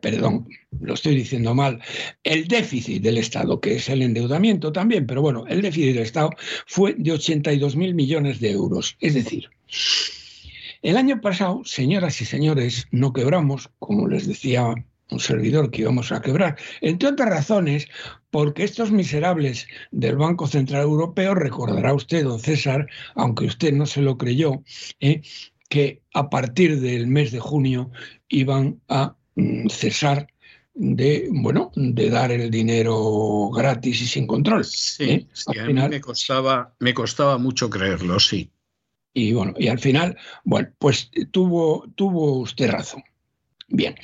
perdón, lo estoy diciendo mal, el déficit del Estado, que es el endeudamiento también, pero bueno, el déficit del Estado fue de 82 mil millones de euros. Es decir, el año pasado, señoras y señores, no quebramos, como les decía un servidor que íbamos a quebrar, entre otras razones, porque estos miserables del Banco Central Europeo, recordará usted, don César, aunque usted no se lo creyó, ¿eh? que a partir del mes de junio iban a mm, cesar de bueno de dar el dinero gratis y sin control. Sí, ¿eh? a mí me costaba, me costaba mucho creerlo, sí. Y bueno, y al final, bueno, pues tuvo, tuvo usted razón. Bien.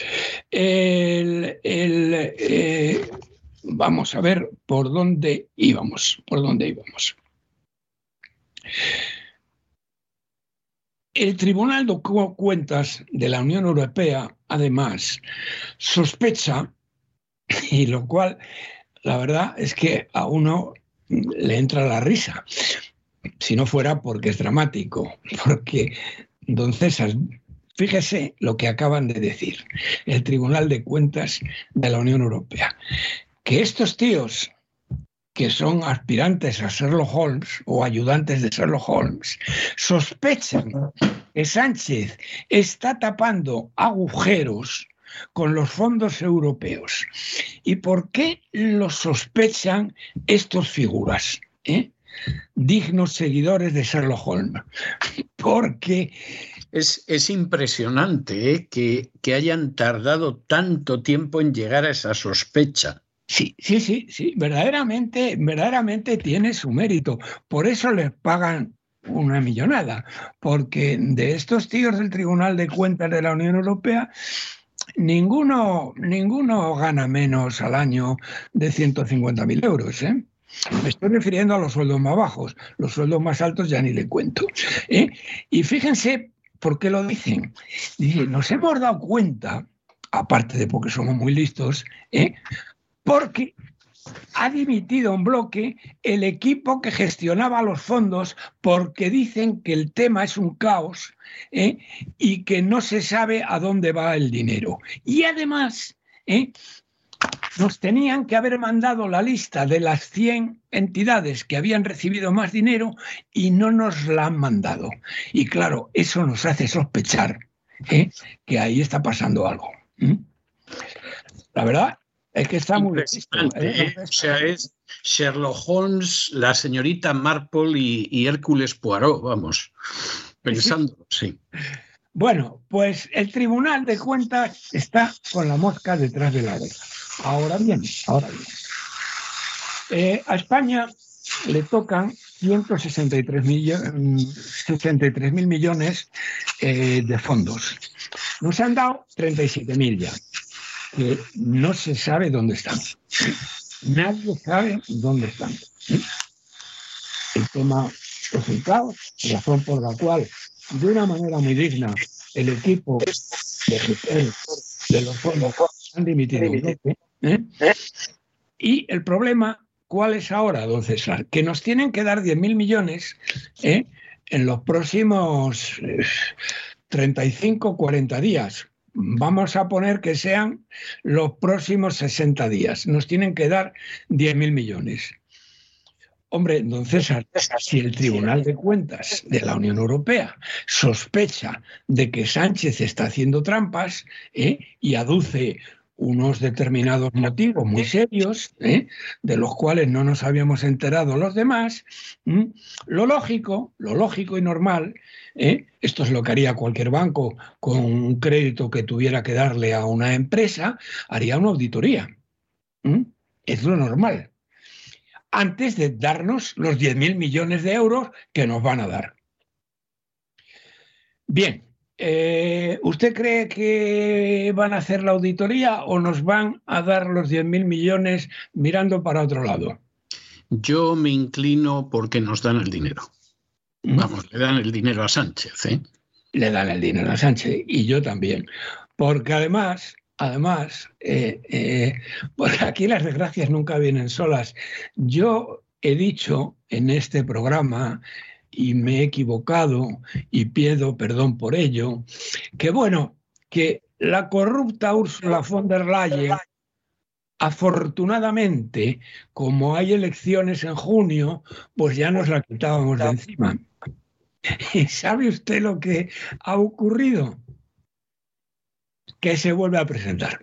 Eh, vamos a ver por dónde íbamos, por dónde íbamos. El Tribunal de Cuentas de la Unión Europea, además, sospecha, y lo cual, la verdad es que a uno le entra la risa, si no fuera porque es dramático, porque, don César, fíjese lo que acaban de decir el Tribunal de Cuentas de la Unión Europea, que estos tíos que son aspirantes a Sherlock Holmes o ayudantes de Sherlock Holmes, sospechan que Sánchez está tapando agujeros con los fondos europeos. ¿Y por qué lo sospechan estos figuras? Eh? Dignos seguidores de Sherlock Holmes. Porque... Es, es impresionante eh, que, que hayan tardado tanto tiempo en llegar a esa sospecha. Sí, sí, sí, sí, verdaderamente, verdaderamente tiene su mérito. Por eso les pagan una millonada, porque de estos tíos del Tribunal de Cuentas de la Unión Europea, ninguno, ninguno gana menos al año de 150.000 euros. ¿eh? Me estoy refiriendo a los sueldos más bajos, los sueldos más altos ya ni le cuento. ¿eh? Y fíjense por qué lo dicen. Dicen, nos hemos dado cuenta, aparte de porque somos muy listos, ¿eh? porque ha dimitido en bloque el equipo que gestionaba los fondos porque dicen que el tema es un caos ¿eh? y que no se sabe a dónde va el dinero. Y además, ¿eh? Nos tenían que haber mandado la lista de las 100 entidades que habían recibido más dinero y no nos la han mandado. Y claro, eso nos hace sospechar ¿eh? que ahí está pasando algo. La verdad es que está muy ¿eh? O sea, es Sherlock Holmes, la señorita Marple y, Hércules Poirot, vamos, pensando, sí. Bueno, pues el Tribunal de Cuentas está con la mosca detrás de la oreja. Ahora bien, ahora bien. Eh, a España le tocan 163 mil millones eh, de fondos. Nos han dado 37 mil ya que no se sabe dónde están. Nadie sabe dónde están. El tema resultado, razón por la cual, de una manera muy digna, el equipo de, de los fondos han dimitido ¿eh? Y el problema, ¿cuál es ahora, don César? Que nos tienen que dar 10.000 millones ¿eh? en los próximos 35, eh, 40 días vamos a poner que sean los próximos 60 días. Nos tienen que dar 10.000 millones. Hombre, don César, si el Tribunal de Cuentas de la Unión Europea sospecha de que Sánchez está haciendo trampas ¿eh? y aduce unos determinados motivos muy serios, ¿eh? de los cuales no nos habíamos enterado los demás, lo lógico, lo lógico y normal ¿eh? Esto es lo que haría cualquier banco con un crédito que tuviera que darle a una empresa, haría una auditoría. Es lo normal. Antes de darnos los 10.000 millones de euros que nos van a dar. Bien, eh, ¿usted cree que van a hacer la auditoría o nos van a dar los 10.000 millones mirando para otro lado? Yo me inclino porque nos dan el dinero. Vamos, le dan el dinero a Sánchez, ¿eh? Le dan el dinero a Sánchez y yo también. Porque además, además, eh, eh, porque aquí las desgracias nunca vienen solas. Yo he dicho en este programa y me he equivocado y pido perdón por ello, que bueno, que la corrupta Ursula von der Leyen, afortunadamente, como hay elecciones en junio, pues ya nos la quitábamos de encima. ¿Y sabe usted lo que ha ocurrido? Que se vuelve a presentar.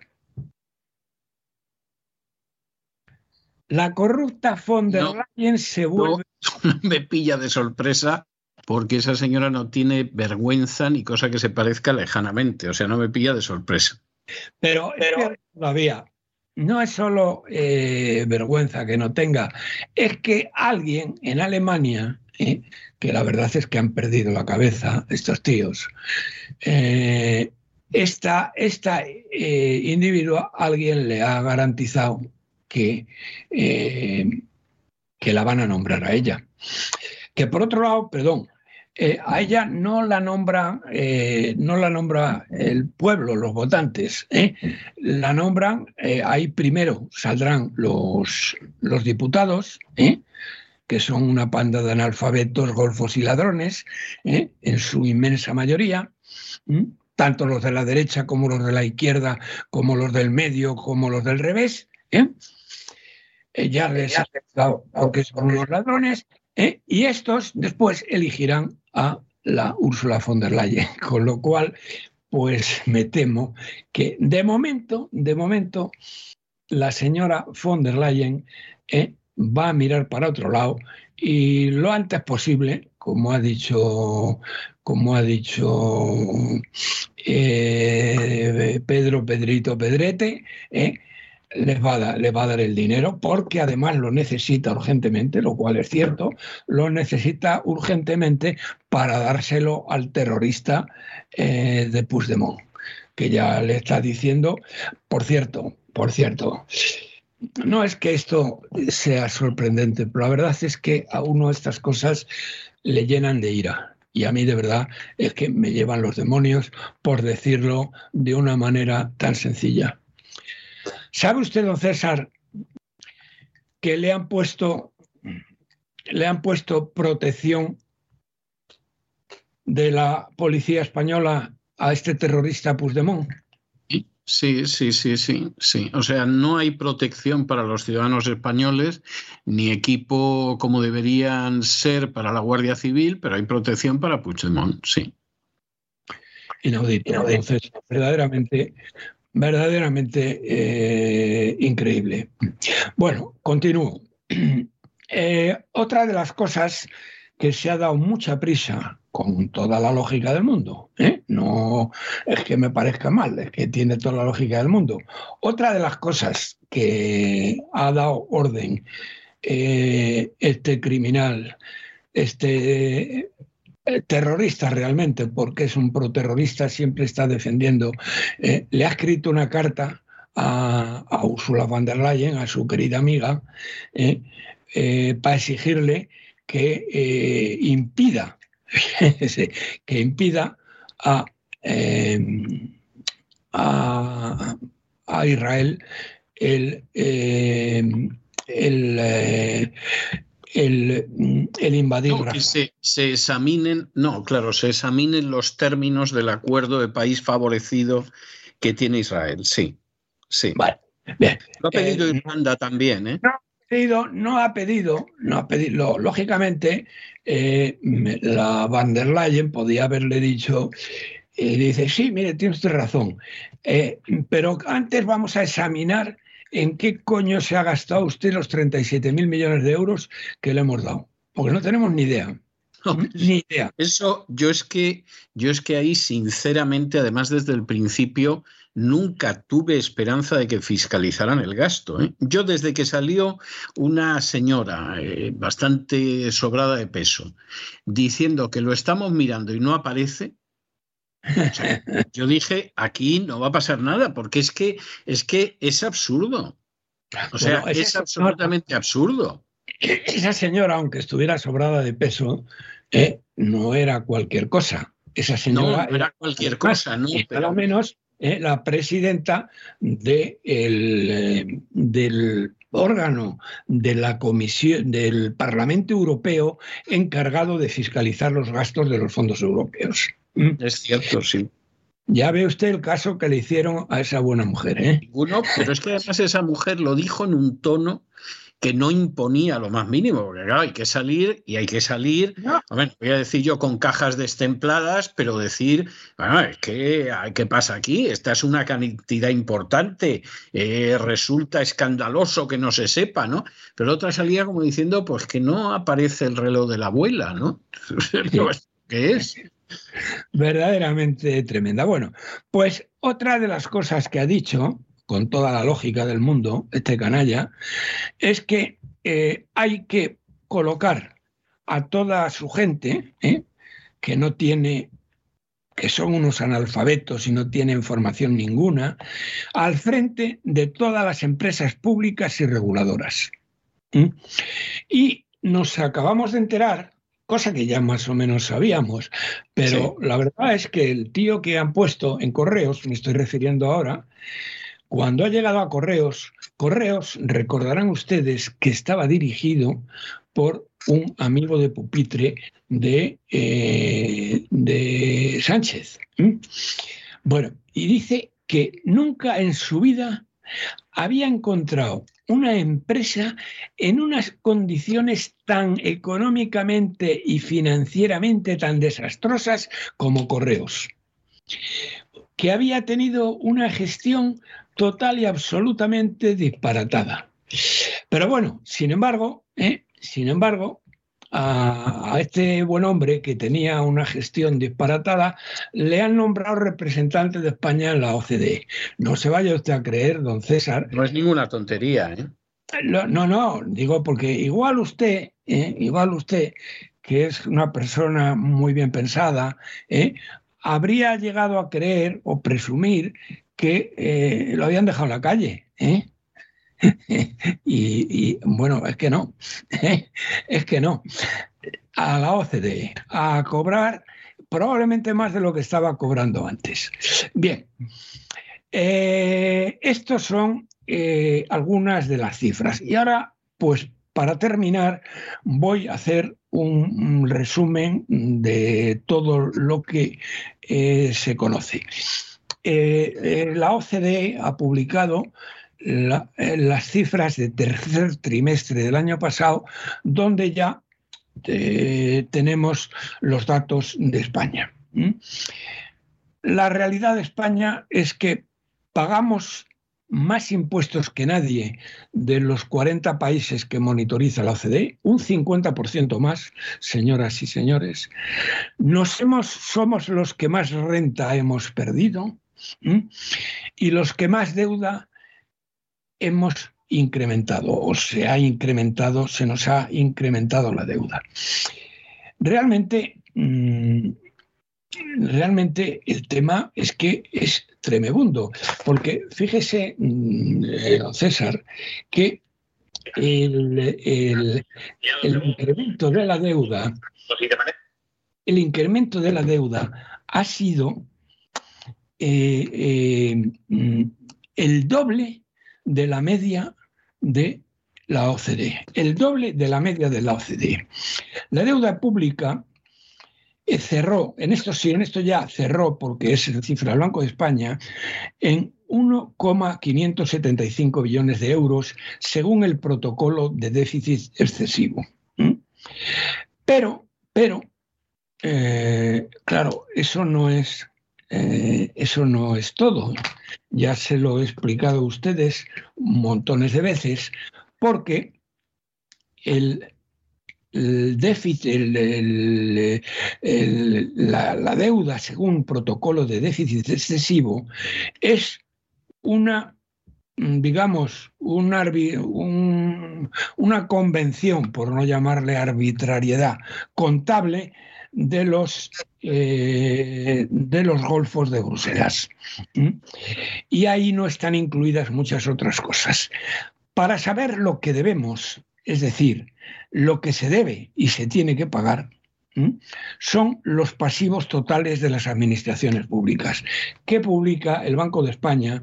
La corrupta von der Leyen se vuelve. No, me pilla de sorpresa porque esa señora no tiene vergüenza ni cosa que se parezca lejanamente. O sea, no me pilla de sorpresa. Pero, pero todavía no es solo eh, vergüenza que no tenga, es que alguien en Alemania, eh, que la verdad es que han perdido la cabeza estos tíos, eh, esta, esta individuo, alguien le ha garantizado que, que la van a nombrar a ella. Que por otro lado, perdón, eh, a ella no la nombra, eh, no la nombra el pueblo, los votantes, ¿eh? la nombran, ahí primero saldrán los, los diputados, que son una panda de analfabetos, golfos y ladrones, en su inmensa mayoría, tanto los de la derecha como los de la izquierda, como los del medio, como los del revés. Ya les ha aceptado porque son los ladrones, y estos después elegirán a la Úrsula von der Leyen, con lo cual, pues me temo que de momento, de momento, la señora von der Leyen eh, va a mirar para otro lado y lo antes posible, como ha dicho, como ha dicho eh, Pedro Pedrito Pedrete, eh, les va, a dar, el dinero porque además lo necesita urgentemente, lo cual es cierto, lo necesita urgentemente para dárselo al terrorista eh, de Puigdemont, que ya le está diciendo, por cierto, por cierto, no es que esto sea sorprendente, pero la verdad es que a uno estas cosas le llenan de ira. Y a mí de verdad es que me llevan los demonios por decirlo de una manera tan sencilla. ¿Sabe usted, don César, que le han puesto, le han puesto protección de la policía española a este terrorista Puigdemont? Sí, sí, sí, sí, sí. O sea, no hay protección para los ciudadanos españoles, ni equipo como deberían ser para la Guardia Civil, pero hay protección para Puigdemont, sí. Inaudito. Entonces, verdaderamente verdaderamente eh, increíble. Bueno, continúo. Eh, otra de las cosas que se ha dado mucha prisa con toda la lógica del mundo, ¿eh? no es que me parezca mal, es que tiene toda la lógica del mundo. Otra de las cosas que ha dado orden este criminal, este eh, terrorista realmente, porque es un proterrorista, siempre está defendiendo. Eh, le ha escrito una carta a, Ursula von der Leyen, a su querida amiga, eh, para exigirle que impida, que impida a, a, Israel el, el el, el invadir. que se, se, examinen, no, claro, se examinen los términos del acuerdo de país favorecido que tiene Israel, sí. Sí. Vale, bien. Lo ha pedido eh, Irlanda también, ¿eh? No ha pedido, no ha pedido, no ha pedido lógicamente, eh, la van der Leyen podía haberle dicho, y dice, sí, mire, tiene usted razón, eh, pero antes vamos a examinar ¿en qué coño se ha gastado usted los 37 mil millones de euros que le hemos dado? Porque no tenemos ni idea. ni idea. Eso, yo es que, yo es que ahí, sinceramente, además desde el principio, nunca tuve esperanza de que fiscalizaran el gasto. ¿eh? Yo desde que salió una señora eh, bastante sobrada de peso diciendo que lo estamos mirando y no aparece, yo dije, aquí no va a pasar nada, porque es que es, que es absurdo. O sea, es absolutamente absurdo. Esa señora, aunque estuviera sobrada de peso, eh, no era cualquier cosa. Esa señora no, era cualquier cosa, ¿no? Pero... menos eh, la presidenta de eh, del órgano de la Comisión del Parlamento Europeo encargado de fiscalizar los gastos de los fondos europeos. Mm. Es cierto, sí. Ya ve usted el caso que le hicieron a esa buena mujer, ¿eh? Ninguno, pero es que además esa mujer lo dijo en un tono que no imponía lo más mínimo, porque claro, hay que salir y hay que salir, voy a decir yo con cajas destempladas, pero decir, bueno, es que, ¿qué pasa aquí? Esta es una cantidad importante, eh, resulta escandaloso que no se sepa, ¿no? Pero otra salía como diciendo, pues que no aparece el reloj de la abuela, ¿no? ¿Qué es? Verdaderamente tremenda. Bueno, pues otra de las cosas que ha dicho con toda la lógica del mundo, este canalla, es que eh, hay que colocar a toda su gente, ¿eh? que no tiene que son unos analfabetos y no tienen formación ninguna, al frente de todas las empresas públicas y reguladoras. Y nos acabamos de enterar, cosa que ya más o menos sabíamos, pero la verdad es que el tío que han puesto en correos, me estoy refiriendo ahora, cuando ha llegado a Correos, Correos, recordarán ustedes que estaba dirigido por un amigo de pupitre de, eh, de Sánchez. Bueno, y dice que nunca en su vida había encontrado una empresa en unas condiciones tan económicamente y financieramente tan desastrosas como Correos, que había tenido una gestión total y absolutamente disparatada. Pero bueno, sin embargo, ¿eh? sin embargo, a, este buen hombre que tenía una gestión disparatada, le han nombrado representante de España en la OCDE. No se vaya usted a creer, don César. No es ninguna tontería, ¿eh? No, no, digo porque igual usted, ¿eh? igual usted, que es una persona muy bien pensada, ¿eh? habría llegado a creer o presumir que eh, lo habían dejado en la calle. ¿eh? y, bueno, es que no, es que no. A la OCDE, a cobrar probablemente más de lo que estaba cobrando antes. Bien, eh, estos son algunas de las cifras. Y ahora, pues para terminar, voy a hacer un resumen de todo lo que se conoce. Eh, eh, la OCDE ha publicado eh, las cifras de tercer trimestre del año pasado, donde ya tenemos los datos de España. La realidad de España es que pagamos más impuestos que nadie de los 40 países que monitoriza la OCDE, un 50% más, señoras y señores. Nos hemos, somos los que más renta hemos perdido. Y los que más deuda hemos incrementado o se ha incrementado, se nos ha incrementado la deuda. Realmente, mm, realmente el tema es que es tremebundo, porque fíjese, mm, eh, César, que el, el, incremento de la deuda, el incremento de la deuda ha sido eh, eh, mm, el doble de la media de la OCDE, el doble de la media de la OCDE. La deuda pública eh, cerró, en esto sí, en esto ya cerró, porque es la cifra del Banco de España, en 1,575 billones de euros, según el protocolo de déficit excesivo. Pero, pero, claro, eso no es eh, eso no es todo. Ya se lo he explicado a ustedes montones de veces, porque el, déficit, la, deuda según protocolo de déficit excesivo es una, digamos, una convención, por no llamarle arbitrariedad, contable de los, eh, de los golfos de Bruselas. Y ahí no están incluidas muchas otras cosas. Para saber lo que debemos, es decir, lo que se debe y se tiene que pagar, son los pasivos totales de las administraciones públicas, que publica el Banco de España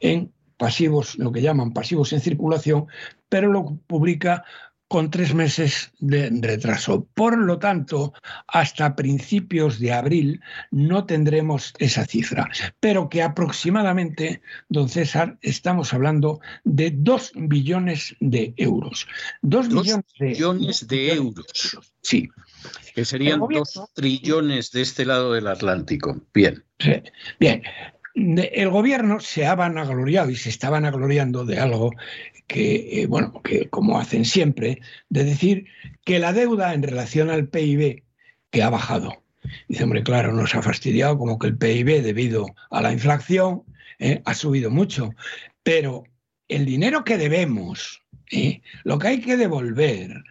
en pasivos, lo que llaman pasivos en circulación, pero lo publica con tres meses de retraso. Por lo tanto, hasta principios de abril no tendremos esa cifra, pero que aproximadamente, don César, estamos hablando de dos billones de euros. Dos, billones, de, euros. Sí. Que serían dos trillones de este lado del Atlántico. Bien. Bien. El gobierno se ha vanagloriado y se está vanagloriando de algo que, eh, bueno, que como hacen siempre, de decir que la deuda en relación al PIB que ha bajado. Dice, hombre, claro, nos ha fastidiado como que el PIB debido a la inflación eh, ha subido mucho, pero el dinero que debemos, eh, lo que hay que devolver,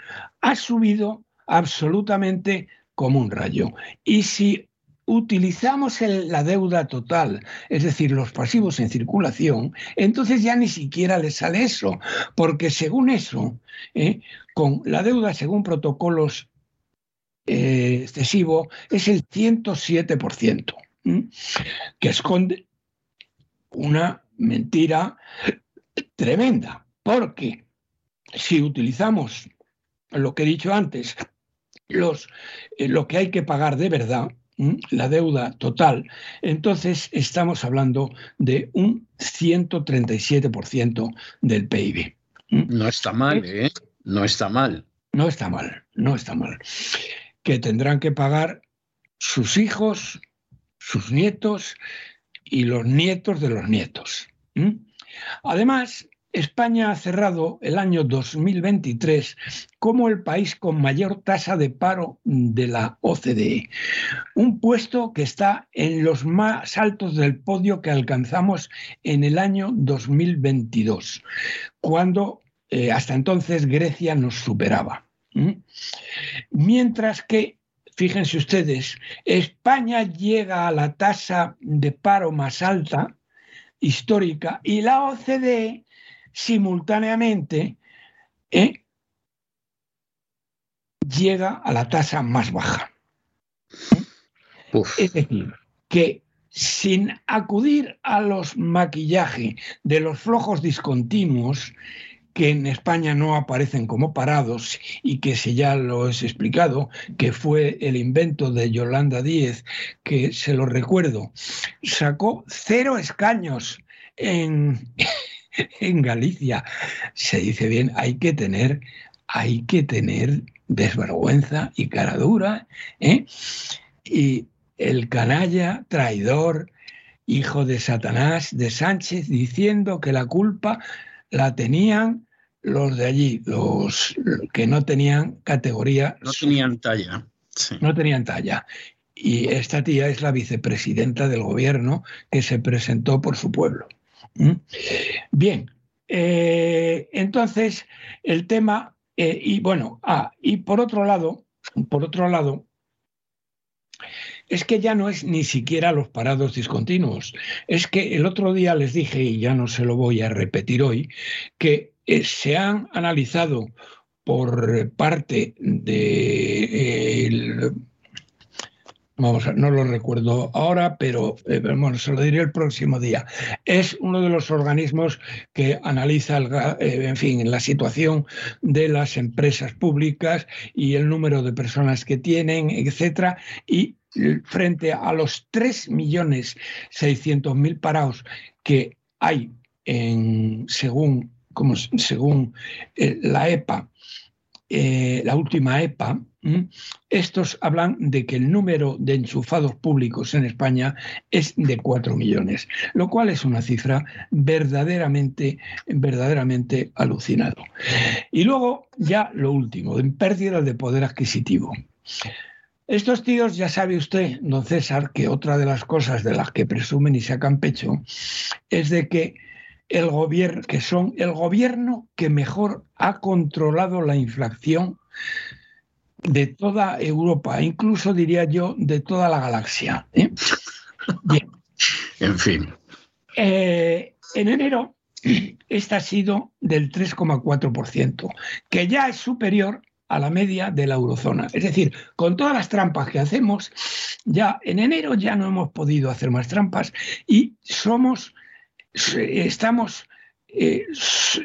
ha subido absolutamente como un rayo. Y si utilizamos la deuda total, es decir, los pasivos en circulación, entonces ya ni siquiera le sale eso, porque según eso, ¿eh? con la deuda según protocolos eh, excesivo es el 107%, que esconde una mentira tremenda, porque si utilizamos lo que he dicho antes, los, eh, lo que hay que pagar de verdad, la deuda total, entonces estamos hablando de un 137% del PIB. No está mal, ¿eh? No está mal. No está mal, no está mal. Que tendrán que pagar sus hijos, sus nietos y los nietos de los nietos. Además, España ha cerrado el año 2023 como el país con mayor tasa de paro de la OCDE, un puesto que está en los más altos del podio que alcanzamos en el año 2022, cuando eh, hasta entonces Grecia nos superaba. Mientras que fíjense ustedes, España llega a la tasa de paro más alta histórica y la OCDE simultáneamente ¿eh? llega a la tasa más baja. Es decir, que sin acudir a los maquillajes de los flojos discontinuos, que en España no aparecen como parados y que se ya lo he explicado, que fue el invento de Yolanda Díez, que se lo recuerdo, sacó cero escaños en, en Galicia. Se dice bien, hay que tener, hay que tener desvergüenza y cara dura. ¿eh? Y el canalla, traidor, hijo de Satanás, de Sánchez, diciendo que la culpa la tenían los de allí, los que no tenían categoría. No tenían talla. No tenían talla. Y esta tía es la vicepresidenta del gobierno que se presentó por su pueblo. ¿Mm? Bien, eh, entonces el tema, eh, y bueno, ah, y por otro lado, por otro lado, es que ya no es ni siquiera los parados discontinuos. Es que el otro día les dije, y ya no se lo voy a repetir hoy, que eh, se han analizado por parte de vamos, no lo recuerdo ahora, pero eh, bueno, se lo diré el próximo día. Es uno de los organismos que analiza, eh, en fin, la situación de las empresas públicas y el número de personas que tienen, etcétera, y frente a los 3.600.000 parados que hay en, según, como, según eh, la EPA, la última EPA, estos hablan de que el número de enchufados públicos en España es de 4 millones, lo cual es una cifra verdaderamente, verdaderamente alucinado. Y luego ya lo último, en pérdida de poder adquisitivo. Estos tíos, ya sabe usted, don César, que otra de las cosas de las que presumen y sacan pecho es de que el gobierno, que son el gobierno que mejor ha controlado la inflación de toda Europa, incluso diría yo de toda la galaxia. ¿eh? Bien. En fin. Eh, en enero, esta ha sido del 3,4%, que ya es superior a la media de la eurozona. Es decir, con todas las trampas que hacemos, ya en enero ya no hemos podido hacer más trampas y somos, estamos eh,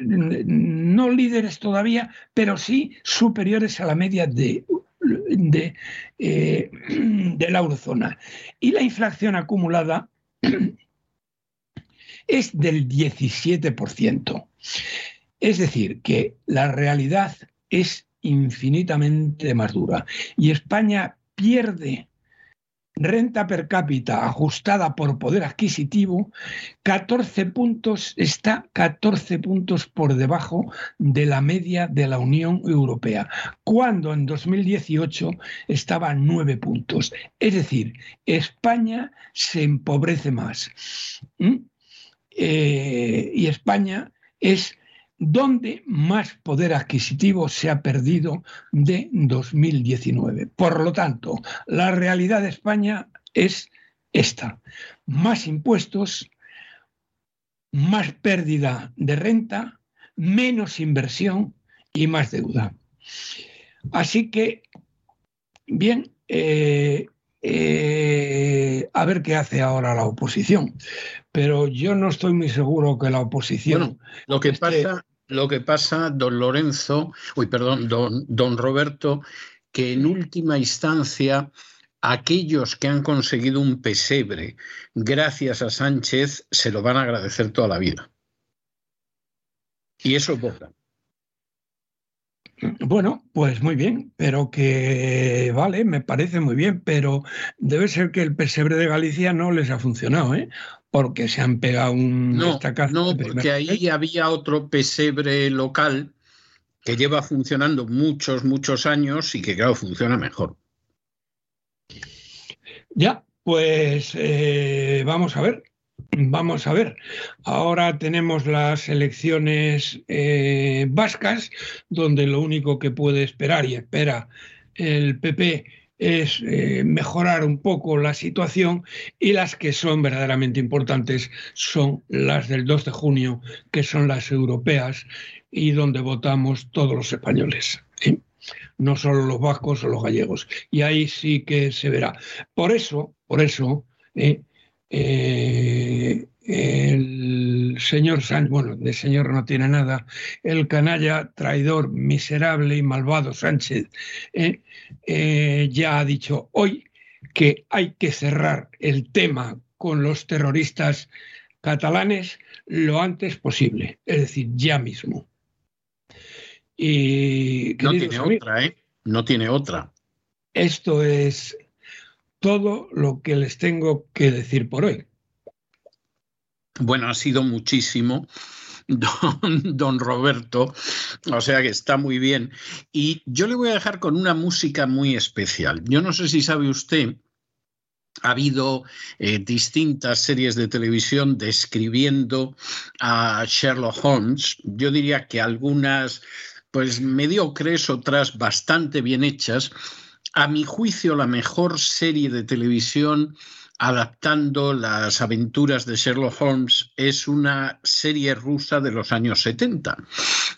no líderes todavía, pero sí superiores a la media de, de, eh, de la eurozona. Y la inflación acumulada es del 17%. Es decir, que la realidad es infinitamente más dura. Y España pierde renta per cápita ajustada por poder adquisitivo, 14 puntos, está 14 puntos por debajo de la media de la Unión Europea, cuando en 2018 estaba 9 puntos. Es decir, España se empobrece más. ¿Mm? Eh, y España es donde más poder adquisitivo se ha perdido de 2019. Por lo tanto, la realidad de España es esta. Más impuestos, más pérdida de renta, menos inversión y más deuda. Así que, bien, eh, eh, a ver qué hace ahora la oposición. Pero yo no estoy muy seguro que la oposición. lo que pasa, lo que pasa, don Lorenzo, uy, perdón, don, don Roberto, que en última instancia aquellos que han conseguido un pesebre gracias a Sánchez se lo van a agradecer toda la vida. Y eso vota. Bueno, pues muy bien, pero que vale, me parece muy bien, pero debe ser que el pesebre de Galicia no les ha funcionado, ¿eh? Porque se han pegado un no, No, porque ahí había otro pesebre local que lleva funcionando muchos, muchos años y que, claro, funciona mejor. Ya, pues eh, vamos a ver. Vamos a ver, ahora tenemos las elecciones eh, vascas, donde lo único que puede esperar y espera el PP es eh, mejorar un poco la situación y las que son verdaderamente importantes son las del 2 de junio, que son las europeas y donde votamos todos los españoles. no solo los vascos o los gallegos. Y ahí sí que se verá. Por eso, por eso, eh, eh, el señor Sánchez, bueno, de señor no tiene nada, el canalla, traidor, miserable y malvado Sánchez, eh, eh, ya ha dicho hoy que hay que cerrar el tema con los terroristas catalanes lo antes posible, es decir, ya mismo. Y, no tiene otra, ¿eh? No tiene otra. Esto es todo lo que les tengo que decir por hoy. Bueno, ha sido muchísimo. Don, Roberto, o sea que está muy bien. Y yo le voy a dejar con una música muy especial. Yo no sé si sabe usted, ha habido eh, distintas series de televisión describiendo a Sherlock Holmes. Yo diría que algunas, pues mediocres, otras bastante bien hechas a mi juicio, la mejor serie de televisión adaptando las aventuras de Sherlock Holmes es una serie rusa de los años 70.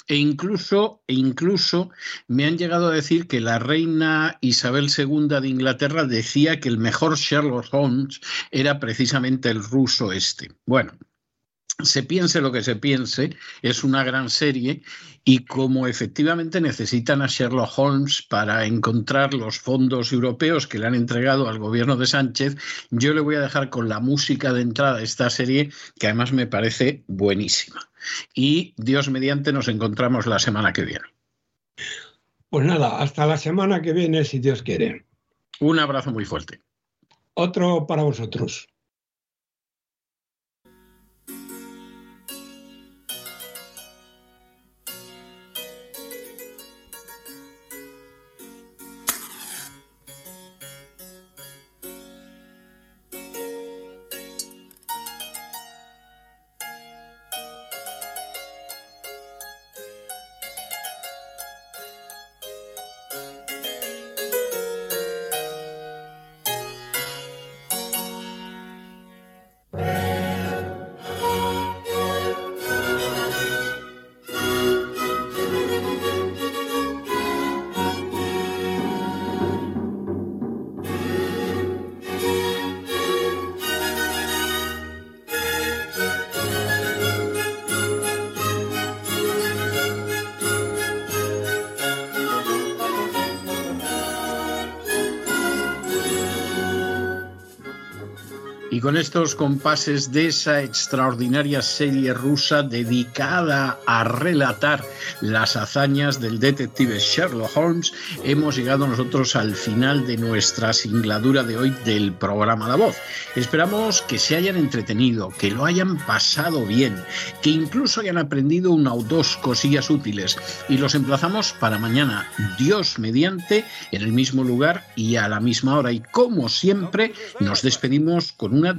E incluso, e incluso me han llegado a decir que la reina Isabel II de Inglaterra decía que el mejor Sherlock Holmes era precisamente el ruso este. Bueno, se piense lo que se piense, es una gran serie y como efectivamente necesitan a Sherlock Holmes para encontrar los fondos europeos que le han entregado al gobierno de Sánchez, yo le voy a dejar con la música de entrada de esta serie que además me parece buenísima. Y Dios mediante nos encontramos la semana que viene. Pues nada, hasta la semana que viene si Dios quiere. Un abrazo muy fuerte. Otro para vosotros. Con estos compases de esa extraordinaria serie rusa dedicada a relatar las hazañas del detective Sherlock Holmes, hemos llegado nosotros al final de nuestra singladura de hoy del programa La Voz. Esperamos que se hayan entretenido, que lo hayan pasado bien, que incluso hayan aprendido una o dos cosillas útiles. Y los emplazamos para mañana, Dios mediante, en el mismo lugar y a la misma hora. Y como siempre, nos despedimos con un una